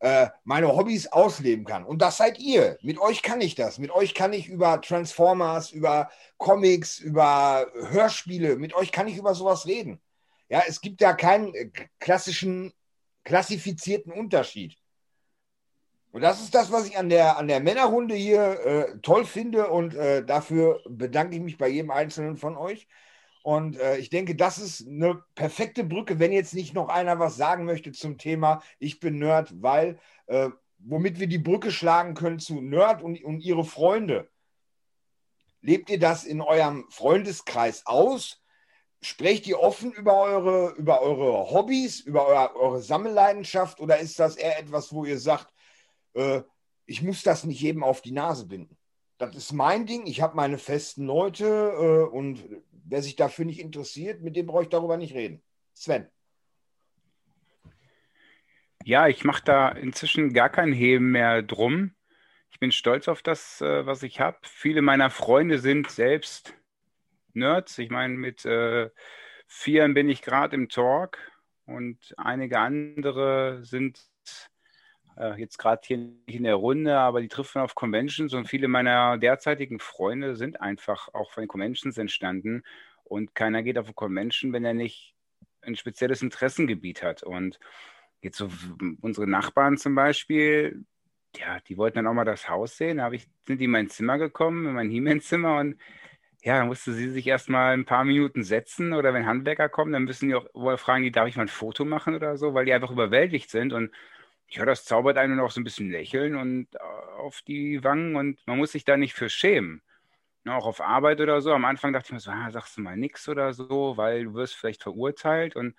äh, meine Hobbys ausleben kann. Und das seid ihr. Mit euch kann ich das. Mit euch kann ich über Transformers, über Comics, über Hörspiele, mit euch kann ich über sowas reden. Ja, es gibt da keinen äh, klassischen, klassifizierten Unterschied. Und das ist das, was ich an der, an der Männerrunde hier äh, toll finde und äh, dafür bedanke ich mich bei jedem Einzelnen von euch. Und äh, ich denke, das ist eine perfekte Brücke, wenn jetzt nicht noch einer was sagen möchte zum Thema Ich bin Nerd, weil äh, womit wir die Brücke schlagen können zu Nerd und, und ihre Freunde. Lebt ihr das in eurem Freundeskreis aus? Sprecht ihr offen über eure, über eure Hobbys, über eure, eure Sammelleidenschaft oder ist das eher etwas, wo ihr sagt, äh, ich muss das nicht jedem auf die Nase binden. Das ist mein Ding. Ich habe meine festen Leute äh, und wer sich dafür nicht interessiert, mit dem brauche ich darüber nicht reden. Sven. Ja, ich mache da inzwischen gar kein Heben mehr drum. Ich bin stolz auf das, äh, was ich habe. Viele meiner Freunde sind selbst Nerds. Ich meine, mit äh, vieren bin ich gerade im Talk und einige andere sind äh, jetzt gerade hier nicht in der Runde, aber die trifft man auf Conventions und viele meiner derzeitigen Freunde sind einfach auch von den Conventions entstanden und keiner geht auf eine Convention, wenn er nicht ein spezielles Interessengebiet hat. Und jetzt so unsere Nachbarn zum Beispiel, ja, die wollten dann auch mal das Haus sehen. Da ich, sind die in mein Zimmer gekommen, in mein He-Man-Zimmer und ja, dann musste sie sich erstmal ein paar Minuten setzen oder wenn Handwerker kommen, dann müssen die auch fragen, die, darf ich mal ein Foto machen oder so, weil die einfach überwältigt sind und ja, das zaubert einen noch so ein bisschen Lächeln und äh, auf die Wangen und man muss sich da nicht für schämen. Ja, auch auf Arbeit oder so. Am Anfang dachte ich mir so, ah, sagst du mal nichts oder so, weil du wirst vielleicht verurteilt und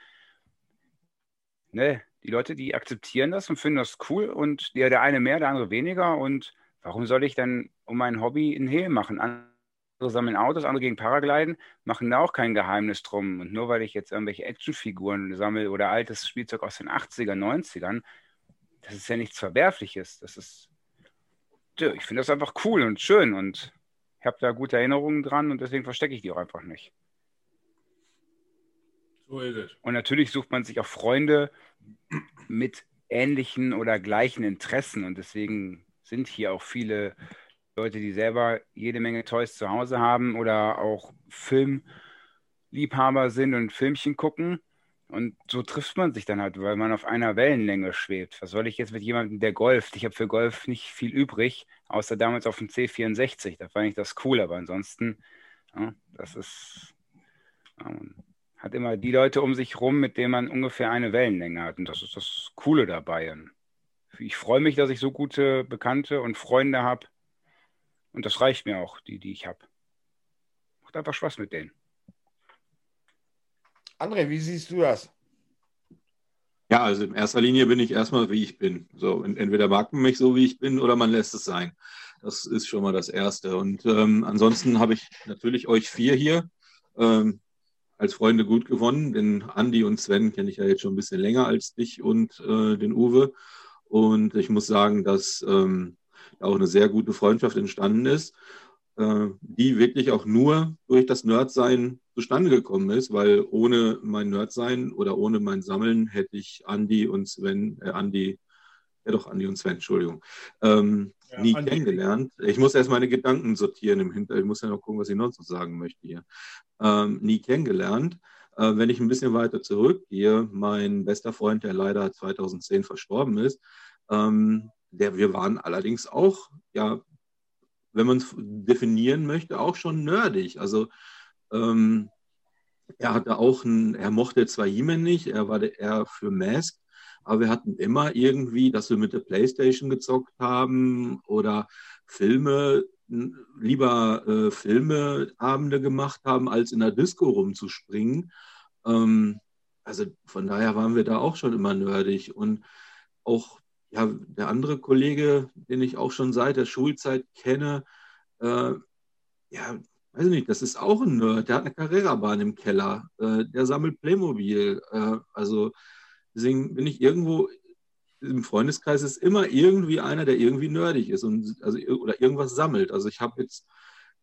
ne, die Leute, die akzeptieren das und finden das cool und der, der eine mehr, der andere weniger und warum soll ich dann um mein Hobby in Hehl machen? Andere sammeln Autos, andere gegen Paragliden, machen da auch kein Geheimnis drum. Und nur weil ich jetzt irgendwelche Actionfiguren sammle oder altes Spielzeug aus den 80er, 90ern, das ist ja nichts Verwerfliches. Das ist, ich finde das einfach cool und schön und ich habe da gute Erinnerungen dran und deswegen verstecke ich die auch einfach nicht. So ist es. Und natürlich sucht man sich auch Freunde mit ähnlichen oder gleichen Interessen und deswegen sind hier auch viele Leute, die selber jede Menge Toys zu Hause haben oder auch Filmliebhaber sind und Filmchen gucken. Und so trifft man sich dann halt, weil man auf einer Wellenlänge schwebt. Was soll ich jetzt mit jemandem, der golft? Ich habe für Golf nicht viel übrig, außer damals auf dem C64. Da fand ich das cool, aber ansonsten, ja, das ist, man hat immer die Leute um sich rum, mit denen man ungefähr eine Wellenlänge hat. Und das ist das Coole dabei. Ich freue mich, dass ich so gute Bekannte und Freunde habe. Und das reicht mir auch, die, die ich habe. Macht einfach Spaß mit denen. André, wie siehst du das? Ja, also in erster Linie bin ich erstmal, wie ich bin. So, entweder mag man mich so, wie ich bin, oder man lässt es sein. Das ist schon mal das Erste. Und ähm, ansonsten habe ich natürlich euch vier hier ähm, als Freunde gut gewonnen. Den Andi und Sven kenne ich ja jetzt schon ein bisschen länger als dich und äh, den Uwe. Und ich muss sagen, dass ähm, auch eine sehr gute Freundschaft entstanden ist äh, die wirklich auch nur durch das Nerdsein zustande gekommen ist, weil ohne mein Nerdsein oder ohne mein Sammeln hätte ich Andi und Sven, äh, Andi, ja doch, Andi und Sven, Entschuldigung, ähm, ja, nie Andi. kennengelernt. Ich muss erst meine Gedanken sortieren im Hintergrund. Ich muss ja noch gucken, was ich noch so sagen möchte hier. Ähm, nie kennengelernt. Äh, wenn ich ein bisschen weiter zurückgehe, mein bester Freund, der leider 2010 verstorben ist, ähm, der, wir waren allerdings auch ja wenn man es definieren möchte, auch schon nerdig. Also ähm, er hatte auch ein, er mochte zwar He-Man nicht, er war eher für Mask, aber wir hatten immer irgendwie, dass wir mit der Playstation gezockt haben oder Filme, lieber äh, Filmeabende gemacht haben, als in der Disco rumzuspringen. Ähm, also von daher waren wir da auch schon immer nerdig und auch ja, der andere Kollege, den ich auch schon seit der Schulzeit kenne, äh, ja, weiß ich nicht, das ist auch ein Nerd, der hat eine Carrera-Bahn im Keller, äh, der sammelt Playmobil. Äh, also deswegen bin ich irgendwo im Freundeskreis ist immer irgendwie einer, der irgendwie nerdig ist und also oder irgendwas sammelt. Also ich habe jetzt,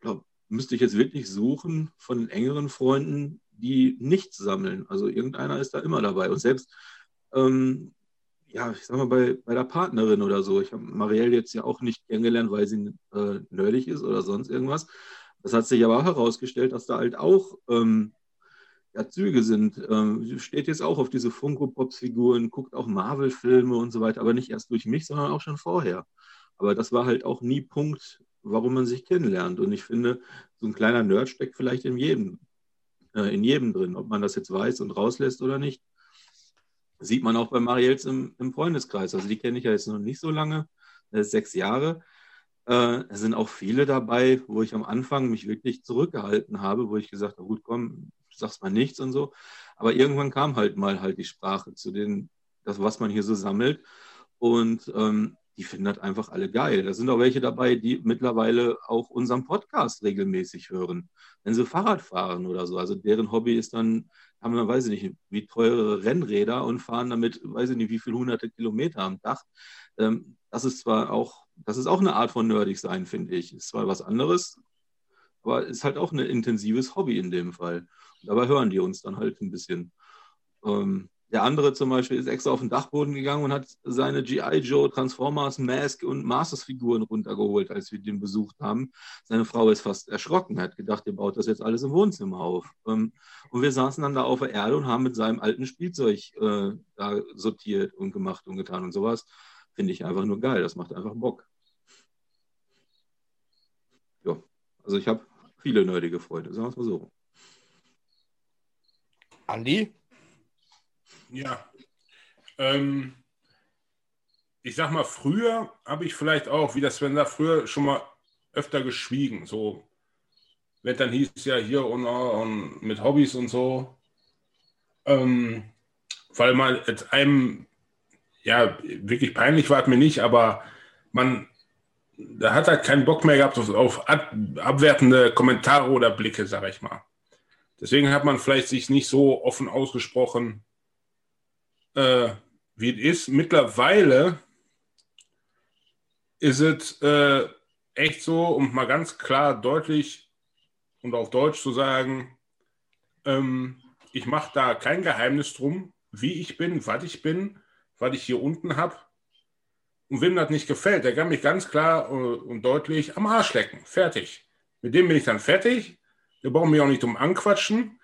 glaube, müsste ich jetzt wirklich suchen von den engeren Freunden, die nichts sammeln. Also irgendeiner ist da immer dabei. Und selbst ähm, ja, ich sag mal, bei, bei der Partnerin oder so. Ich habe Marielle jetzt ja auch nicht kennengelernt, weil sie äh, nerdig ist oder sonst irgendwas. Das hat sich aber auch herausgestellt, dass da halt auch ähm, ja, Züge sind. Ähm, sie steht jetzt auch auf diese Funko-Pops-Figuren, guckt auch Marvel-Filme und so weiter, aber nicht erst durch mich, sondern auch schon vorher. Aber das war halt auch nie Punkt, warum man sich kennenlernt. Und ich finde, so ein kleiner Nerd steckt vielleicht in jedem, äh, in jedem drin, ob man das jetzt weiß und rauslässt oder nicht sieht man auch bei Mariels im, im Freundeskreis. Also die kenne ich ja jetzt noch nicht so lange, sechs Jahre. Äh, es sind auch viele dabei, wo ich am Anfang mich wirklich zurückgehalten habe, wo ich gesagt habe, gut, komm, sagst mal nichts und so. Aber irgendwann kam halt mal halt die Sprache zu den, das, was man hier so sammelt. Und ähm, die finden das einfach alle geil. Da sind auch welche dabei, die mittlerweile auch unseren Podcast regelmäßig hören, wenn sie Fahrrad fahren oder so. Also deren Hobby ist dann haben dann, weiß ich nicht, wie teure Rennräder und fahren damit, weiß ich nicht, wie viele hunderte Kilometer am Dach. Ähm, das ist zwar auch, das ist auch eine Art von nerdig sein, finde ich. Ist zwar was anderes, aber ist halt auch ein intensives Hobby in dem Fall. Und dabei hören die uns dann halt ein bisschen. Ähm, der andere zum Beispiel ist extra auf den Dachboden gegangen und hat seine G.I. Joe, Transformers, Mask und Masters-Figuren runtergeholt, als wir den besucht haben. Seine Frau ist fast erschrocken, hat gedacht, ihr baut das jetzt alles im Wohnzimmer auf. Ähm, und wir saßen dann da auf der Erde und haben mit seinem alten Spielzeug äh, da sortiert und gemacht und getan und sowas. Finde ich einfach nur geil. Das macht einfach Bock. Ja, also ich habe viele nerdige Freunde, sagen wir es mal so. Andi? Ja. Ähm, ich sag mal, früher habe ich vielleicht auch, wie das Sven sagt, früher schon mal öfter geschwiegen. So, wenn dann hieß ja hier und, und mit Hobbys und so. Ähm, weil man jetzt einem, ja, wirklich peinlich war es mir nicht, aber man, da hat halt keinen Bock mehr gehabt auf, auf ab, abwertende Kommentare oder Blicke, sag ich mal. Deswegen hat man vielleicht sich nicht so offen ausgesprochen, äh, wie es ist. Mittlerweile ist es äh, echt so, um mal ganz klar deutlich und auf Deutsch zu sagen, ähm, ich mache da kein Geheimnis drum, wie ich bin, was ich bin, was ich hier unten habe. Und wem das nicht gefällt, der kann mich ganz klar und deutlich am Arsch lecken. Fertig. Mit dem bin ich dann fertig. Wir brauchen mich auch nicht um anquatschen.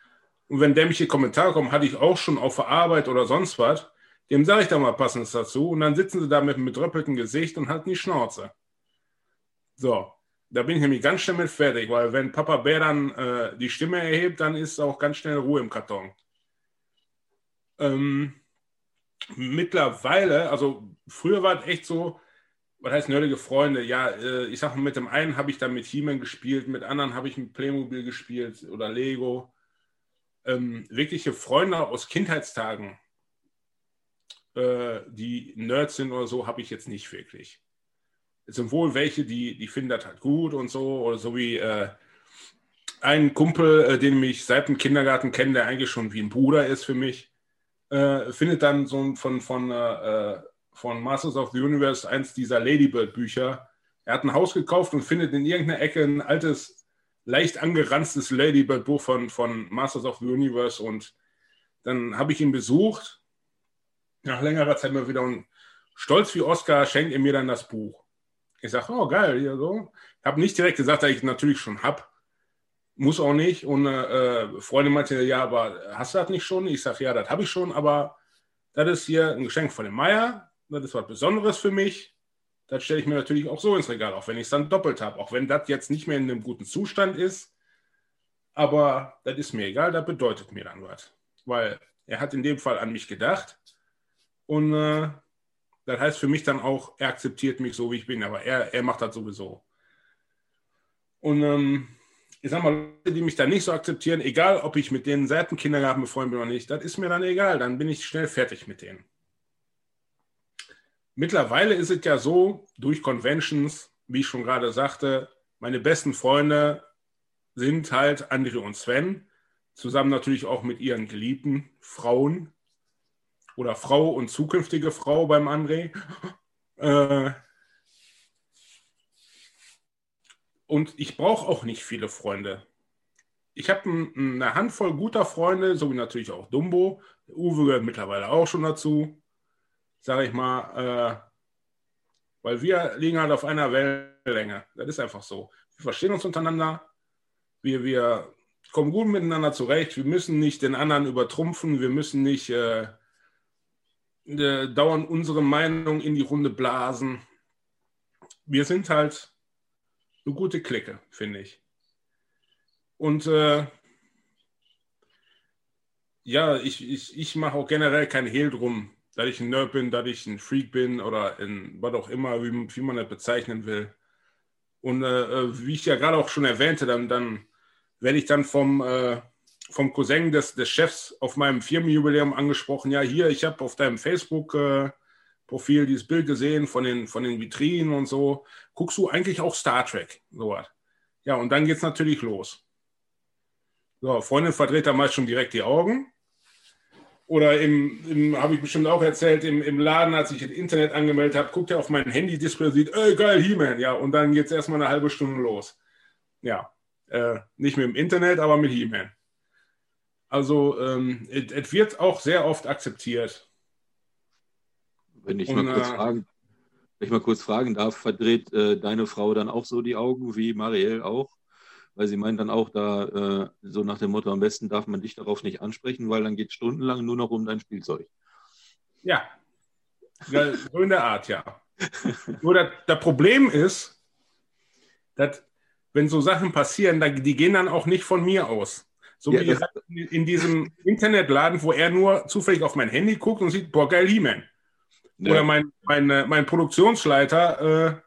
Und wenn dämliche Kommentare kommen, hatte ich auch schon auf der Arbeit oder sonst was, dem sage ich da mal passendes dazu. Und dann sitzen sie da mit einem bedröppelten Gesicht und halten die Schnauze. So, da bin ich nämlich ganz schnell mit fertig, weil wenn Papa Bär dann äh, die Stimme erhebt, dann ist auch ganz schnell Ruhe im Karton. Ähm, mittlerweile, also früher war es echt so, was heißt nerdige Freunde? Ja, äh, ich sag mal, mit dem einen habe ich dann mit He-Man gespielt, mit anderen habe ich mit Playmobil gespielt oder Lego. Ähm, wirkliche Freunde aus Kindheitstagen, äh, die Nerds sind oder so, habe ich jetzt nicht wirklich. Es sind wohl welche, die, die finden das halt gut und so, oder so wie äh, ein Kumpel, äh, den ich seit dem Kindergarten kenne, der eigentlich schon wie ein Bruder ist für mich, äh, findet dann so ein, von, von, äh, äh, von Masters of the Universe eins dieser Ladybird-Bücher. Er hat ein Haus gekauft und findet in irgendeiner Ecke ein altes, leicht angeranztes Ladybird-Buch von, von Masters of the Universe und dann habe ich ihn besucht, nach längerer Zeit mal wieder und stolz wie Oscar schenkt er mir dann das Buch. Ich sage, oh geil, hier so. Habe nicht direkt gesagt, dass ich natürlich schon habe. Muss auch nicht. Und äh, Freundin meinte, ja, aber hast du das nicht schon? Ich sage, ja, das habe ich schon, aber das ist hier ein Geschenk von dem Meier. Das ist was Besonderes für mich. Das stelle ich mir natürlich auch so ins Regal, auch wenn ich es dann doppelt habe. Auch wenn das jetzt nicht mehr in einem guten Zustand ist. Aber das ist mir egal, das bedeutet mir dann was. Weil er hat in dem Fall an mich gedacht. Und äh, das heißt für mich dann auch, er akzeptiert mich so, wie ich bin, aber er, er macht das sowieso. Und ähm, ich sag mal, Leute, die mich dann nicht so akzeptieren, egal ob ich mit denen seit dem Kindergarten befreundet bin oder nicht, das ist mir dann egal, dann bin ich schnell fertig mit denen. Mittlerweile ist es ja so, durch Conventions, wie ich schon gerade sagte, meine besten Freunde sind halt André und Sven, zusammen natürlich auch mit ihren geliebten Frauen, oder Frau und zukünftige Frau beim André. Äh, und ich brauche auch nicht viele Freunde. Ich habe eine Handvoll guter Freunde, so wie natürlich auch Dumbo. Uwe gehört mittlerweile auch schon dazu, sage ich mal, äh, weil wir liegen halt auf einer Wellenlänge. Das ist einfach so. Wir verstehen uns untereinander. Wir, wir kommen gut miteinander zurecht. Wir müssen nicht den anderen übertrumpfen. Wir müssen nicht äh, äh, dauernd unsere Meinung in die Runde blasen. Wir sind halt eine gute Clique, finde ich. Und äh, ja, ich, ich, ich mache auch generell kein Hehl drum, dass ich ein Nerd bin, dass ich ein Freak bin oder in, was auch immer, wie, wie man das bezeichnen will. Und äh, äh wie ich ja gerade auch schon erwähnte, dann, dann werde ich dann vom, äh, vom Cousin des, des Chefs auf meinem Firmenjubiläum angesprochen, ja, hier, ich habe auf deinem Facebook-Profil äh, dieses Bild gesehen von den, von den Vitrinen und so. Guckst du eigentlich auch Star Trek? So. Ja, und dann geht es natürlich los. So, Freundin verdreht da meist schon direkt die Augen. Oder im, im habe ich bestimmt auch erzählt, im, im Laden, als ich das Internet angemeldet habe, guckt er auf mein Handy-Display und sieht, ey, geil, He-Man. Ja, und dann geht es erstmal eine halbe Stunde los. Ja, äh, nicht mit dem Internet, aber mit He-Man. Also ähm, es wird auch sehr oft akzeptiert. Wenn ich, Und, mal, kurz äh, fragen, wenn ich mal kurz fragen darf, verdreht äh, deine Frau dann auch so die Augen wie Marielle auch? Weil sie meint dann auch da äh, so nach dem Motto, am besten darf man dich darauf nicht ansprechen, weil dann geht es stundenlang nur noch um dein Spielzeug. Ja, so in der Art, ja. Nur das, das Problem ist, dass wenn so Sachen passieren, die gehen dann auch nicht von mir aus. So ja, wie in diesem Internetladen, wo er nur zufällig auf mein Handy guckt und sieht, boah, geil, He-Man. Ja. Oder mein, mein, äh, mein Produktionsleiter äh,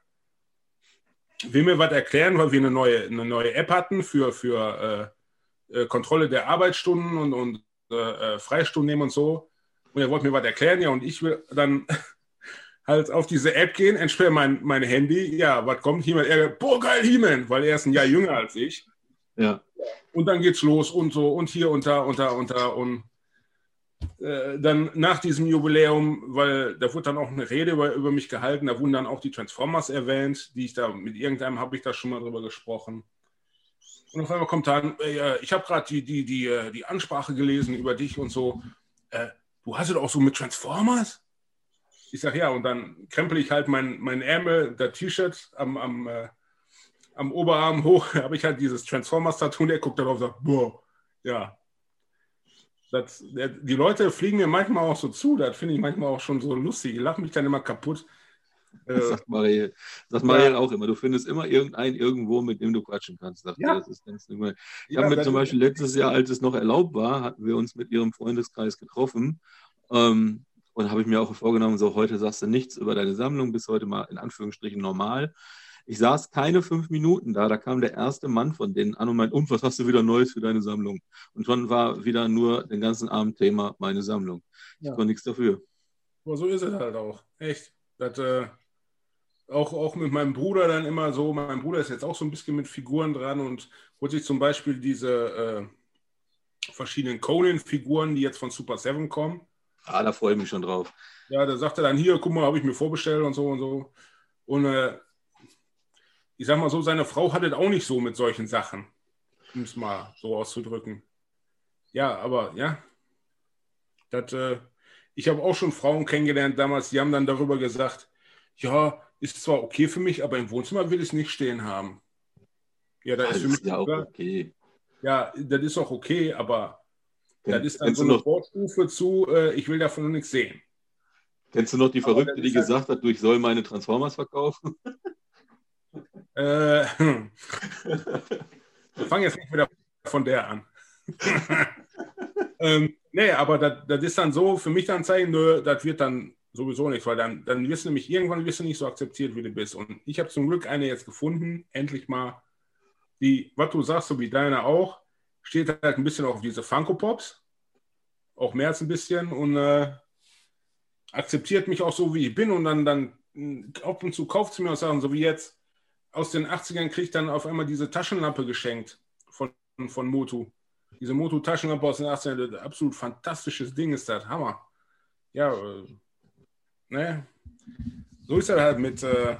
will mir was erklären, weil wir eine neue, eine neue App hatten für, für äh, äh, Kontrolle der Arbeitsstunden und, und äh, äh, Freistunden nehmen und so. Und er wollte mir was erklären, ja, und ich will dann halt auf diese App gehen, entsperre mein, mein Handy. Ja, was kommt? He-Man, er, boah, geil, He-Man, weil er ist ein Jahr jünger als ich. Ja. Und dann geht's los und so und hier und da und da und da und äh, dann nach diesem Jubiläum, weil da wurde dann auch eine Rede über, über mich gehalten, da wurden dann auch die Transformers erwähnt, die ich da mit irgendeinem habe ich da schon mal drüber gesprochen. Und auf einmal kommt dann, äh, ich habe gerade die, die, die, äh, die Ansprache gelesen über dich und so. Äh, du hast es auch so mit Transformers? Ich sage ja, und dann krempel ich halt mein, mein Ärmel, der T-Shirt am, am, äh, am Oberarm hoch, habe ich halt dieses Transformers-Tattoo, der guckt darauf und sagt, boah, ja. Das, die Leute fliegen mir manchmal auch so zu, das finde ich manchmal auch schon so lustig. Ich lache mich dann immer kaputt. Das Äh, sagt Marielle. Das sagt Marielle auch immer. Du findest immer irgendeinen irgendwo, mit dem du quatschen kannst. Sagt Ja. das ist ganz normal. Ich ja, habe mir das zum Beispiel letztes Jahr, als es noch erlaubt war, hatten wir uns mit ihrem Freundeskreis getroffen. Ähm, und habe ich mir auch vorgenommen, so heute sagst du nichts über deine Sammlung, bis heute mal in Anführungsstrichen normal. Ich saß keine fünf Minuten da, da kam der erste Mann von denen an und meinte, und was hast du wieder Neues für deine Sammlung? Und schon war wieder nur den ganzen Abend Thema meine Sammlung. Ich Ja. konnte nichts dafür. Aber so ist es halt auch. Echt. Das, äh, auch, auch mit meinem Bruder dann immer so. Mein Bruder ist jetzt auch so ein bisschen mit Figuren dran und holt sich zum Beispiel diese äh, verschiedenen Conan-Figuren, die jetzt von Super Seven kommen. Ah, da freue ich mich schon drauf. Ja, da sagt er dann, hier, guck mal, habe ich mir vorbestellt und so und so. Und äh, ich sag mal so, seine Frau hat es auch nicht so mit solchen Sachen, um es mal so auszudrücken. Ja, aber ja, das, äh, ich habe auch schon Frauen kennengelernt damals, die haben dann darüber gesagt, ja, ist zwar okay für mich, aber im Wohnzimmer will ich es nicht stehen haben. Ja, da Das ist für mich ja auch klar, okay. ja, das ist auch okay, aber das ist dann so eine noch Vorstufe zu, äh, ich will davon nichts sehen. Kennst du noch die Verrückte, die halt- gesagt hat, du, ich soll meine Transformers verkaufen? Äh, hm. Fangen jetzt nicht wieder von der an. ähm, nee, aber das, ist dann so, für mich dann zeigen, das wird dann sowieso nicht, weil dann, dann wirst du nämlich irgendwann wirst du nicht so akzeptiert, wie du bist. Und ich habe zum Glück eine jetzt gefunden, endlich mal, die, was du sagst, so wie deine auch, steht halt ein bisschen auf diese Funko Pops, auch mehr als ein bisschen und äh, akzeptiert mich auch so, wie ich bin und dann, dann mh, ab und zu kauft sie mir auch Sachen, so wie jetzt aus den 80ern kriegt dann auf einmal diese Taschenlampe geschenkt von, von Motu. Diese Motu-Taschenlampe aus den 80ern, das absolut fantastisches Ding ist das, Hammer. Ja, äh, ne? So ist er halt mit, äh,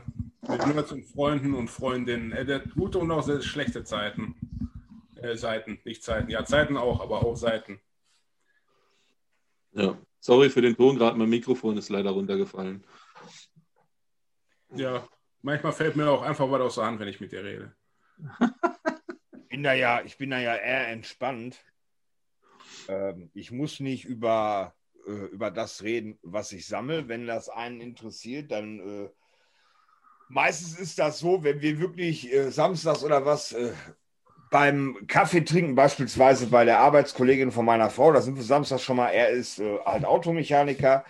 mit Nerds und Freunden und Freundinnen. Er hat gute und auch sehr schlechte Zeiten. Äh, Seiten, nicht Zeiten. Ja, Zeiten auch, aber auch Seiten. Ja. Sorry für den Ton, gerade mein Mikrofon ist leider runtergefallen. Ja, manchmal fällt mir auch einfach was aus der Hand, wenn ich mit dir rede. Ich bin da ja, ich bin da ja eher entspannt. Ähm, ich muss nicht über, äh, über das reden, was ich sammle. Wenn das einen interessiert, dann äh, meistens ist das so, wenn wir wirklich äh, samstags oder was äh, beim Kaffee trinken, beispielsweise bei der Arbeitskollegin von meiner Frau, da sind wir samstags schon mal, er ist äh, halt Automechaniker.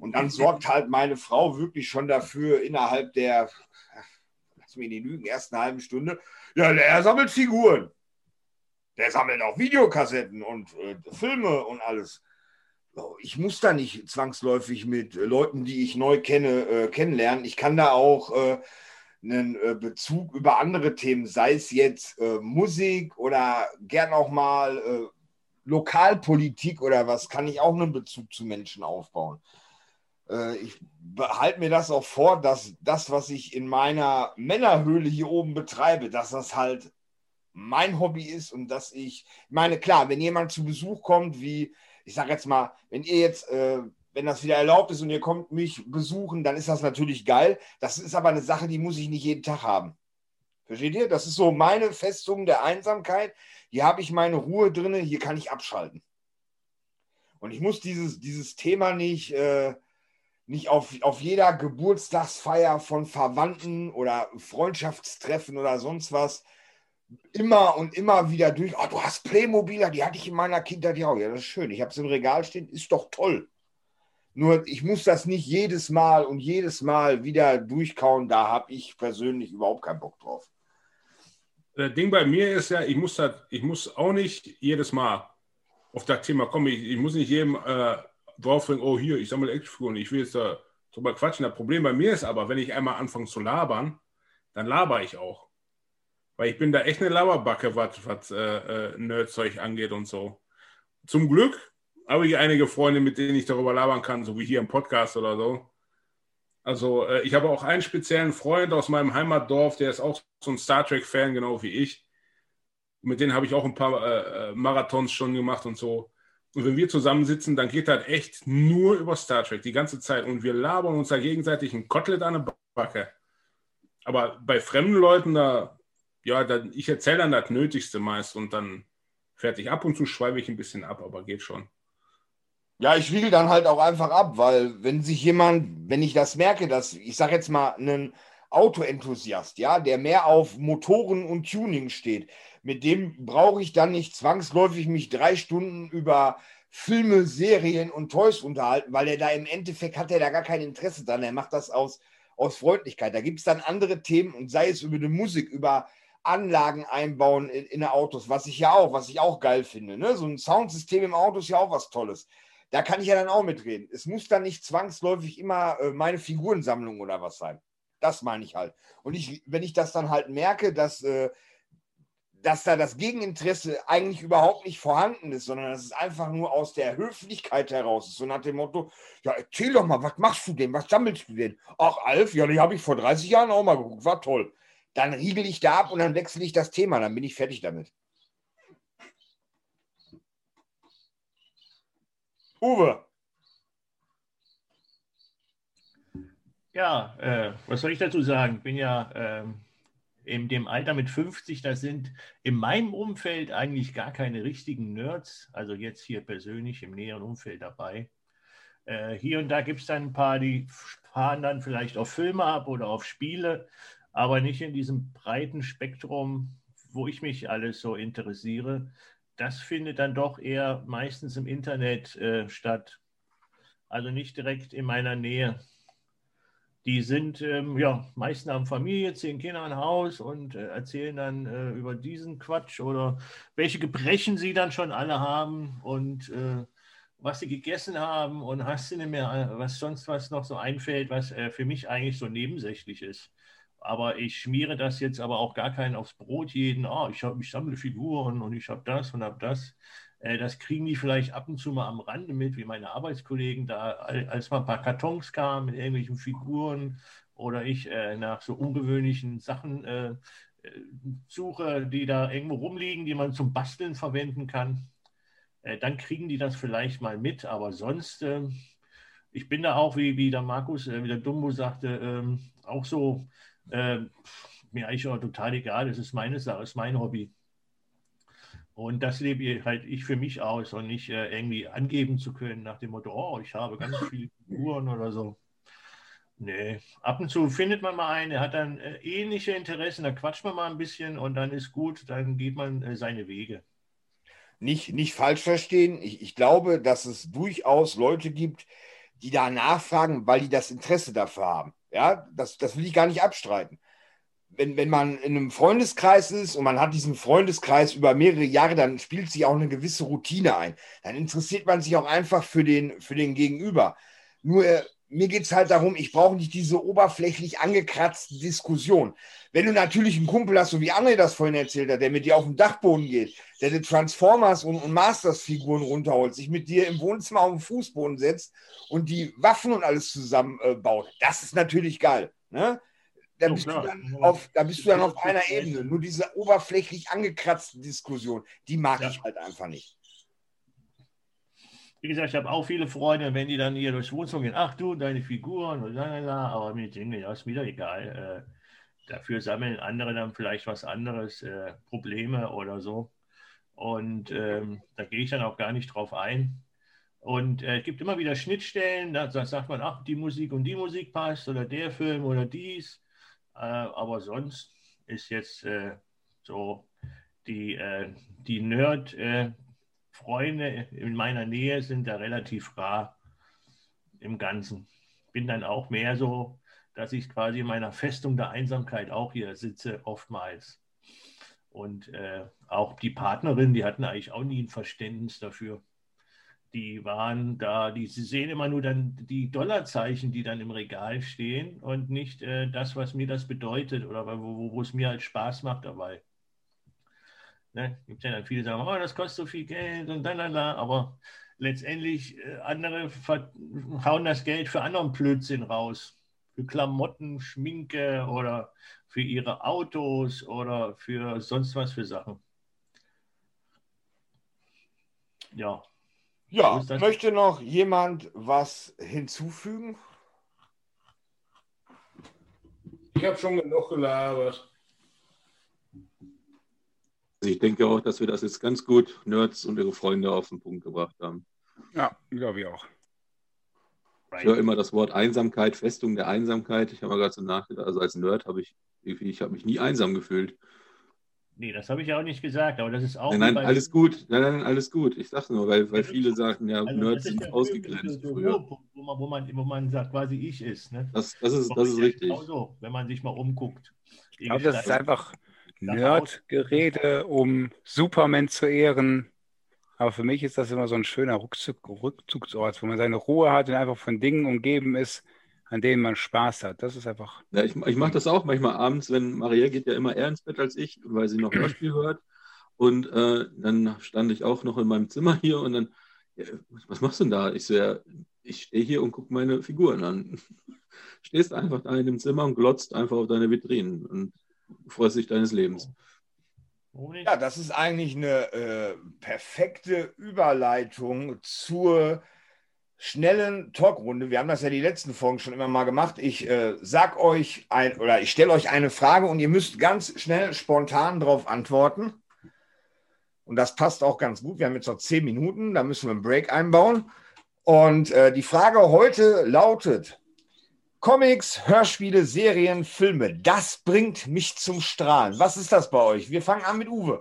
Und dann sorgt halt meine Frau wirklich schon dafür, innerhalb der, lass mich nicht lügen, ersten halben Stunde, ja, der sammelt Figuren. Der sammelt auch Videokassetten und äh, Filme und alles. Ich muss da nicht zwangsläufig mit Leuten, die ich neu kenne, äh, kennenlernen. Ich kann da auch äh, einen äh, Bezug über andere Themen, sei es jetzt äh, Musik oder gern auch mal äh, Lokalpolitik oder was, kann ich auch einen Bezug zu Menschen aufbauen. Äh, ich behalte mir das auch vor, dass das, was ich in meiner Männerhöhle hier oben betreibe, dass das halt mein Hobby ist und dass ich, ich meine, klar, wenn jemand zu Besuch kommt, wie, ich sage jetzt mal, wenn ihr jetzt, äh, wenn das wieder erlaubt ist und ihr kommt mich besuchen, dann ist das natürlich geil. Das ist aber eine Sache, die muss ich nicht jeden Tag haben. Versteht ihr? Das ist so meine Festung der Einsamkeit. Hier habe ich meine Ruhe drin, hier kann ich abschalten. Und ich muss dieses, dieses Thema nicht, äh, nicht auf, auf jeder Geburtstagsfeier von Verwandten oder Freundschaftstreffen oder sonst was immer und immer wieder durch. Oh, du hast Playmobiler, die hatte ich in meiner Kindheit ja auch. Ja, das ist schön. Ich habe es im Regal stehen, ist doch toll. Nur ich muss das nicht jedes Mal und jedes Mal wieder durchkauen. Da habe ich persönlich überhaupt keinen Bock drauf. Das Ding bei mir ist ja, ich muss, das, ich muss auch nicht jedes Mal auf das Thema kommen. Ich, ich muss nicht jedem äh, draufbringen, oh hier, ich sammle Actionfiguren, ich will jetzt da drüber quatschen. Das Problem bei mir ist aber, wenn ich einmal anfange zu labern, dann laber ich auch. Weil ich bin da echt eine Laberbacke, was, was äh, äh, Nerdzeug angeht und so. Zum Glück habe ich einige Freunde, mit denen ich darüber labern kann, so wie hier im Podcast oder so. Also äh, ich habe auch einen speziellen Freund aus meinem Heimatdorf, der ist auch so ein Star Trek-Fan, genau wie ich. Mit denen habe ich auch ein paar äh, äh, Marathons schon gemacht und so. Und wenn wir zusammensitzen, dann geht das echt nur über Star Trek die ganze Zeit. Und wir labern uns da gegenseitig ein Kotelett an der Backe. Aber bei fremden Leuten, da, ja, da, ich erzähle dann das Nötigste meist und dann fertig. Ab und zu schweife ich ein bisschen ab, aber geht schon. Ja, ich wiegel dann halt auch einfach ab, weil wenn sich jemand, wenn ich das merke, dass, ich sage jetzt mal, ein Autoenthusiast, ja, der mehr auf Motoren und Tuning steht, mit dem brauche ich dann nicht zwangsläufig mich drei Stunden über Filme, Serien und Toys unterhalten, weil er da im Endeffekt hat er da gar kein Interesse dran. Er macht das aus, aus Freundlichkeit. Da gibt es dann andere Themen und sei es über die Musik, über Anlagen einbauen in, in Autos, was ich ja auch, was ich auch geil finde. Ne? So ein Soundsystem im Auto ist ja auch was Tolles da kann ich ja dann auch mitreden. Es muss dann nicht zwangsläufig immer äh, meine Figurensammlung oder was sein. Das meine ich halt. Und ich, wenn ich das dann halt merke, dass, äh, dass da das Gegeninteresse eigentlich überhaupt nicht vorhanden ist, sondern dass es einfach nur aus der Höflichkeit heraus ist. So nach dem Motto, ja, erzähl doch mal, was machst du denn? Was sammelst du denn? Ach, Alf, ja, die habe ich vor 30 Jahren auch mal geguckt, war toll. Dann riegel ich da ab und dann wechsle ich das Thema, dann bin ich fertig damit. Uwe. Ja, äh, was soll ich dazu sagen? Ich bin ja äh, in dem Alter mit 50, da sind in meinem Umfeld eigentlich gar keine richtigen Nerds, also jetzt hier persönlich im näheren Umfeld dabei. Äh, hier und da gibt es dann ein paar, die fahren dann vielleicht auf Filme ab oder auf Spiele, aber nicht in diesem breiten Spektrum, wo ich mich alles so interessiere das findet dann doch eher meistens im Internet äh, statt. Also nicht direkt in meiner Nähe. Die sind, ähm, ja, meistens haben Familie, zehn Kinder, ein Haus und äh, erzählen dann äh, über diesen Quatsch oder welche Gebrechen sie dann schon alle haben und äh, was sie gegessen haben und hast du nicht mehr, was sonst was noch so einfällt, was äh, für mich eigentlich so nebensächlich ist. Aber ich schmiere das jetzt aber auch gar keinen aufs Brot jeden. Oh, ich, hab, ich sammle Figuren und ich habe das und habe das. Äh, das kriegen die vielleicht ab und zu mal am Rande mit, wie meine Arbeitskollegen da, als mal ein paar Kartons kamen mit irgendwelchen Figuren oder ich äh, nach so ungewöhnlichen Sachen äh, suche, die da irgendwo rumliegen, die man zum Basteln verwenden kann. dann kriegen die das vielleicht mal mit, aber sonst, ähm, ich bin da auch, wie, wie der Markus, wie der Dumbo sagte, ähm, auch so äh, mir eigentlich auch total egal, das ist meine Sache, das ist mein Hobby. Und das lebe ich halt ich für mich aus und nicht äh, irgendwie angeben zu können nach dem Motto, oh, ich habe ganz viele Figuren oder so. Nee, ab und zu findet man mal einen, der hat dann äh, ähnliche Interessen, da quatscht man mal ein bisschen und dann ist gut, dann geht man äh, seine Wege. Nicht, nicht falsch verstehen. Ich, ich glaube, dass es durchaus Leute gibt, die da nachfragen, weil die das Interesse dafür haben. Ja, das, das will ich gar nicht abstreiten. Wenn, wenn man in einem Freundeskreis ist und man hat diesen Freundeskreis über mehrere Jahre, dann spielt sich auch eine gewisse Routine ein. Dann interessiert man sich auch einfach für den, für den Gegenüber. Nur äh, mir geht es halt darum, ich brauche nicht diese oberflächlich angekratzte Diskussion. Wenn du natürlich einen Kumpel hast, so wie André das vorhin erzählt hat, der mit dir auf den Dachboden geht, der die Transformers und, und Masters-Figuren runterholt, sich mit dir im Wohnzimmer auf den Fußboden setzt und die Waffen und alles zusammenbaut, äh, das ist natürlich geil. Ne? Da, bist du dann auf, da bist du dann auf einer Ebene. Nur diese oberflächlich angekratzte Diskussion, die mag ja. ich halt einfach nicht wie gesagt, ich habe auch viele Freunde, wenn die dann hier durchs Wohnzimmer gehen, ach du, deine Figuren, und lalala, aber mir denke ja, ist wieder egal. Äh, dafür sammeln andere dann vielleicht was anderes, äh, Probleme oder so. Und ähm, da gehe ich dann auch gar nicht drauf ein. Und äh, es gibt immer wieder Schnittstellen, da, da, sagt man, ach, die Musik und die Musik passt oder der Film oder dies. Äh, aber sonst ist jetzt äh, so die, äh, die Nerd- Freunde in meiner Nähe sind da relativ rar. im Ganzen. Bin dann auch mehr so, dass ich quasi in meiner Festung der Einsamkeit auch hier sitze, oftmals. Und äh, auch die Partnerin, die hatten eigentlich auch nie ein Verständnis dafür. Die waren da, die sie sehen immer nur dann die Dollarzeichen, die dann im Regal stehen und nicht äh, das, was mir das bedeutet oder wo, wo es mir halt Spaß macht dabei. Ne? Gibt ja dann viele, die sagen, oh, das kostet so viel Geld und dann, aber letztendlich äh, andere hauen das Geld für anderen Blödsinn raus. Für Klamotten, Schminke oder für ihre Autos oder für sonst was für Sachen. Ja. Ja, möchte noch jemand was hinzufügen? Ich habe schon genug gelabert. Also ich denke auch, dass wir das jetzt ganz gut Nerds und ihre Freunde auf den Punkt gebracht haben. Ja, glaube ich auch. Ich höre immer das Wort Einsamkeit, Festung der Einsamkeit. Ich habe mal gerade so nachgedacht, also als Nerd habe ich, ich habe mich nie einsam gefühlt. Nee, das habe ich ja auch nicht gesagt, aber das ist auch. Nein, nein, alles gut. Nein, nein, alles gut. Ich sage nur, weil, weil viele sagen, ja, also Nerds sind ausgegrenzt. So früher. Wo, man, wo, man, wo man sagt, quasi ich ist. Ne? Das, das ist, das ist richtig. Genau so, wenn man sich mal umguckt. Ich glaube, das ist einfach Nerd-Gerede, um Superman zu ehren. Aber für mich ist das immer so ein schöner Rückzug, Rückzugsort, wo man seine Ruhe hat und einfach von Dingen umgeben ist, an denen man Spaß hat. Das ist einfach. Ja, ich, ich mache das auch manchmal abends, wenn Maria geht ja immer eher ins Bett als ich, weil sie noch Hörspiel hört. Und äh, dann stand ich auch noch in meinem Zimmer hier und dann, ja, was machst du denn da? Ich so, ja, ich stehe hier und gucke meine Figuren an. Stehst einfach da in dem Zimmer und glotzt einfach auf deine Vitrinen und freust dich deines Lebens. Ja, das ist eigentlich eine äh, perfekte Überleitung zur schnellen Talkrunde. Wir haben das ja die letzten Folgen schon immer mal gemacht. Ich äh, sag euch ein oder ich stelle euch eine Frage und ihr müsst ganz schnell spontan darauf antworten. Und das passt auch ganz gut. Wir haben jetzt noch zehn Minuten, da müssen wir einen Break einbauen. Und äh, die Frage heute lautet: Comics, Hörspiele, Serien, Filme. Das bringt mich zum Strahlen. Was ist das bei euch? Wir fangen an mit Uwe.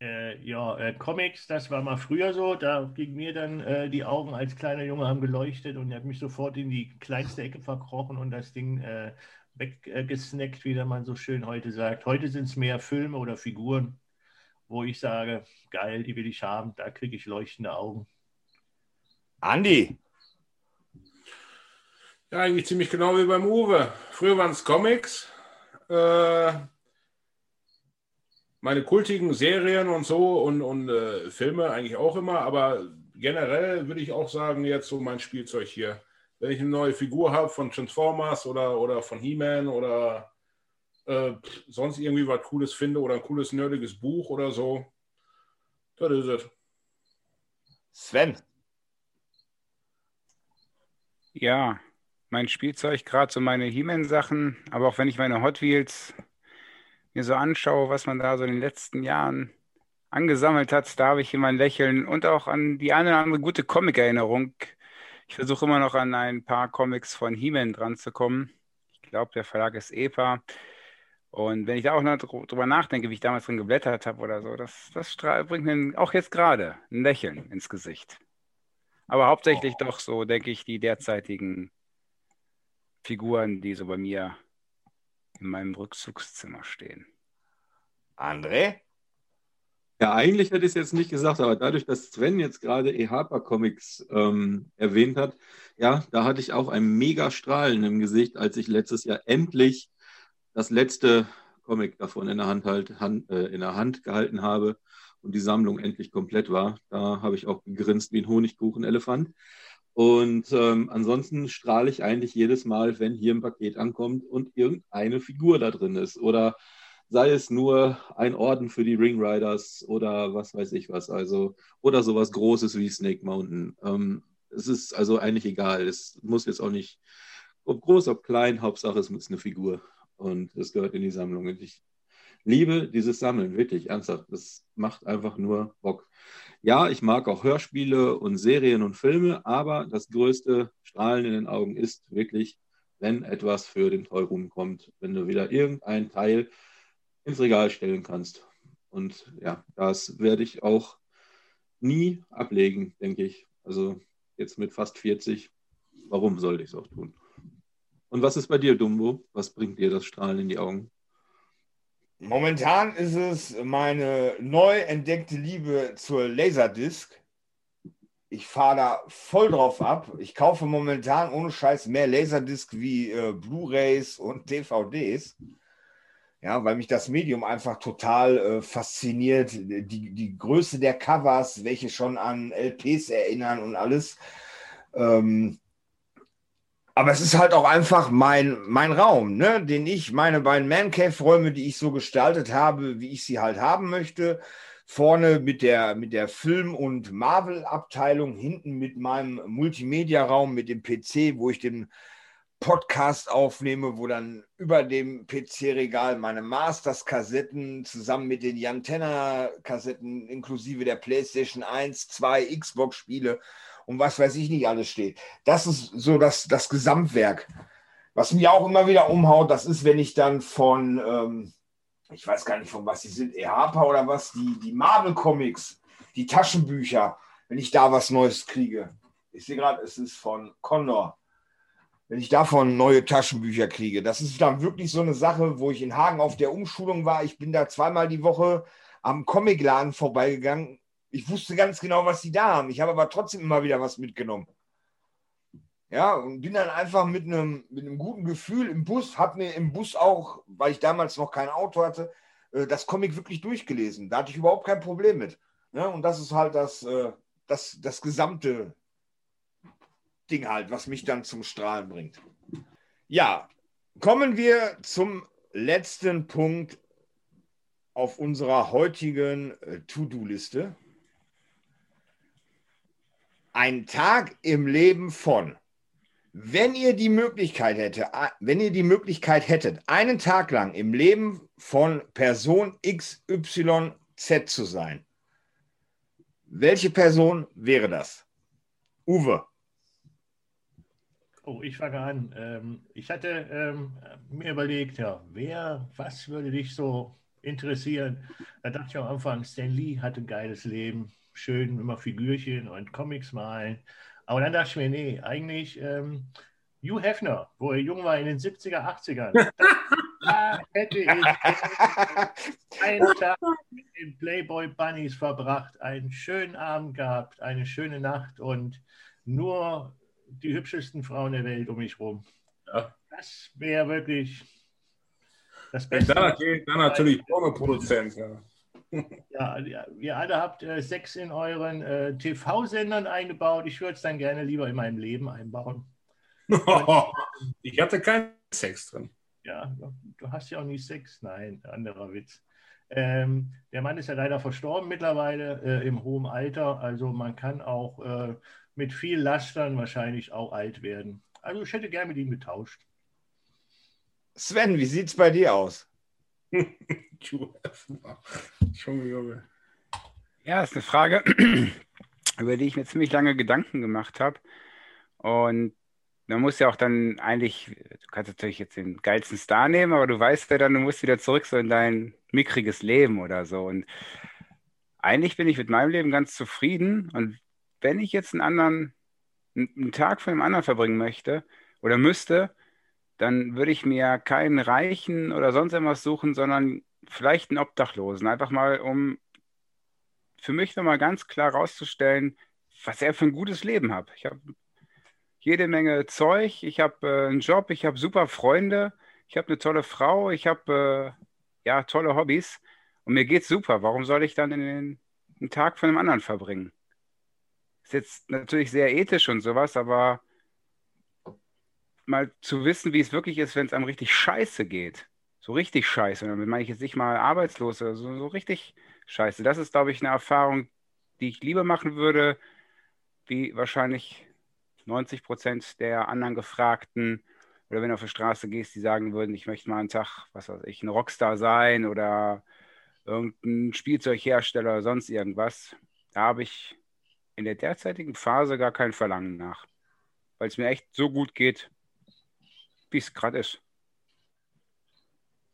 Äh, ja, äh, Comics, das war mal früher so. Da ging mir dann äh, die Augen als kleiner Junge haben geleuchtet und er hat mich sofort in die kleinste Ecke verkrochen und das Ding äh, weggesnackt, wie man so schön heute sagt. Heute sind es mehr Filme oder Figuren, wo ich sage, geil, die will ich haben, da kriege ich leuchtende Augen. Andi. Ja, eigentlich ziemlich genau wie beim Uwe. Früher waren es Comics. Äh, meine kultigen Serien und so und, und äh, Filme eigentlich auch immer, aber generell würde ich auch sagen, jetzt so mein Spielzeug hier. Wenn ich eine neue Figur habe von Transformers oder, oder von He-Man oder äh, sonst irgendwie was Cooles finde oder ein cooles, nerdiges Buch oder so, das ist es. Sven. Ja, mein Spielzeug, gerade so meine He-Man-Sachen, aber auch wenn ich meine Hot Wheels mir so anschaue, was man da so in den letzten Jahren angesammelt hat, da habe ich immer ein Lächeln und auch an die eine oder andere gute Comic-Erinnerung. Ich versuche immer noch an ein paar Comics von He-Man dran zu kommen. Ich glaube, der Verlag ist EPA. Und wenn ich da auch noch drüber nachdenke, wie ich damals drin geblättert habe oder so, das, das bringt mir auch jetzt gerade ein Lächeln ins Gesicht. Aber hauptsächlich oh. doch so, denke ich, die derzeitigen Figuren, die so bei mir in meinem Rückzugszimmer stehen. André? Ja, eigentlich hätte ich es jetzt nicht gesagt, aber dadurch, dass Sven jetzt gerade EHPA Comics ähm, erwähnt hat, ja, da hatte ich auch ein mega Strahlen im Gesicht, als ich letztes Jahr endlich das letzte Comic davon in der Hand, halt, Hand, äh, in der Hand gehalten habe und die Sammlung endlich komplett war. Da habe ich auch gegrinst wie ein Honigkuchenelefant. Und ähm, ansonsten strahle ich eigentlich jedes Mal, wenn hier ein Paket ankommt und irgendeine Figur da drin ist. Oder sei es nur ein Orden für die Ring Riders oder was weiß ich was. Also, oder sowas Großes wie Snake Mountain. Ähm, es ist also eigentlich egal. Es muss jetzt auch nicht, ob groß, ob klein, Hauptsache es ist eine Figur. Und es gehört in die Sammlung. Und ich liebe dieses Sammeln, wirklich ernsthaft. Das macht einfach nur Bock. Ja, ich mag auch Hörspiele und Serien und Filme, aber das größte Strahlen in den Augen ist wirklich, wenn etwas für den Tollruhm kommt, wenn du wieder irgendein Teil ins Regal stellen kannst. Und ja, das werde ich auch nie ablegen, denke ich. Also jetzt mit fast 40. Warum sollte ich es auch tun? Und was ist bei dir, Dumbo? Was bringt dir das Strahlen in die Augen? Momentan ist es meine neu entdeckte Liebe zur Laserdisc. Ich fahre da voll drauf ab. Ich kaufe momentan ohne Scheiß mehr Laserdisc wie äh, Blu-rays und DVDs. Ja, weil mich das Medium einfach total äh, fasziniert. Die, die Größe der Covers, welche schon an LPs erinnern und alles. Ähm, aber es ist halt auch einfach mein, mein Raum, ne? den ich, meine beiden Man Cave-Räume, die ich so gestaltet habe, wie ich sie halt haben möchte. Vorne mit der, mit der Film- und Marvel-Abteilung, hinten mit meinem Multimedia-Raum, mit dem PC, wo ich den Podcast aufnehme, wo dann über dem PC-Regal meine Masters-Kassetten zusammen mit den Jantenna-Kassetten inklusive der PlayStation 1, 2, Xbox-Spiele und was weiß ich nicht alles steht. Das ist so das, das Gesamtwerk. Was mir auch immer wieder umhaut, das ist, wenn ich dann von, ähm, ich weiß gar nicht von was sie sind, EHPA oder was, die, die Marvel-Comics, die Taschenbücher, wenn ich da was Neues kriege. Ich sehe gerade, es ist von Condor. Wenn ich davon neue Taschenbücher kriege, das ist dann wirklich so eine Sache, wo ich in Hagen auf der Umschulung war. Ich bin da zweimal die Woche am Comicladen vorbeigegangen ich wusste ganz genau, was sie da haben. Ich habe aber trotzdem immer wieder was mitgenommen. Ja, und bin dann einfach mit einem, mit einem guten Gefühl im Bus, habe mir im Bus auch, weil ich damals noch kein Auto hatte, äh, das Comic wirklich durchgelesen. Da hatte ich überhaupt kein Problem mit. Ja, und das ist halt das, äh, das, das gesamte Ding halt, was mich dann zum Strahlen bringt. Ja, kommen wir zum letzten Punkt auf unserer heutigen äh, To-Do-Liste ein Tag im Leben von. Wenn ihr die Möglichkeit hätte, wenn ihr die Möglichkeit hättet, einen Tag lang im Leben von Person XYZ zu sein, welche Person wäre das? Uwe. Oh, ich fange an. Ähm, ich hatte ähm, mir überlegt, ja, wer, was würde dich so interessieren? Da dachte ich am Anfang, Stan Lee hat ein geiles Leben schön immer Figürchen und Comics malen. Aber dann dachte ich mir, nee, eigentlich ähm, Hugh Hefner, wo er jung war in den 70er, 80ern. da hätte ich einen Tag mit den Playboy Bunnies verbracht, einen schönen Abend gehabt, eine schöne Nacht und nur die hübschesten Frauen der Welt um mich rum. Ja. Das wäre wirklich das Beste. Dann, dann natürlich Pornoproduzent, ja. Ja, ihr alle habt äh, Sex in euren äh, TV-Sendern eingebaut. Ich würde es dann gerne lieber in meinem Leben einbauen. ich hatte keinen Sex drin. Ja, du hast ja auch nie Sex. Nein, anderer Witz. Ähm, der Mann ist ja leider verstorben mittlerweile äh, im hohen Alter. Also man kann auch äh, mit viel Lastern wahrscheinlich auch alt werden. Also ich hätte gerne mit ihm getauscht. Sven, wie sieht es bei dir aus? Junge, Ja, ist eine Frage, über die ich mir ziemlich lange Gedanken gemacht habe. Und man muss ja auch dann eigentlich, du kannst natürlich jetzt den geilsten Star nehmen, aber du weißt ja dann, du musst wieder zurück so in dein mickriges Leben oder so. Und eigentlich bin ich mit meinem Leben ganz zufrieden. Und wenn ich jetzt einen anderen, einen Tag von einem anderen verbringen möchte oder müsste, dann würde ich mir keinen Reichen oder sonst irgendwas suchen, sondern vielleicht einen Obdachlosen. Einfach mal, um für mich nochmal ganz klar rauszustellen, was er für ein gutes Leben hat. Ich habe jede Menge Zeug, ich habe äh, einen Job, ich habe super Freunde, ich habe eine tolle Frau, ich habe äh, ja tolle Hobbys und mir geht's super. Warum soll ich dann den, einen Tag von einem anderen verbringen? Ist jetzt natürlich sehr ethisch und sowas, aber mal zu wissen, wie es wirklich ist, wenn es einem richtig scheiße geht. So richtig scheiße. Damit meine ich jetzt nicht mal arbeitslos oder so, so richtig scheiße. Das ist, glaube ich, eine Erfahrung, die ich lieber machen würde, wie wahrscheinlich 90 Prozent der anderen Gefragten. Oder wenn du auf der Straße gehst, die sagen würden, ich möchte mal einen Tag, was weiß ich, ein Rockstar sein oder irgendein Spielzeughersteller oder sonst irgendwas. Da habe ich in der derzeitigen Phase gar kein Verlangen nach. Weil es mir echt so gut geht, wie es gerade ist.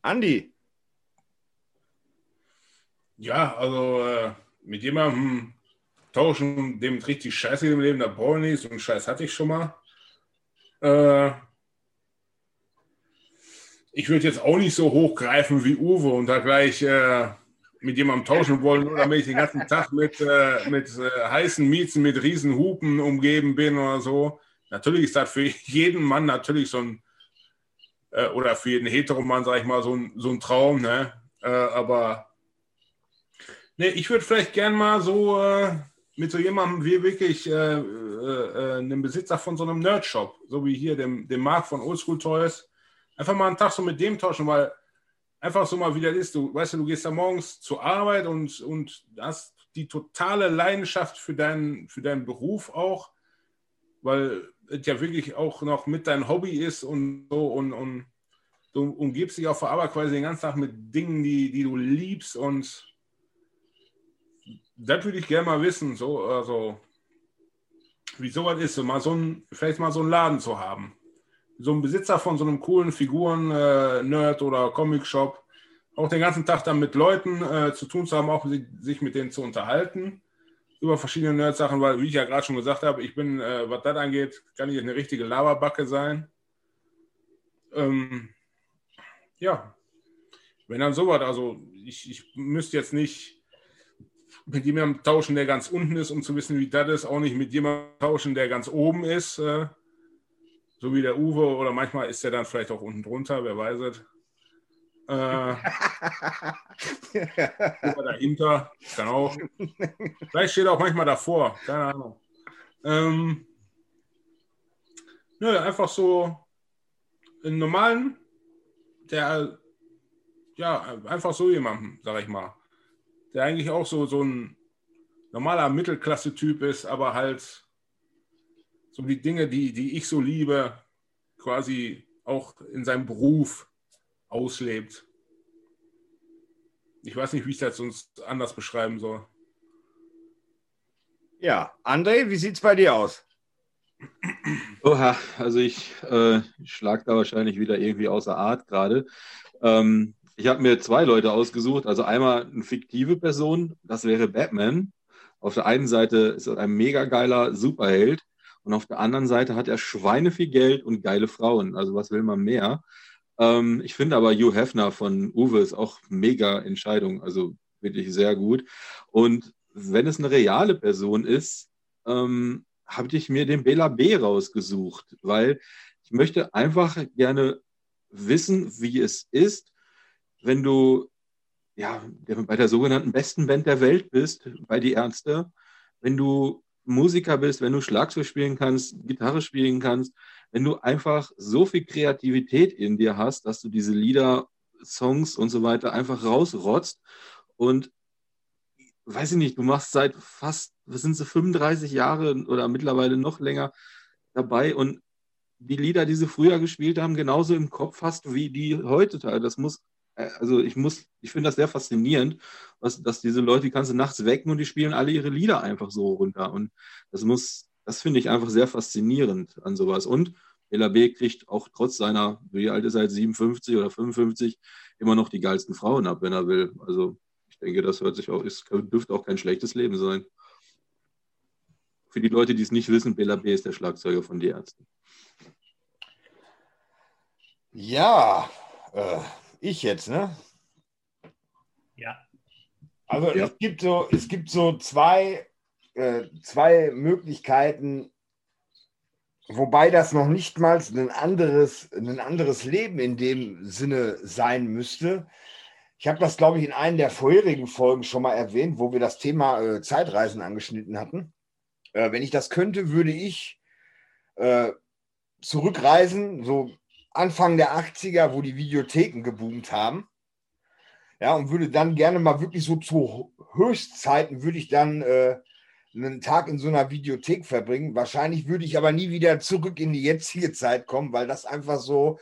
Andi. Ja, also äh, mit jemandem tauschen, dem richtig scheiße im Leben, da brauche ich nicht, so einen Scheiß hatte ich schon mal. Äh, ich würde jetzt auch nicht so hochgreifen wie Uwe und da gleich äh, mit jemandem tauschen wollen, nur damit ich den ganzen Tag mit, äh, mit äh, heißen Miezen, mit riesen Hupen umgeben bin oder so. Natürlich ist das für jeden Mann natürlich so ein, äh, oder für jeden Heteromann, sag ich mal, so ein, so ein Traum, ne? Äh, aber ne, ich würde vielleicht gern mal so äh, mit so jemandem wie wirklich einem Besitzer von so einem Nerdshop, so wie hier dem, dem Marc von Oldschool Toys, einfach mal einen Tag so mit dem tauschen, weil einfach so mal wieder ist. Du weißt du, du gehst da morgens zur Arbeit und, und hast die totale Leidenschaft für deinen, für deinen Beruf auch, weil ja wirklich auch noch mit dein Hobby ist und so und, und du umgibst dich auf der Arbeit quasi den ganzen Tag mit Dingen, die, die du liebst und das würde ich gerne mal wissen, so, also wie sowas ist, mal so ein, vielleicht mal so einen Laden zu haben. So ein Besitzer von so einem coolen Figuren-Nerd äh, oder Comic-Shop auch den ganzen Tag dann mit Leuten äh, zu tun zu haben, auch sich mit denen zu unterhalten über verschiedene Nerd-Sachen, weil, wie ich ja gerade schon gesagt habe, ich bin, äh, was das angeht, kann ich eine richtige Laberbacke sein. Ähm, ja, wenn dann sowas, also ich, ich müsste jetzt nicht mit jemandem tauschen, der ganz unten ist, um zu wissen, wie das ist, auch nicht mit jemandem tauschen, der ganz oben ist. Äh, so wie der Uwe oder manchmal ist er dann vielleicht auch unten drunter, wer weiß es. Äh, dahinter, auch. Vielleicht steht er auch manchmal davor, keine Ahnung. Ähm, nö, einfach so einen normalen, der, ja, einfach so jemanden, sag ich mal, der eigentlich auch so, so ein normaler Mittelklasse-Typ ist, aber halt so die Dinge, die, die ich so liebe, quasi auch in seinem Beruf auslebt. Ich weiß nicht, wie ich das sonst anders beschreiben soll. Ja, André, wie sieht es bei dir aus? Oha, also ich äh, schlag da wahrscheinlich wieder irgendwie außer Art gerade. Ähm, ich habe mir zwei Leute ausgesucht. Also einmal eine fiktive Person, das wäre Batman. Auf der einen Seite ist er ein mega geiler Superheld, und auf der anderen Seite hat er Schweine viel Geld und geile Frauen. Also was will man mehr? Ähm, ich finde aber Hugh Hefner von Uwe ist auch mega Entscheidung. Also wirklich sehr gut. Und wenn es eine reale Person ist, ähm, habe ich mir den Bela B rausgesucht, weil ich möchte einfach gerne wissen, wie es ist, wenn du ja, bei der sogenannten besten Band der Welt bist, bei die Ärzte, wenn du Musiker bist, wenn du Schlagzeug spielen kannst, Gitarre spielen kannst, wenn du einfach so viel Kreativität in dir hast, dass du diese Lieder, Songs und so weiter einfach rausrotzt und weiß ich nicht, du machst seit fast, was sind sie, 35 Jahre oder mittlerweile noch länger dabei und die Lieder, die sie früher gespielt haben, genauso im Kopf hast wie die heutzutage. Das muss also ich muss, ich finde das sehr faszinierend, was, dass diese Leute, die kannst du nachts wecken und die spielen alle ihre Lieder einfach so runter. Und das muss, das finde ich einfach sehr faszinierend an sowas. Und LAB kriegt auch trotz seiner, wie alt ist er 57 oder 55, immer noch die geilsten Frauen ab, wenn er will. Also ich denke, das hört sich auch, ist, dürfte auch kein schlechtes Leben sein. Für die Leute, die es nicht wissen, Bela B. ist der Schlagzeuger von Die Ärzten. Ja, äh, ich jetzt, ne? Ja. Also ja. es gibt so, es gibt so zwei, äh, zwei Möglichkeiten, wobei das noch nicht mal ein anderes, ein anderes Leben in dem Sinne sein müsste. Ich habe das, glaube ich, in einer der vorherigen Folgen schon mal erwähnt, wo wir das Thema äh, Zeitreisen angeschnitten hatten. Äh, wenn ich das könnte, würde ich äh, zurückreisen, so Anfang der 80er, wo die Videotheken geboomt haben. Ja, und würde dann gerne mal wirklich so zu Höchstzeiten, würde ich dann äh, einen Tag in so einer Videothek verbringen. Wahrscheinlich würde ich aber nie wieder zurück in die jetzige Zeit kommen, weil das einfach so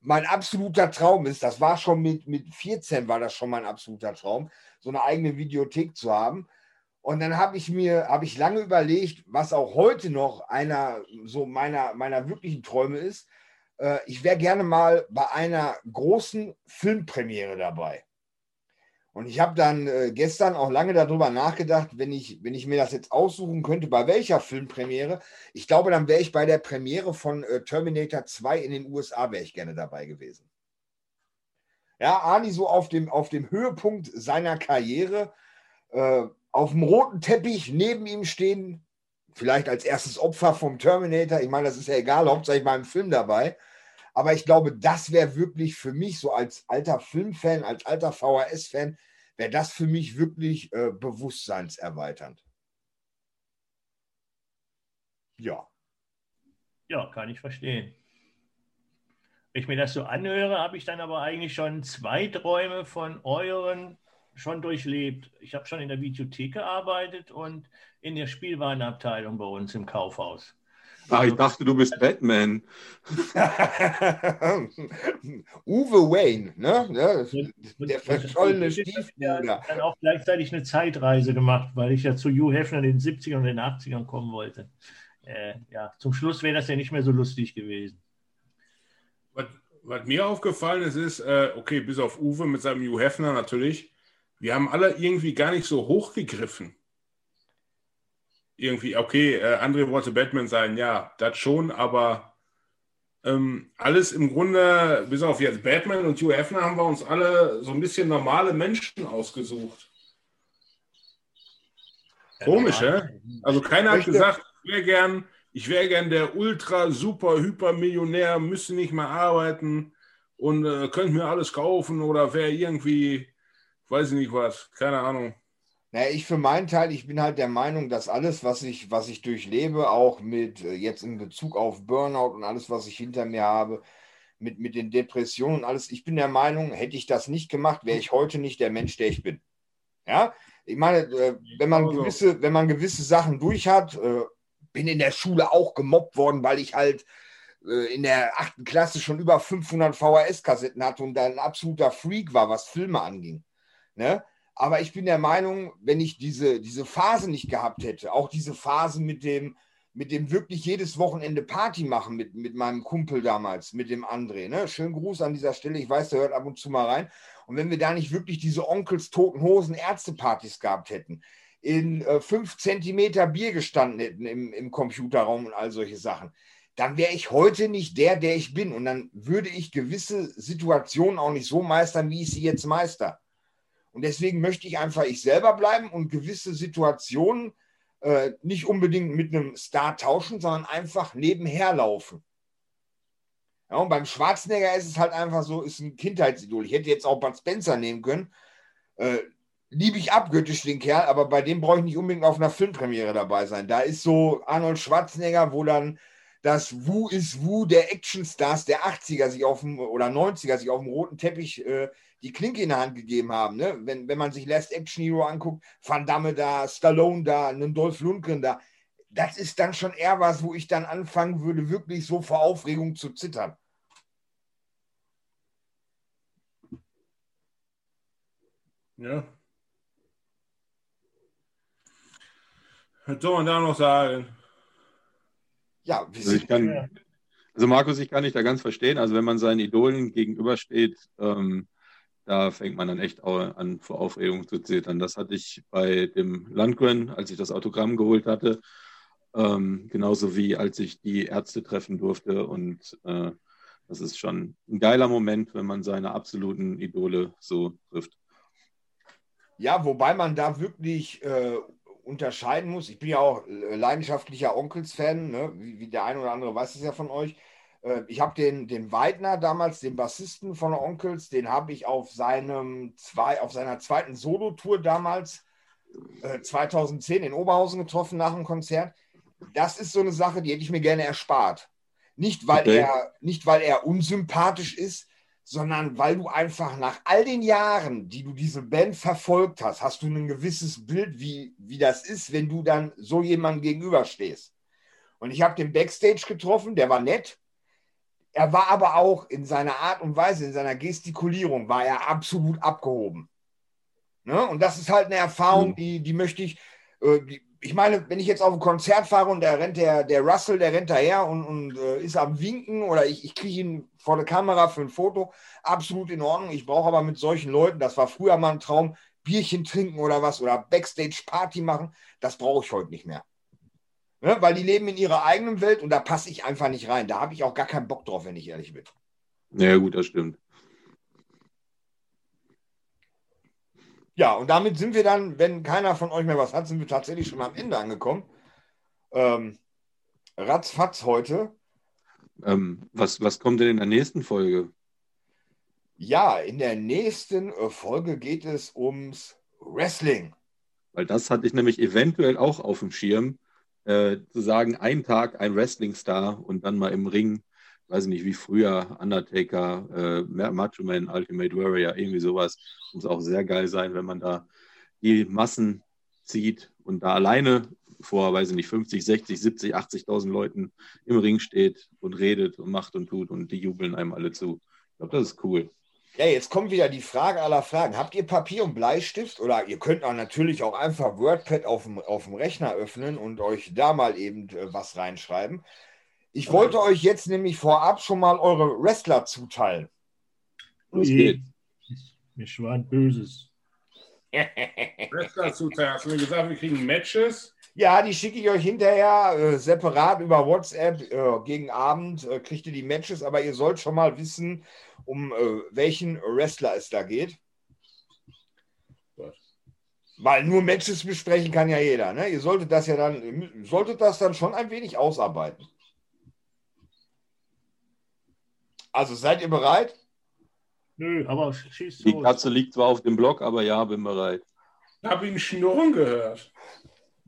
mein absoluter Traum ist. Das war schon mit, mit 14 war das schon mein absoluter Traum, so eine eigene Videothek zu haben. Und dann habe ich mir, habe ich lange überlegt, was auch heute noch einer so meiner, meiner wirklichen Träume ist, äh, ich wäre gerne mal bei einer großen Filmpremiere dabei. Und ich habe dann äh, gestern auch lange darüber nachgedacht, wenn ich, wenn ich mir das jetzt aussuchen könnte, bei welcher Filmpremiere. Ich glaube, dann wäre ich bei der Premiere von äh, Terminator 2 in den USA, wäre ich gerne dabei gewesen. Ja, Arnie so auf dem, auf dem Höhepunkt seiner Karriere, äh, auf dem roten Teppich neben ihm stehen, vielleicht als erstes Opfer vom Terminator. Ich meine, das ist ja egal, hauptsächlich beim Film dabei. Aber ich glaube, das wäre wirklich für mich, so als alter Filmfan, als alter VHS-Fan, wäre das für mich wirklich äh, bewusstseinserweiternd. Ja. Ja, kann ich verstehen. Wenn ich mir das so anhöre, habe ich dann aber eigentlich schon zwei Träume von euren schon durchlebt. Ich habe schon in der Videothek gearbeitet und in der Spielwarenabteilung bei uns im Kaufhaus. Ah, ich dachte, du bist Batman. Uwe Wayne, ne? Der verschollene Stiefbruder. Ich dann auch gleichzeitig eine Zeitreise gemacht, weil ich ja zu Hugh Hefner in den 70ern und den 80ern kommen wollte. Äh, ja, zum Schluss wäre das ja nicht mehr so lustig gewesen. Was, was mir aufgefallen ist, ist, äh, okay, bis auf Uwe mit seinem Hugh Hefner natürlich, wir haben alle irgendwie gar nicht so hochgegriffen irgendwie, okay, äh, André wollte Batman sein, ja, das schon, aber ähm, alles im Grunde, bis auf jetzt Batman und Hugh Hefner, haben wir uns alle so ein bisschen normale Menschen ausgesucht. Komisch, ja? Also keiner hat gesagt, ich wäre gern, ich wäre gern der ultra super hyper Millionär, müsste nicht mehr arbeiten und äh, könnte mir alles kaufen oder wäre irgendwie, weiß ich nicht was, keine Ahnung. Naja, ich für meinen Teil, ich bin halt der Meinung, dass alles, was ich, was ich durchlebe, auch mit äh, jetzt in Bezug auf Burnout und alles, was ich hinter mir habe, mit, mit den Depressionen und alles, ich bin der Meinung, hätte ich das nicht gemacht, wäre ich heute nicht der Mensch, der ich bin. Ja, ich meine, äh, wenn man gewisse, wenn man gewisse Sachen durch hat, äh, bin in der Schule auch gemobbt worden, weil ich halt in der achten Klasse schon über 500 VHS-Kassetten hatte und da ein absoluter Freak war, was Filme anging. Ne? Aber ich bin der Meinung, wenn ich diese, diese Phase nicht gehabt hätte, auch diese Phase mit dem, mit dem wirklich jedes Wochenende Party machen mit, mit meinem Kumpel damals, mit dem André. Ne? Schönen Gruß an dieser Stelle. Ich weiß, der hört ab und zu mal rein. Und wenn wir da nicht wirklich diese Onkels Toten Hosen Ärztepartys gehabt hätten, in äh, fünf Zentimeter Bier gestanden hätten im, im Computerraum und all solche Sachen, dann wäre ich heute nicht der, der ich bin. Und dann würde ich gewisse Situationen auch nicht so meistern, wie ich sie jetzt meister. Und deswegen möchte ich einfach ich selber bleiben und gewisse Situationen äh, nicht unbedingt mit einem Star tauschen, sondern einfach nebenher laufen. Ja, und beim Schwarzenegger ist es halt einfach so, ist ein Kindheitsidol. Ich hätte jetzt auch Bud Spencer nehmen können. Äh, liebe ich abgöttisch den Kerl, aber bei dem brauche ich nicht unbedingt auf einer Filmpremiere dabei sein. Da ist so Arnold Schwarzenegger, wo dann das Wu ist Wu der Actionstars der 80er sich auf dem oder 90er sich auf dem roten Teppich äh, die Klinke in der Hand gegeben haben. Ne? Wenn, wenn man sich Last Action Hero anguckt, Van Damme da, Stallone da, einen Dolph Lundgren da, das ist dann schon eher was, wo ich dann anfangen würde, wirklich so vor Aufregung zu zittern. Ja. Was soll man da noch sagen? Ja, also, ich kann, also Markus, ich kann dich da ganz verstehen. Also wenn man seinen Idolen gegenübersteht, ähm, da fängt man dann echt an, vor Aufregung zu zittern. Das hatte ich bei dem Landgren, als ich das Autogramm geholt hatte, ähm, genauso wie als ich die Ärzte treffen durfte. Und äh, das ist schon ein geiler Moment, wenn man seine absoluten Idole so trifft. Ja, wobei man da wirklich äh, unterscheiden muss. Ich bin ja auch leidenschaftlicher Onkels-Fan, ne? wie, wie der eine oder andere weiß es ja von euch. Äh, ich habe den, den Weidner damals, den Bassisten von Onkels, den habe ich auf, seinem zwei, auf seiner zweiten Solo-Tour damals äh, 2010 in Oberhausen getroffen nach dem Konzert. Das ist so eine Sache, die hätte ich mir gerne erspart. Nicht, weil, okay. er, nicht, weil er unsympathisch ist, sondern weil du einfach nach all den Jahren, die du diese Band verfolgt hast, hast du ein gewisses Bild, wie, wie das ist, wenn du dann so jemandem gegenüberstehst. Und ich habe den Backstage getroffen, der war nett, er war aber auch in seiner Art und Weise, in seiner Gestikulierung, war er absolut abgehoben. Ne? Und das ist halt eine Erfahrung, mhm. die, die möchte ich, äh, die, ich meine, wenn ich jetzt auf ein Konzert fahre und da rennt der, der Russell, der rennt daher und, und äh, ist am Winken oder ich, ich kriege ihn vor der Kamera für ein Foto, absolut in Ordnung. Ich brauche aber mit solchen Leuten, das war früher mal ein Traum, Bierchen trinken oder was oder Backstage-Party machen. Das brauche ich heute nicht mehr. Ne? Weil die leben in ihrer eigenen Welt und da passe ich einfach nicht rein. Da habe ich auch gar keinen Bock drauf, wenn ich ehrlich bin. Ja, gut, das stimmt. Ja, und damit sind wir dann, wenn keiner von euch mehr was hat, sind wir tatsächlich schon am Ende angekommen. Ähm, ratzfatz heute. Ähm, was, was kommt denn in der nächsten Folge? Ja, in der nächsten äh, Folge geht es ums Wrestling. Weil das hatte ich nämlich eventuell auch auf dem Schirm, äh, zu sagen, ein Tag ein Wrestling-Star und dann mal im Ring, weiß ich nicht, wie früher, Undertaker, äh, Macho Man, Ultimate Warrior, irgendwie sowas. Muss auch sehr geil sein, wenn man da die Massen zieht und da alleine vor, weiß ich nicht, 50, 60, 70, 80.000 Leuten im Ring steht und redet und macht und tut und die jubeln einem alle zu. Ich glaube, das ist cool. Ja, jetzt kommt wieder die Frage aller Fragen. Habt ihr Papier und Bleistift oder ihr könnt auch natürlich auch einfach WordPad auf dem, auf dem Rechner öffnen und euch da mal eben äh, was reinschreiben. Ich wollte euch jetzt nämlich vorab schon mal eure Wrestler zuteilen. Los geht's. Mir schwan Böses. Wrestler zuteilen. Hast du mir gesagt, wir kriegen Matches? Ja, die schicke ich euch hinterher äh, separat über WhatsApp äh, gegen Abend. Äh, kriegt ihr die Matches, aber ihr sollt schon mal wissen, um äh, welchen Wrestler es da geht. Weil nur Matches besprechen kann ja jeder. Ne? Ihr solltet das ja dann, solltet das dann schon ein wenig ausarbeiten. Also seid ihr bereit? Nö, aber schieß Die los. Katze liegt zwar auf dem Block, aber ja, bin bereit. Ich habe ihn schnurren gehört.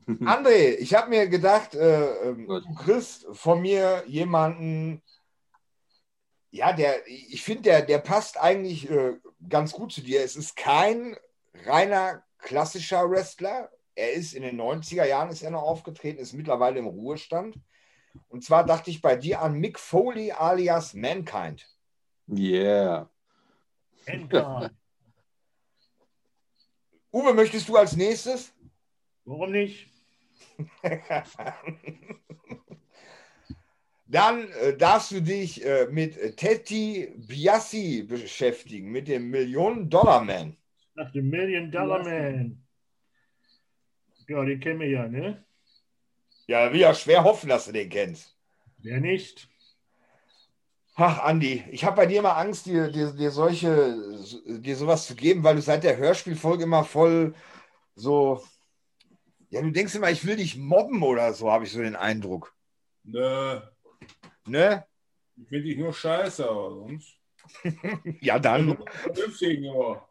André, ich habe mir gedacht, äh, ähm, du kriegst von mir jemanden, ja, der, ich finde, der, der passt eigentlich äh, ganz gut zu dir. Es ist kein reiner klassischer Wrestler. Er ist in den 90er Jahren ist er noch aufgetreten, ist mittlerweile im Ruhestand. Und zwar dachte ich bei dir an Mick Foley alias Mankind. Yeah. Endcard. Uwe, möchtest du als nächstes? Warum nicht? Dann äh, darfst du dich äh, mit Teddy Biassi beschäftigen, mit dem Millionen-Dollar-Man. Nach dem Million Dollar Man. Ja, den kennen wir ja, ne? Ja, will ja schwer hoffen, dass du den kennst. Wer nicht? Ach, Andi, ich habe bei dir immer Angst, dir, dir, dir solche, dir sowas zu geben, weil du seit der Hörspielfolge immer voll so, ja, du denkst immer, ich will dich mobben oder so, habe ich so den Eindruck. Nö, Ne? ich finde dich nur scheiße, aber sonst. Ja, dann. Nur.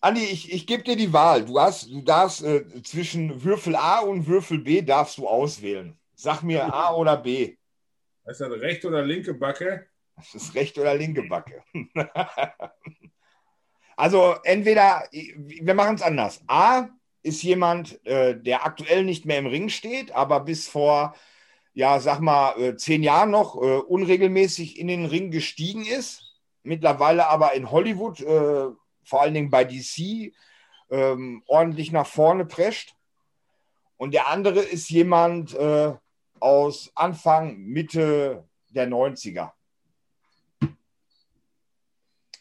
Andi, ich, ich gebe dir die Wahl. Du, hast, du darfst äh, zwischen Würfel A und Würfel B darfst du auswählen. Sag mir A oder B. Ist das rechte oder linke Backe? Das ist rechte oder linke Backe. also entweder, wir machen es anders. A ist jemand, äh, der aktuell nicht mehr im Ring steht, aber bis vor, ja, sag mal, äh, zehn Jahren noch äh, unregelmäßig in den Ring gestiegen ist. Mittlerweile aber in Hollywood, äh, vor allen Dingen bei DC, ähm, ordentlich nach vorne prescht. Und der andere ist jemand aus Anfang, Mitte der 90er.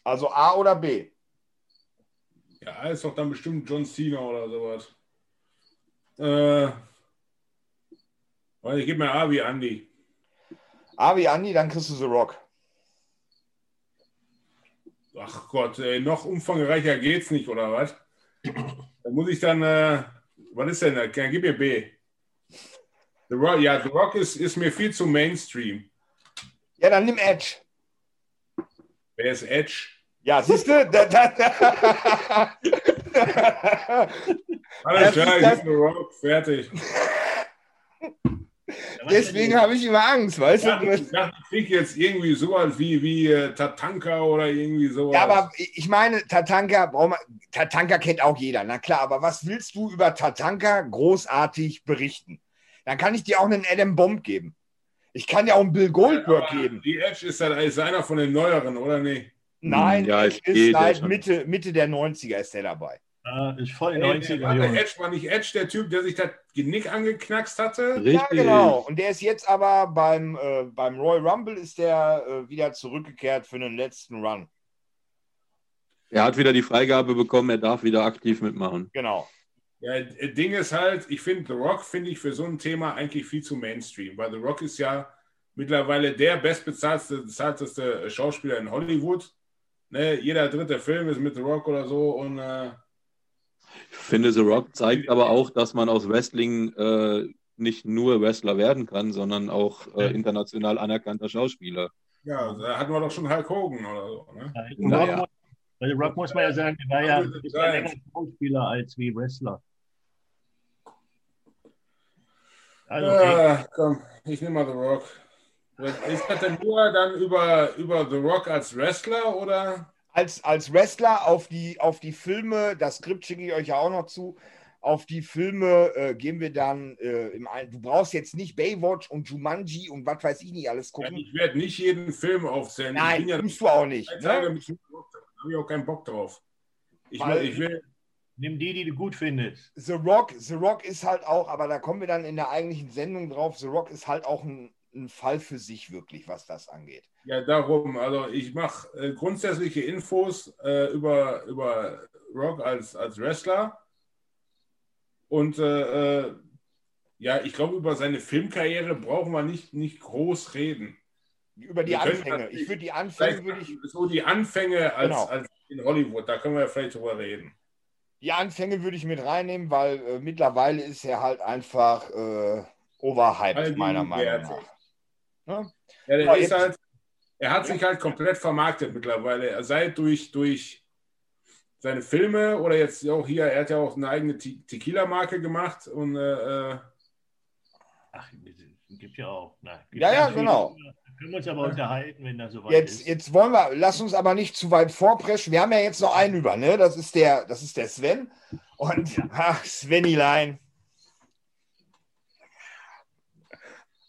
Also A oder B? Ja, ist doch dann bestimmt John Cena oder sowas. Äh, ich gebe mir A wie Andy. A wie Andi, dann kriegst du The Rock. Ach Gott, ey, noch umfangreicher geht's nicht, oder was? Da muss ich dann, äh, was ist denn da? Gib mir B. The Rock, ja, The Rock ist, ist mir viel zu Mainstream. Ja, dann nimm Edge. Wer ist Edge? Ja, siehst du? Da, da, da. Alles klar, ich bin The Rock, fertig. Deswegen habe ich immer Angst, weißt Ja, du? ich dachte, ich krieg jetzt irgendwie sowas wie, wie äh, Tatanka oder irgendwie sowas. Ja, aber ich meine, Tatanka, Tatanka kennt auch jeder, na klar, aber was willst du über Tatanka großartig berichten? Dann kann ich dir auch einen Adam Bomb geben. Ich kann dir auch einen Bill Goldberg Aber geben. Die Edge ist halt ist einer von den neueren, oder nicht? Nein, Ja, Edge ist seit. Mitte, Mitte der 90er ist der dabei. Ah, ist voll Ey, 90er, warte, Junge. Edge war nicht Edge der Typ, der sich das Genick angeknackst hatte? Richtig. Ja, genau. Und der ist jetzt aber beim, äh, beim Royal Rumble ist der äh, wieder zurückgekehrt für den letzten Run. Er hat wieder die Freigabe bekommen, er darf wieder aktiv mitmachen. Genau. Ja, äh, Ding ist halt, ich finde The Rock finde ich für so ein Thema eigentlich viel zu Mainstream, weil The Rock ist ja mittlerweile der bestbezahlteste bezahlteste Schauspieler in Hollywood. Ne, jeder dritte Film ist mit The Rock oder so und äh, Ich finde, The Rock zeigt aber auch, dass man aus Wrestling äh, nicht nur Wrestler werden kann, sondern auch äh, international anerkannter Schauspieler. ja, da hatten wir doch schon Hulk Hogan oder so. Ne? The Naja. Rock, muss- bei Rock muss man ja sagen, der war ja ein bisschen länger Schauspieler als wie Wrestler. Also, okay. Ja, komm, ich nehme mal The Rock. Ist das denn nur dann über, über The Rock als Wrestler oder? Als, als Wrestler auf die, auf die Filme, das Skript schicke ich euch ja auch noch zu, auf die Filme äh, gehen wir dann äh, im Ein Du brauchst jetzt nicht Baywatch und Jumanji und was weiß ich nicht alles Ja, gucken. ich werde nicht jeden Film aufzählen. ich Nein, bin ja musst du auch nicht. Ne? da habe ich auch keinen Bock drauf. Ich, Weil- will, ich will, nimm die, die du gut findest. The Rock, The Rock ist halt auch, aber da kommen wir dann in der eigentlichen Sendung drauf, The Rock ist halt auch ein, ein Fall für sich wirklich, was das angeht. ja, darum, also ich mache äh, grundsätzliche Infos äh, über, über Rock als, als Wrestler. Und äh, äh, ja, ich glaube, über seine Filmkarriere brauchen wir nicht, nicht groß reden. Über die Wir Anfänge. Ich würde die Anfänge, würde ich, so die Anfänge als, Genau. als in Hollywood, da können wir ja vielleicht drüber reden. die Anfänge würde ich mit reinnehmen, weil äh, mittlerweile ist er halt einfach äh, overhyped, meiner Meinung nach. Ne? Ja, der Ja, ist halt, er hat sich halt komplett vermarktet mittlerweile. Er sei durch, durch seine Filme oder jetzt auch hier, er hat ja auch eine eigene Te- Tequila-Marke gemacht und äh, äh, Ach, es gibt ja auch. Na, gibt Ja, ja, viele- genau. Da können wir uns aber unterhalten, wenn das soweit Jetzt, ist. jetzt wollen wir, lass uns aber nicht zu weit vorpreschen. Wir haben ja jetzt noch einen über, ne? Das ist der, das ist der Sven. Und ach, Svenilein.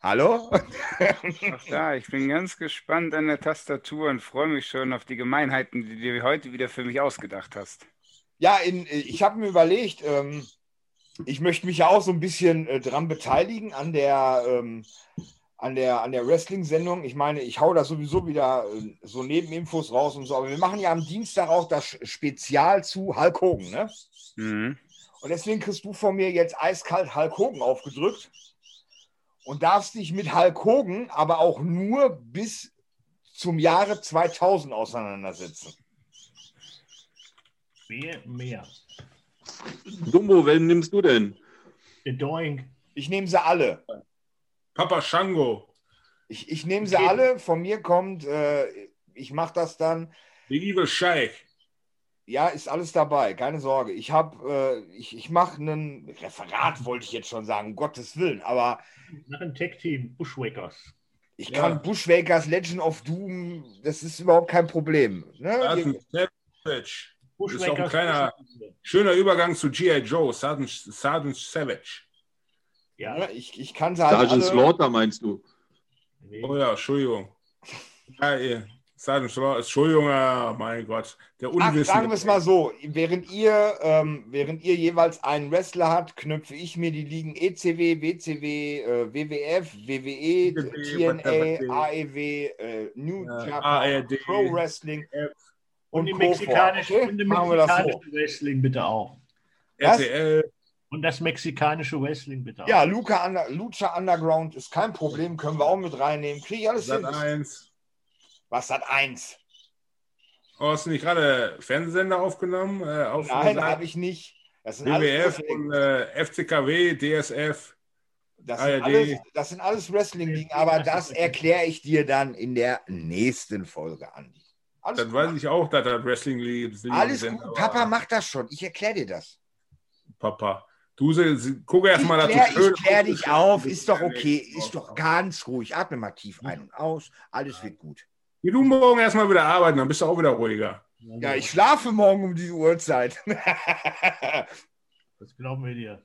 Hallo? Ach da, ich bin ganz gespannt an der Tastatur und freue mich schon auf die Gemeinheiten, die du heute wieder für mich ausgedacht hast. Ja, in, ich habe mir überlegt, ähm, ich möchte mich ja auch so ein bisschen äh, dran beteiligen an der, ähm, an der, an der Wrestling-Sendung. Ich meine, ich hau da sowieso wieder äh, so Nebeninfos raus und so, aber wir machen ja am Dienstag auch das Spezial zu Hulk Hogan, ne? Mhm. Und deswegen kriegst du von mir jetzt eiskalt Hulk Hogan aufgedrückt und darfst dich mit Hulk Hogan aber auch nur bis zum Jahre 2000 auseinandersetzen. Mehr, mehr. Dumbo, wen nimmst du denn? Der Doink. Ich nehme sie alle. Papa Shango, Ich, ich nehme sie Okay. alle. Von mir kommt, äh, ich mache das dann. The Evil Sheik. Ja, ist alles dabei, keine Sorge. Ich habe, äh, ich, ich mache ein Referat, wollte ich jetzt schon sagen, um Gottes Willen. Aber Nach einem Tech-Team, Bushwackers. ich Ja. kann Bushwakers Legend of Doom, das ist überhaupt kein Problem. Ne? Das ist Ihr- ein Savage. Bushwackers. Ist auch ein kleiner- Schöner Übergang zu G.I. Joe, Sergeant, Sergeant Savage. Ja, Ich, ich kann sie halt Sergeant alle. Slaughter meinst du? nee. Oh ja, Entschuldigung. Ja, Sergeant Entschuldigung, mein Gott. Der Ach, Unwissende. sagen wir es mal so, während ihr, ähm, während ihr jeweils einen Wrestler habt, knüpfe ich mir die Ligen E ECW, WCW, äh, WWF, WWE, WWE, TNA, AEW, äh, New Ja, Japan, ARD. Pro Wrestling Und, und die mexikanische, Okay? und die das so. mexikanische Wrestling bitte auch. Was? RTL. Und das mexikanische Wrestling bitte auch. Ja, Luca Under, Lucha Underground ist kein Problem, können wir auch mit reinnehmen. Kriege ich alles Sat hin. 1. Was hat eins? Oh, hast du nicht gerade Fernsehsender aufgenommen? Äh, auf Nein, habe ich nicht. Das sind WWF und äh, FCKW, DSF. das sind ARD. alles, das sind alles Wrestling-Ligen, aber das erkläre ich dir dann in der nächsten Folge, Andi. Alles Das gut. weiß ich auch, dass das Wrestling liegt. Alles sind, gut. Papa macht das schon. Ich erkläre dir das. Papa. Du guck erst Ich mal, schön ich klär dich auf. Ist doch okay. Ist doch ganz ruhig. Atme mal tief ein und aus. Alles wird gut. Geh du morgen erstmal wieder arbeiten, dann bist du auch wieder ruhiger. Ja, ich schlafe morgen um diese Uhrzeit. Das glauben wir dir.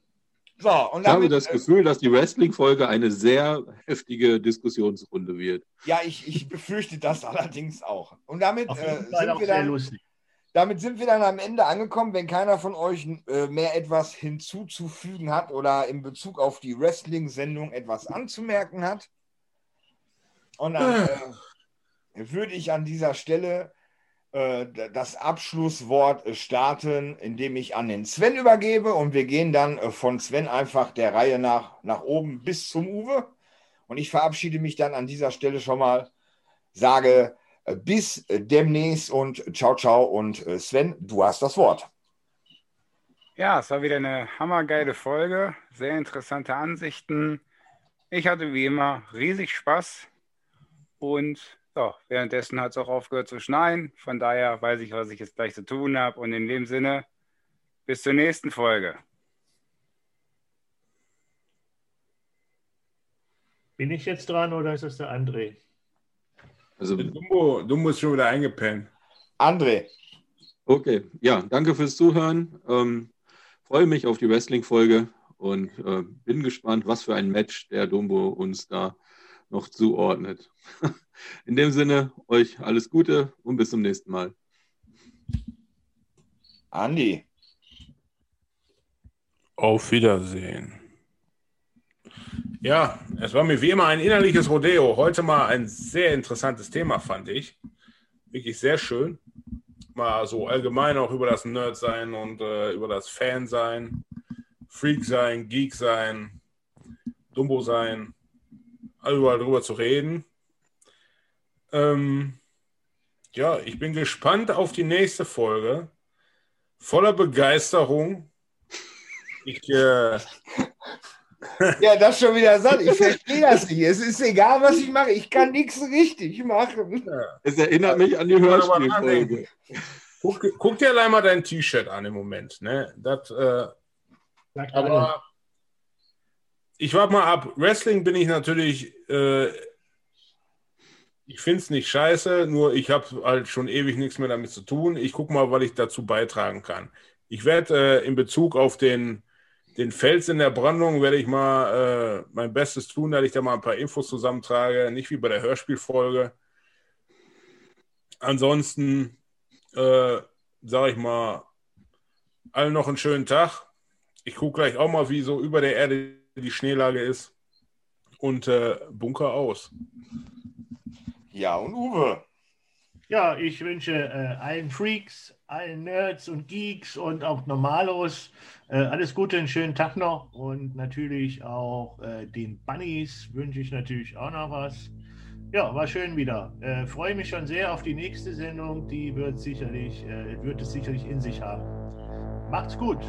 so, und Ich habe das äh, Gefühl, dass die Wrestling-Folge eine sehr heftige Diskussionsrunde wird. ja, ich, ich befürchte das allerdings auch. Und damit, äh, sind auch wir sehr dann, lustig. damit sind wir dann am Ende angekommen. Wenn keiner von euch äh, mehr etwas hinzuzufügen hat oder in Bezug auf die Wrestling-Sendung etwas anzumerken hat. Und dann äh, würde ich an dieser Stelle äh, das Abschlusswort starten, indem ich an den Sven übergebe und wir gehen dann äh, von Sven einfach der Reihe nach, nach oben bis zum Uwe. Und ich verabschiede mich dann an dieser Stelle schon mal, sage äh, bis demnächst und ciao, ciao. Und Sven, du hast das Wort. Ja, es war wieder eine hammergeile Folge, sehr interessante Ansichten. Ich hatte wie immer riesig Spaß und ja, währenddessen hat es auch aufgehört zu schneien. Von daher weiß ich, was ich jetzt gleich zu tun habe. Und in dem Sinne, bis zur nächsten Folge. Bin ich jetzt dran oder ist das der André? Also, Dumbo, Dumbo ist schon wieder eingepennt. André. Okay, ja, danke fürs Zuhören. Ähm, freue mich auf die Wrestling-Folge und äh, bin gespannt, was für ein Match der Dumbo uns da noch zuordnet. In dem Sinne, euch alles Gute und bis zum nächsten Mal. Andi. Auf Wiedersehen. Ja, es war mir wie immer ein innerliches Rodeo. Heute mal ein sehr interessantes Thema, fand ich. Wirklich sehr schön. Mal so allgemein auch über das Nerd sein und äh, über das Fan sein, Freak sein, Geek sein, Dumbo sein, überall drüber zu reden. Ähm, ja, ich bin gespannt auf die nächste Folge. Voller Begeisterung. Ich, äh, ja, das schon wieder satt. Ich verstehe das nicht. Es ist egal, was ich mache. Ich kann nichts richtig machen. Es erinnert mich an die Hörspielfolge. Guck, guck, dir allein mal dein T-Shirt an im Moment. Ne? Das, äh, aber ich warte mal ab. Wrestling bin ich natürlich äh, ich finde es nicht scheiße, nur ich habe halt schon ewig nichts mehr damit zu tun. Ich gucke mal, was ich dazu beitragen kann. Ich werde äh, in Bezug auf den, den Fels in der Brandung, werde ich mal äh, mein Bestes tun, dass ich da mal ein paar Infos zusammentrage. Nicht wie bei der Hörspielfolge. Ansonsten äh, sage ich mal, allen noch einen schönen Tag. Ich gucke gleich auch mal, wie so über der Erde die Schneelage ist. Und äh, Bunker aus. Ja, und Uwe. Ja, ich wünsche äh, allen Freaks, allen Nerds und Geeks und auch Normalos äh, alles Gute, einen schönen Tag noch und natürlich auch äh, den Bunnies wünsche ich natürlich auch noch was. Ja, war schön wieder. Äh, freue mich schon sehr auf die nächste Sendung. Die wird sicherlich, äh, wird es sicherlich in sich haben. Macht's gut.